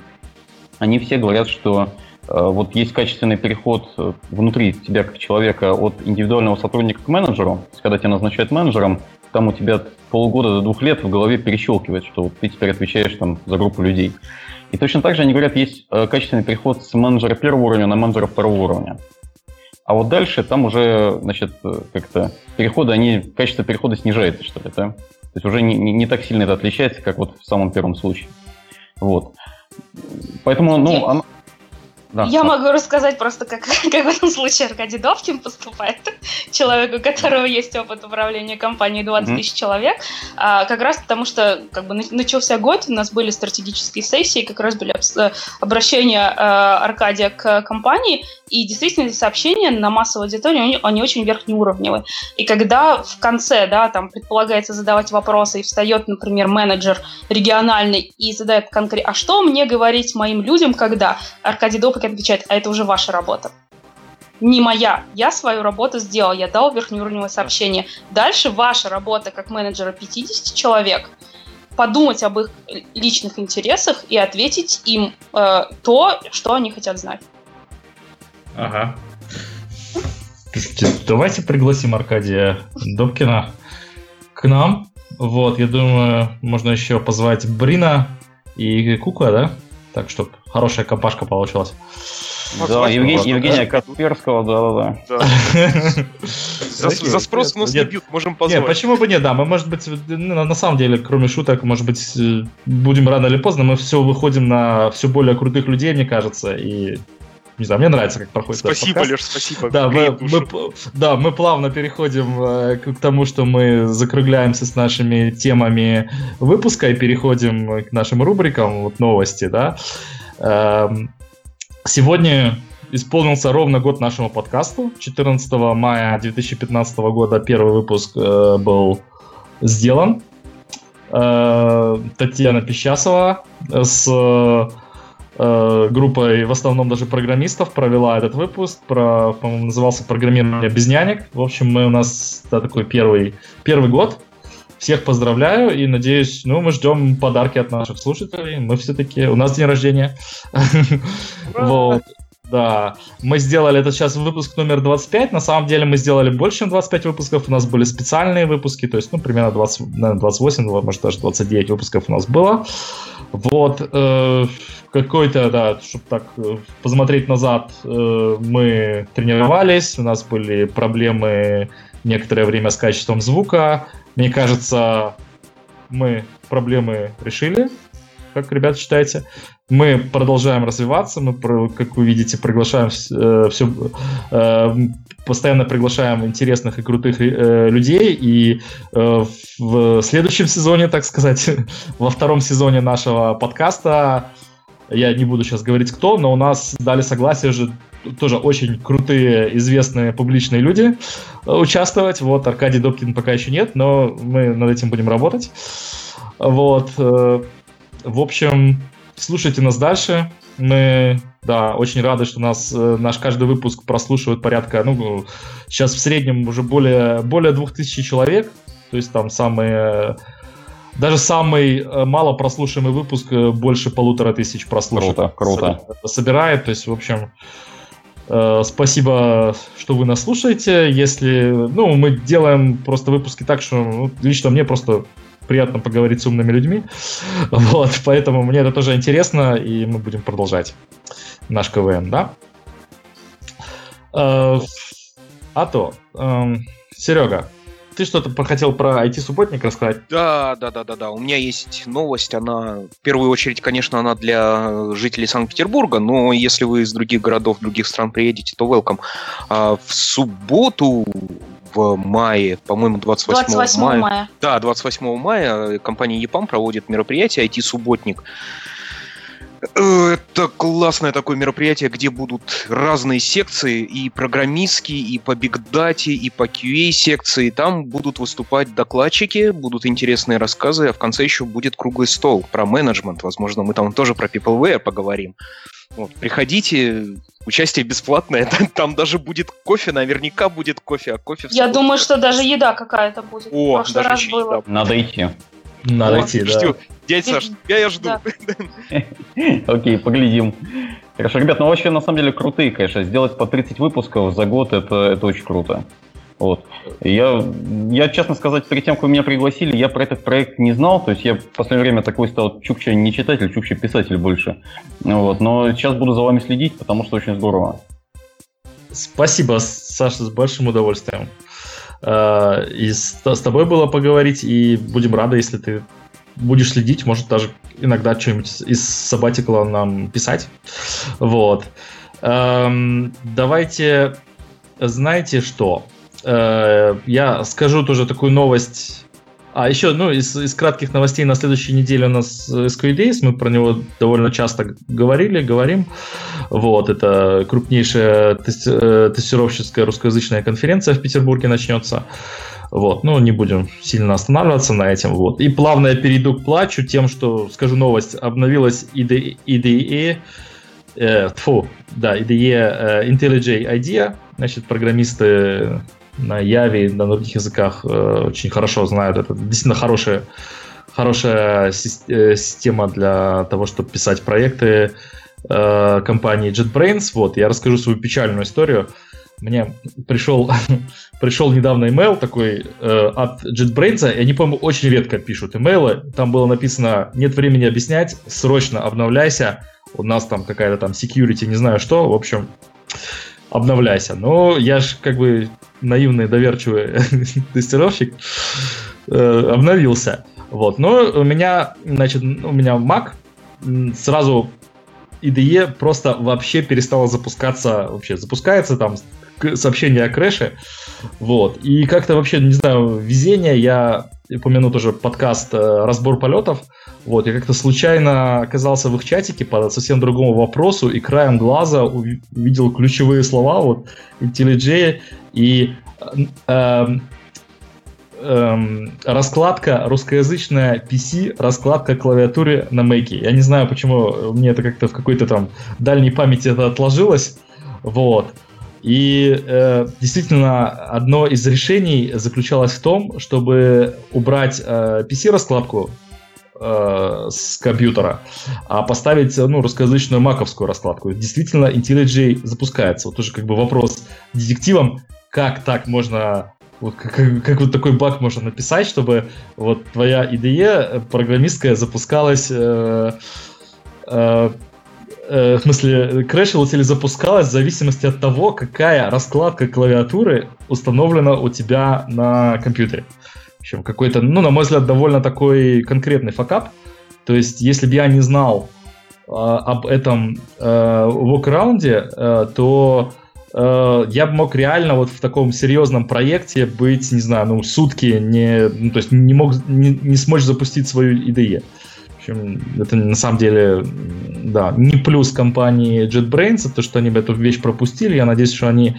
D: Они все говорят, что вот есть качественный переход э, внутри тебя как человека от индивидуального сотрудника к менеджеру. Когда тебя назначают менеджером, там у тебя полгода до двух лет в голове перещелкивает, что ты теперь отвечаешь там за группу людей. И точно так же они говорят, есть э, качественный переход с менеджера первого уровня на менеджера второго уровня. А вот дальше там уже, значит, как-то переходы, они, качество перехода снижается, что ли, да? То есть уже не, не, не так сильно это отличается, как вот в самом первом случае. Вот. Поэтому, ну, оно,
C: да, Я да. могу рассказать просто, как, как в этом случае Аркадий Довкин поступает, человеку, у которого есть опыт управления компанией 20 тысяч mm-hmm. человек, а, как раз потому что как бы начался год, у нас были стратегические сессии, как раз были обращения а, Аркадия к компании, и действительно сообщения на массовую аудиторию, они, они очень верхнеуровневые. И когда в конце, да, там предполагается задавать вопросы, и встает, например, менеджер региональный и задает конкретно, а что мне говорить моим людям, когда Аркадий Довкин отвечает, а это уже ваша работа не моя. Я свою работу сделал, я дал верхнеуровневое сообщение. Дальше ваша работа как менеджера 50 человек подумать об их личных интересах и ответить им э, то, что они хотят знать.
A: Ага. Давайте пригласим Аркадия Добкина к нам. Вот, я думаю, можно еще позвать Брина и Кука, да? Так, чтобы хорошая компашка получилась.
D: Да, Евгения Касперского,
B: да-да-да. За спрос нас не бьют, можем позвать. Нет,
A: почему бы нет, да, мы, может быть, ну, на самом деле, кроме шуток, может быть, э, будем рано или поздно, мы все выходим на все более крутых людей, мне кажется, и не знаю, мне нравится, как проходит
B: Спасибо, Леш, спасибо.
A: Да мы, мы, да, мы плавно переходим э, к тому, что мы закругляемся с нашими темами выпуска и переходим к нашим рубрикам, вот новости, да. Эм, сегодня исполнился ровно год нашему подкасту. 14 мая 2015 года первый выпуск э, был сделан. Э, Татьяна Пещасова с э, группой в основном даже программистов провела этот выпуск, про, по-моему, назывался «Программирование без нянек». В общем, мы у нас да, такой первый, первый год. Всех поздравляю и надеюсь, ну, мы ждем подарки от наших слушателей. Мы все-таки, у нас день рождения. Вот. Да, мы сделали это сейчас выпуск номер 25. На самом деле мы сделали больше, чем 25 выпусков. У нас были специальные выпуски, то есть, ну, примерно 20, наверное, 28, может, даже 29 выпусков у нас было. Вот, э, какой-то, да, чтобы так э, посмотреть назад, э, мы тренировались, у нас были проблемы некоторое время с качеством звука. Мне кажется, мы проблемы решили, как ребята считаете. Мы продолжаем развиваться, мы, как вы видите, приглашаем э, все, э, постоянно приглашаем интересных и крутых э, людей, и э, в следующем сезоне, так сказать, во втором сезоне нашего подкаста, я не буду сейчас говорить кто, но у нас дали согласие уже тоже очень крутые, известные публичные люди э, участвовать. Вот, Аркадий Добкин пока еще нет, но мы над этим будем работать. Вот. Э, в общем, Слушайте нас дальше. Мы, да, очень рады, что нас э, наш каждый выпуск прослушивает порядка, ну, сейчас в среднем уже более, более 2000 человек. То есть там самые даже самый э, мало прослушиваемый выпуск э, больше полутора тысяч прослушиваний.
D: Круто, круто.
A: Собирает, то есть, в общем, спасибо, что вы нас слушаете. Если, ну, мы делаем просто выпуски так, что ну, лично мне просто приятно поговорить с умными людьми. Вот, поэтому мне это тоже интересно, и мы будем продолжать наш КВН, да? Э, а то, эм, Серега, ты что-то хотел про IT-субботник рассказать?
B: Да, да, да, да, да. У меня есть новость. Она, в первую очередь, конечно, она для жителей Санкт-Петербурга, но если вы из других городов, других стран приедете, то welcome. А, в субботу в мае, по-моему, 28, 28 мая. мая. Да, 28 мая компания EPAM проводит мероприятие IT-субботник. Э, это классное такое мероприятие, где будут разные секции, и программистские, и по бигдате, и по QA секции. Там будут выступать докладчики, будут интересные рассказы, а в конце еще будет круглый стол про менеджмент. Возможно, мы там тоже про peopleware поговорим. Вот, приходите, участие бесплатное, там даже будет кофе, наверняка будет кофе, а кофе...
C: Я думаю, что даже еда какая-то будет.
B: О, даже раз
D: было. Надо идти.
A: Надо идти, да. Жду.
B: Дядь Саш, я, я жду.
D: Окей, поглядим. Хорошо, ребят, ну вообще на самом деле крутые, конечно. Сделать по 30 выпусков за год это, это очень круто. Вот. Я, я, честно сказать, перед тем, как вы меня пригласили, я про этот проект не знал. То есть я в последнее время такой стал Чукча не читатель, Чукча писатель больше. Вот. Но сейчас буду за вами следить, потому что очень здорово.
A: Спасибо, Саша, с большим удовольствием. А, и с, с тобой было поговорить, и будем рады, если ты будешь следить, может даже иногда что-нибудь из сабатикла нам писать. Вот. Эм, давайте, знаете что? Э, я скажу тоже такую новость. А еще, ну, из, из кратких новостей на следующей неделе у нас SQL Days, мы про него довольно часто говорили, говорим. Вот, это крупнейшая тести- э, тестировщическая русскоязычная конференция в Петербурге начнется. Вот, ну, не будем сильно останавливаться на этом. Вот. И плавно я перейду к плачу тем, что, скажу новость, обновилась IDE, IDE э, фу, да, IDE э, IntelliJ IDEA, значит, программисты на Яве, на других языках э, очень хорошо знают. Это действительно хорошая, хорошая э, система для того, чтобы писать проекты э, компании JetBrains. Вот, я расскажу свою печальную историю. Мне пришел, пришел недавно email такой э, от JetBrains, и они, по-моему, очень редко пишут имейлы. Там было написано «Нет времени объяснять, срочно обновляйся, у нас там какая-то там security, не знаю что, в общем, обновляйся. Но я же как бы наивный, доверчивый тестировщик, э, обновился. Вот, но у меня, значит, у меня Mac сразу IDE просто вообще перестала запускаться, вообще запускается там сообщение о крэше, вот, и как-то вообще, не знаю, везение, я упомяну тоже подкаст э, «Разбор полетов», вот, я как-то случайно оказался в их чатике по совсем другому вопросу и краем глаза увидел ключевые слова, вот, IntelliJ и э, эм, раскладка русскоязычная PC, раскладка клавиатуры на Mac. Я не знаю, почему мне это как-то в какой-то там дальней памяти это отложилось. Вот. И э, действительно, одно из решений заключалось в том, чтобы убрать э, PC-раскладку э, с компьютера, а поставить ну, русскоязычную маковскую раскладку. Действительно, IntelliJ запускается. Вот тоже как бы вопрос детективам, как так можно вот как, как вот такой баг можно написать, чтобы вот твоя IDE программистская запускалась, э, э, э, в смысле, крэшилась или запускалась в зависимости от того, какая раскладка клавиатуры установлена у тебя на компьютере. В общем, какой-то, ну, на мой взгляд, довольно такой конкретный факап. То есть, если бы я не знал э, об этом э, воркараунде, э, то Э, я бы мог реально вот в таком серьезном проекте быть, не знаю, ну, сутки не, ну, то есть не мог, не, не смочь запустить свою IDE. В общем, это на самом деле, да, не плюс компании JetBrains, то, что они эту вещь пропустили. Я надеюсь, что они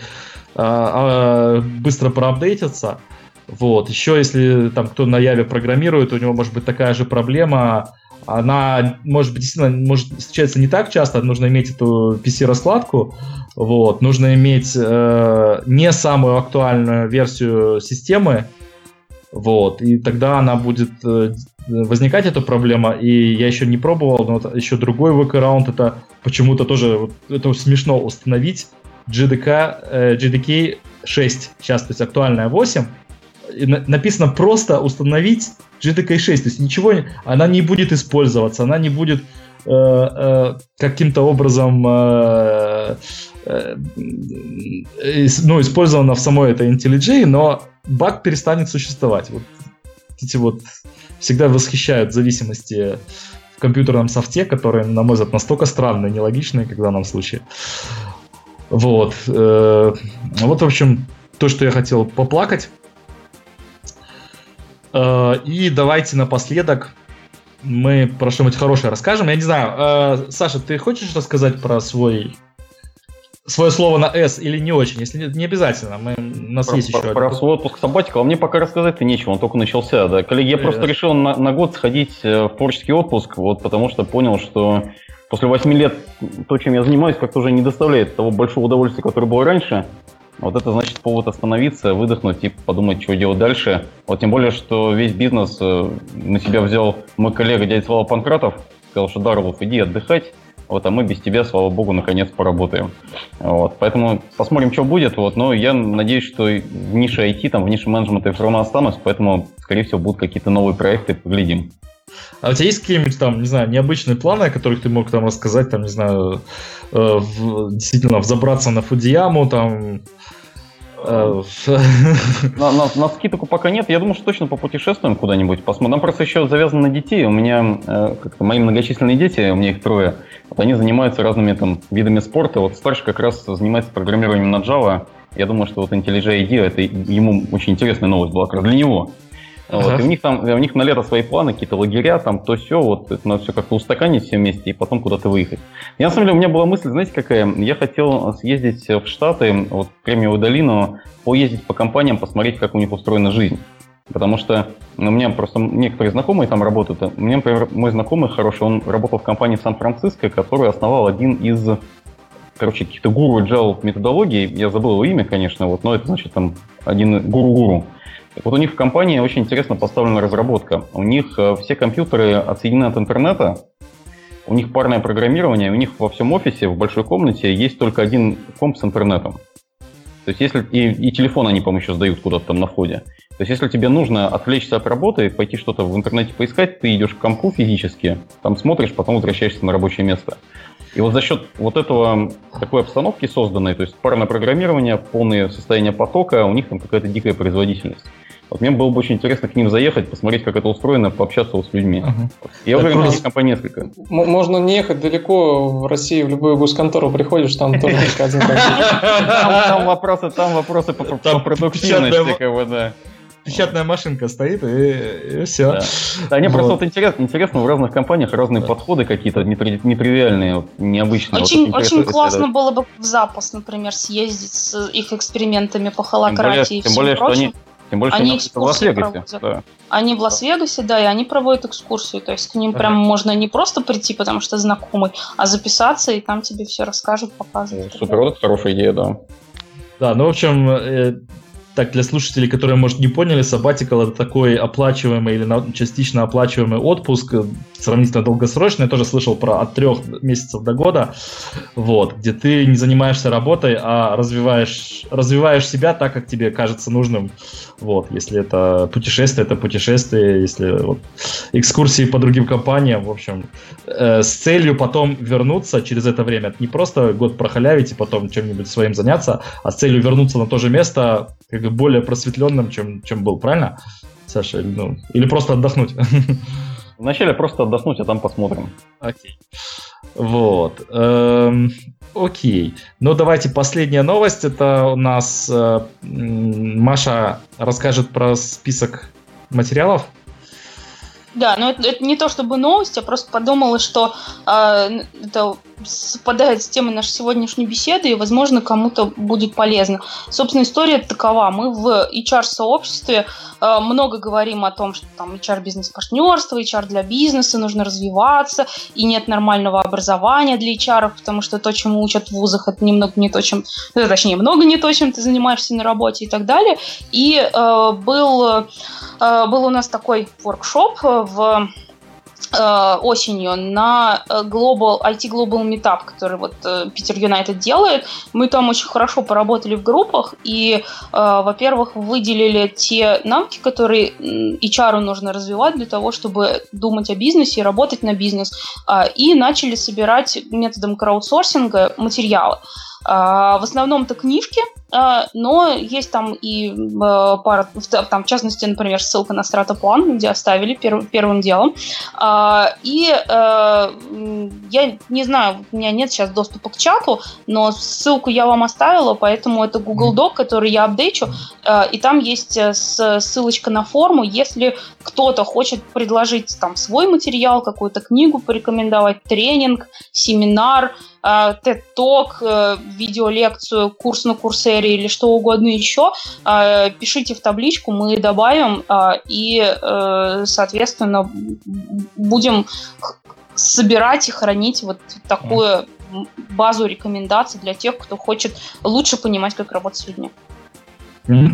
A: а, быстро проапдейтятся. Вот. Еще если там кто на Яве программирует, у него может быть такая же проблема, она, может быть, действительно может встречаться не так часто, нужно иметь эту PC-раскладку, вот, нужно иметь э, не самую актуальную версию системы, вот, и тогда она будет э, возникать эта проблема, и я еще не пробовал, но вот еще другой workaround, это почему-то тоже, вот, это смешно установить GDK, э, GDK 6, сейчас, то есть актуальная 8, и на, написано просто установить GTK 6, то есть ничего, она не будет использоваться, она не будет э, э, каким-то образом э, ну, использована в самой этой IntelliJ, но баг перестанет существовать. Вот эти вот всегда восхищают зависимости в компьютерном софте, которые, на мой взгляд, настолько странные, нелогичные, как в данном случае. Вот. Э, вот, в общем, то, что я хотел поплакать. Э, и давайте напоследок мы про что-нибудь хорошее расскажем. Я не знаю, э, Саша, ты хочешь рассказать про свой свое слово на S или не очень, если не, обязательно. Мы, у нас
D: про,
A: есть
D: про,
A: еще
D: про свой отпуск сабатика, а мне пока рассказать-то нечего, он только начался, да. Коллеги, я просто решил на, на год сходить э, в творческий отпуск, вот потому что понял, что после 8 лет то, чем я занимаюсь, как-то уже не доставляет того большого удовольствия, которое было раньше. Вот это значит повод остановиться, выдохнуть и подумать, что делать дальше. Вот тем более, что весь бизнес э, на себя взял мой коллега дядя Слава Панкратов. Сказал, что Дарвов, иди отдыхать. Вот, а мы без тебя, слава богу, наконец поработаем. Вот, поэтому посмотрим, что будет. Вот, но я надеюсь, что в нише IT, там, в нише менеджмента равно останусь, поэтому, скорее всего, будут какие-то новые проекты, поглядим.
A: А у тебя есть какие-нибудь там, не знаю, необычные планы, о которых ты мог там рассказать, там, не знаю, э, в, действительно взобраться на Фудияму, там,
D: на, на, на скидку пока нет. Я думаю, что точно попутешествуем куда-нибудь. Посмотрим. Нам просто еще завязано на детей. У меня э, как мои многочисленные дети, у меня их трое, вот они занимаются разными там видами спорта. Вот старший как раз занимается программированием на Java. Я думаю, что вот IntelliJ IDEA, это ему очень интересная новость была как раз для него. Вот, и у них там, у них на лето свои планы, какие-то лагеря, там то все, вот это надо все как-то устаканить все вместе и потом куда-то выехать. И на самом деле у меня была мысль, знаете, какая? Я хотел съездить в Штаты, вот в Кремниевую долину, поездить по компаниям, посмотреть, как у них устроена жизнь. Потому что ну, у меня просто некоторые знакомые там работают. У меня, например, мой знакомый хороший, он работал в компании в Сан-Франциско, которую основал один из короче, каких-то гуру agile методологии. Я забыл его имя, конечно, вот, но это значит там один гуру-гуру. Вот у них в компании очень интересно поставлена разработка. У них э, все компьютеры отсоединены от интернета, у них парное программирование, у них во всем офисе, в большой комнате есть только один комп с интернетом. То есть если и, и телефон они, по-моему, еще сдают куда-то там на входе. То есть если тебе нужно отвлечься от работы, пойти что-то в интернете поискать, ты идешь к компу физически, там смотришь, потом возвращаешься на рабочее место. И вот за счет вот этого такой обстановки созданной, то есть парное программирование, полное состояние потока, у них там какая-то дикая производительность. Вот мне было бы очень интересно к ним заехать, посмотреть, как это устроено, пообщаться вот с людьми. Uh-huh. Я уверен, что компаний несколько.
E: Можно не ехать далеко в России, в любую госконтору приходишь, там тоже один
D: Там вопросы, там вопросы по продуктивности,
A: да печатная машинка стоит, и, и все. Да.
D: Да, не, вот. просто вот интересно, интересно, в разных компаниях разные да. подходы какие-то нетривиальные, необычные.
C: Очень, вот очень классно было бы в запас, например, съездить с их экспериментами по холократии
D: тем более, и всему тем более, прочему. Что они тем более,
C: они что в Лас-Вегасе. Да. Они в Лас-Вегасе, да, и они проводят экскурсию. То есть к ним ага. прям можно не просто прийти, потому что знакомый, а записаться, и там тебе все расскажут, покажут.
D: Супер, вот хорошая идея, да.
A: Да, ну, в общем, э, так, для слушателей, которые, может, не поняли, sabbatical это такой оплачиваемый или частично оплачиваемый отпуск, э, сравнительно долгосрочный. Я тоже слышал про от трех месяцев до года, вот, где ты не занимаешься работой, а развиваешь, развиваешь себя так, как тебе кажется нужным. Вот, если это путешествие, это путешествие, если вот, экскурсии по другим компаниям, в общем, э, с целью потом вернуться через это время. Не просто год прохалявить и потом чем-нибудь своим заняться, а с целью вернуться на то же место, как более просветленным, чем, чем был, правильно, Саша? Ну, или просто отдохнуть?
D: Вначале просто отдохнуть, а там посмотрим.
A: Окей. Вот. Эм, окей. Ну, давайте последняя новость. Это у нас э, Маша расскажет про список материалов.
C: Да, но это, это не то чтобы новость, я просто подумала, что э, это совпадает с темой нашей сегодняшней беседы, и, возможно, кому-то будет полезно. Собственно, история такова. Мы в HR-сообществе э, много говорим о том, что там HR-бизнес-партнерство, HR для бизнеса, нужно развиваться, и нет нормального образования для HR, потому что то, чему учат в вузах, это немного не то, чем... Ну, точнее, много не то, чем ты занимаешься на работе и так далее. И э, был, э, был у нас такой воркшоп в осенью на э, Global, IT Global Meetup, который вот э, Питер Юнайтед делает. Мы там очень хорошо поработали в группах и, во-первых, выделили те навыки, которые HR нужно развивать для того, чтобы думать о бизнесе и работать на бизнес, и начали собирать методом краудсорсинга материалы. В основном это книжки, а, но есть там и э, пара, там, в частности, например, ссылка на стратоплан, где оставили перв, первым делом. А, и я не знаю, у меня нет сейчас доступа к чату, но ссылку я вам оставила, поэтому это Google Doc, который я апдейчу, а, и там есть э, ссылочка на форму, если кто-то хочет предложить там свой материал, какую-то книгу порекомендовать, тренинг, семинар, TED Talk, видеолекцию, курс на курсе серии или что угодно еще, а, пишите в табличку, мы добавим а, и, э, соответственно, будем собирать и хранить вот такую базу рекомендаций для тех, кто хочет лучше понимать, как работать с людьми.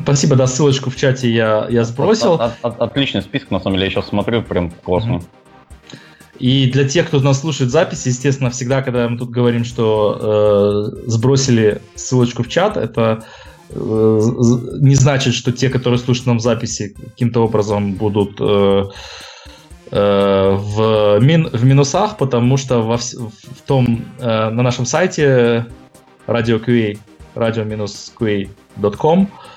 A: Спасибо, да, ссылочку в чате я, я сбросил. От,
D: от, отличный список, на самом деле, я сейчас смотрю, прям классно.
A: И для тех, кто нас слушает записи, естественно, всегда, когда мы тут говорим, что э, сбросили ссылочку в чат, это э, не значит, что те, которые слушают нам записи, каким-то образом будут э, э, в, мин, в минусах, потому что во, в том, э, на нашем сайте Radio QA, radio-qa.com, Э,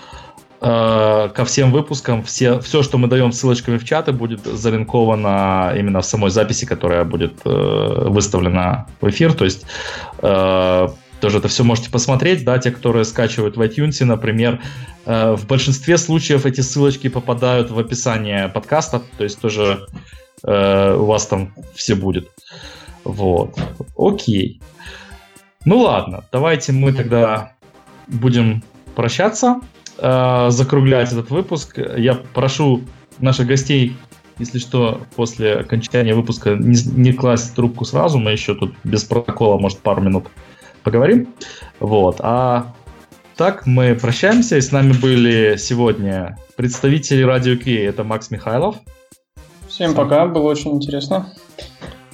A: ко всем выпускам. Все, все, что мы даем ссылочками в чаты, будет залинковано именно в самой записи, которая будет э, выставлена в эфир. То есть э, тоже это все можете посмотреть, да, те, которые скачивают в iTunes, например. Э, в большинстве случаев эти ссылочки попадают в описание подкаста, то есть тоже э, у вас там все будет. Вот. Окей. Ну ладно, давайте мы тогда будем прощаться э, закруглять этот выпуск. Я прошу наших гостей, если что, после окончания выпуска не, не класть трубку сразу, мы еще тут без протокола, может, пару минут поговорим. Вот. А так, мы прощаемся. И с нами были сегодня представители Радио Кей. Это Макс Михайлов.
E: Всем пока, было очень интересно.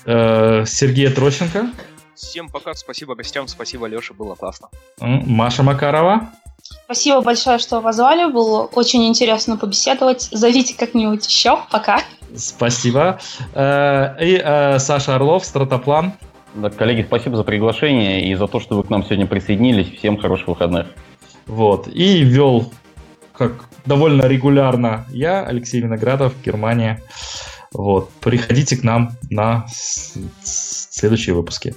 A: Э, Сергей Трощенко.
B: Всем пока, спасибо гостям, спасибо Леше, было классно.
A: Маша Макарова.
C: Спасибо большое, что позвали. Было очень интересно побеседовать. Зовите как-нибудь еще. Пока.
A: Спасибо. Э, и э, Саша Орлов, Стратоплан.
D: Да, коллеги, спасибо за приглашение и за то, что вы к нам сегодня присоединились. Всем хороших выходных.
A: Вот. И вел как довольно регулярно я, Алексей Виноградов, Германия. Вот. Приходите к нам на следующие выпуски.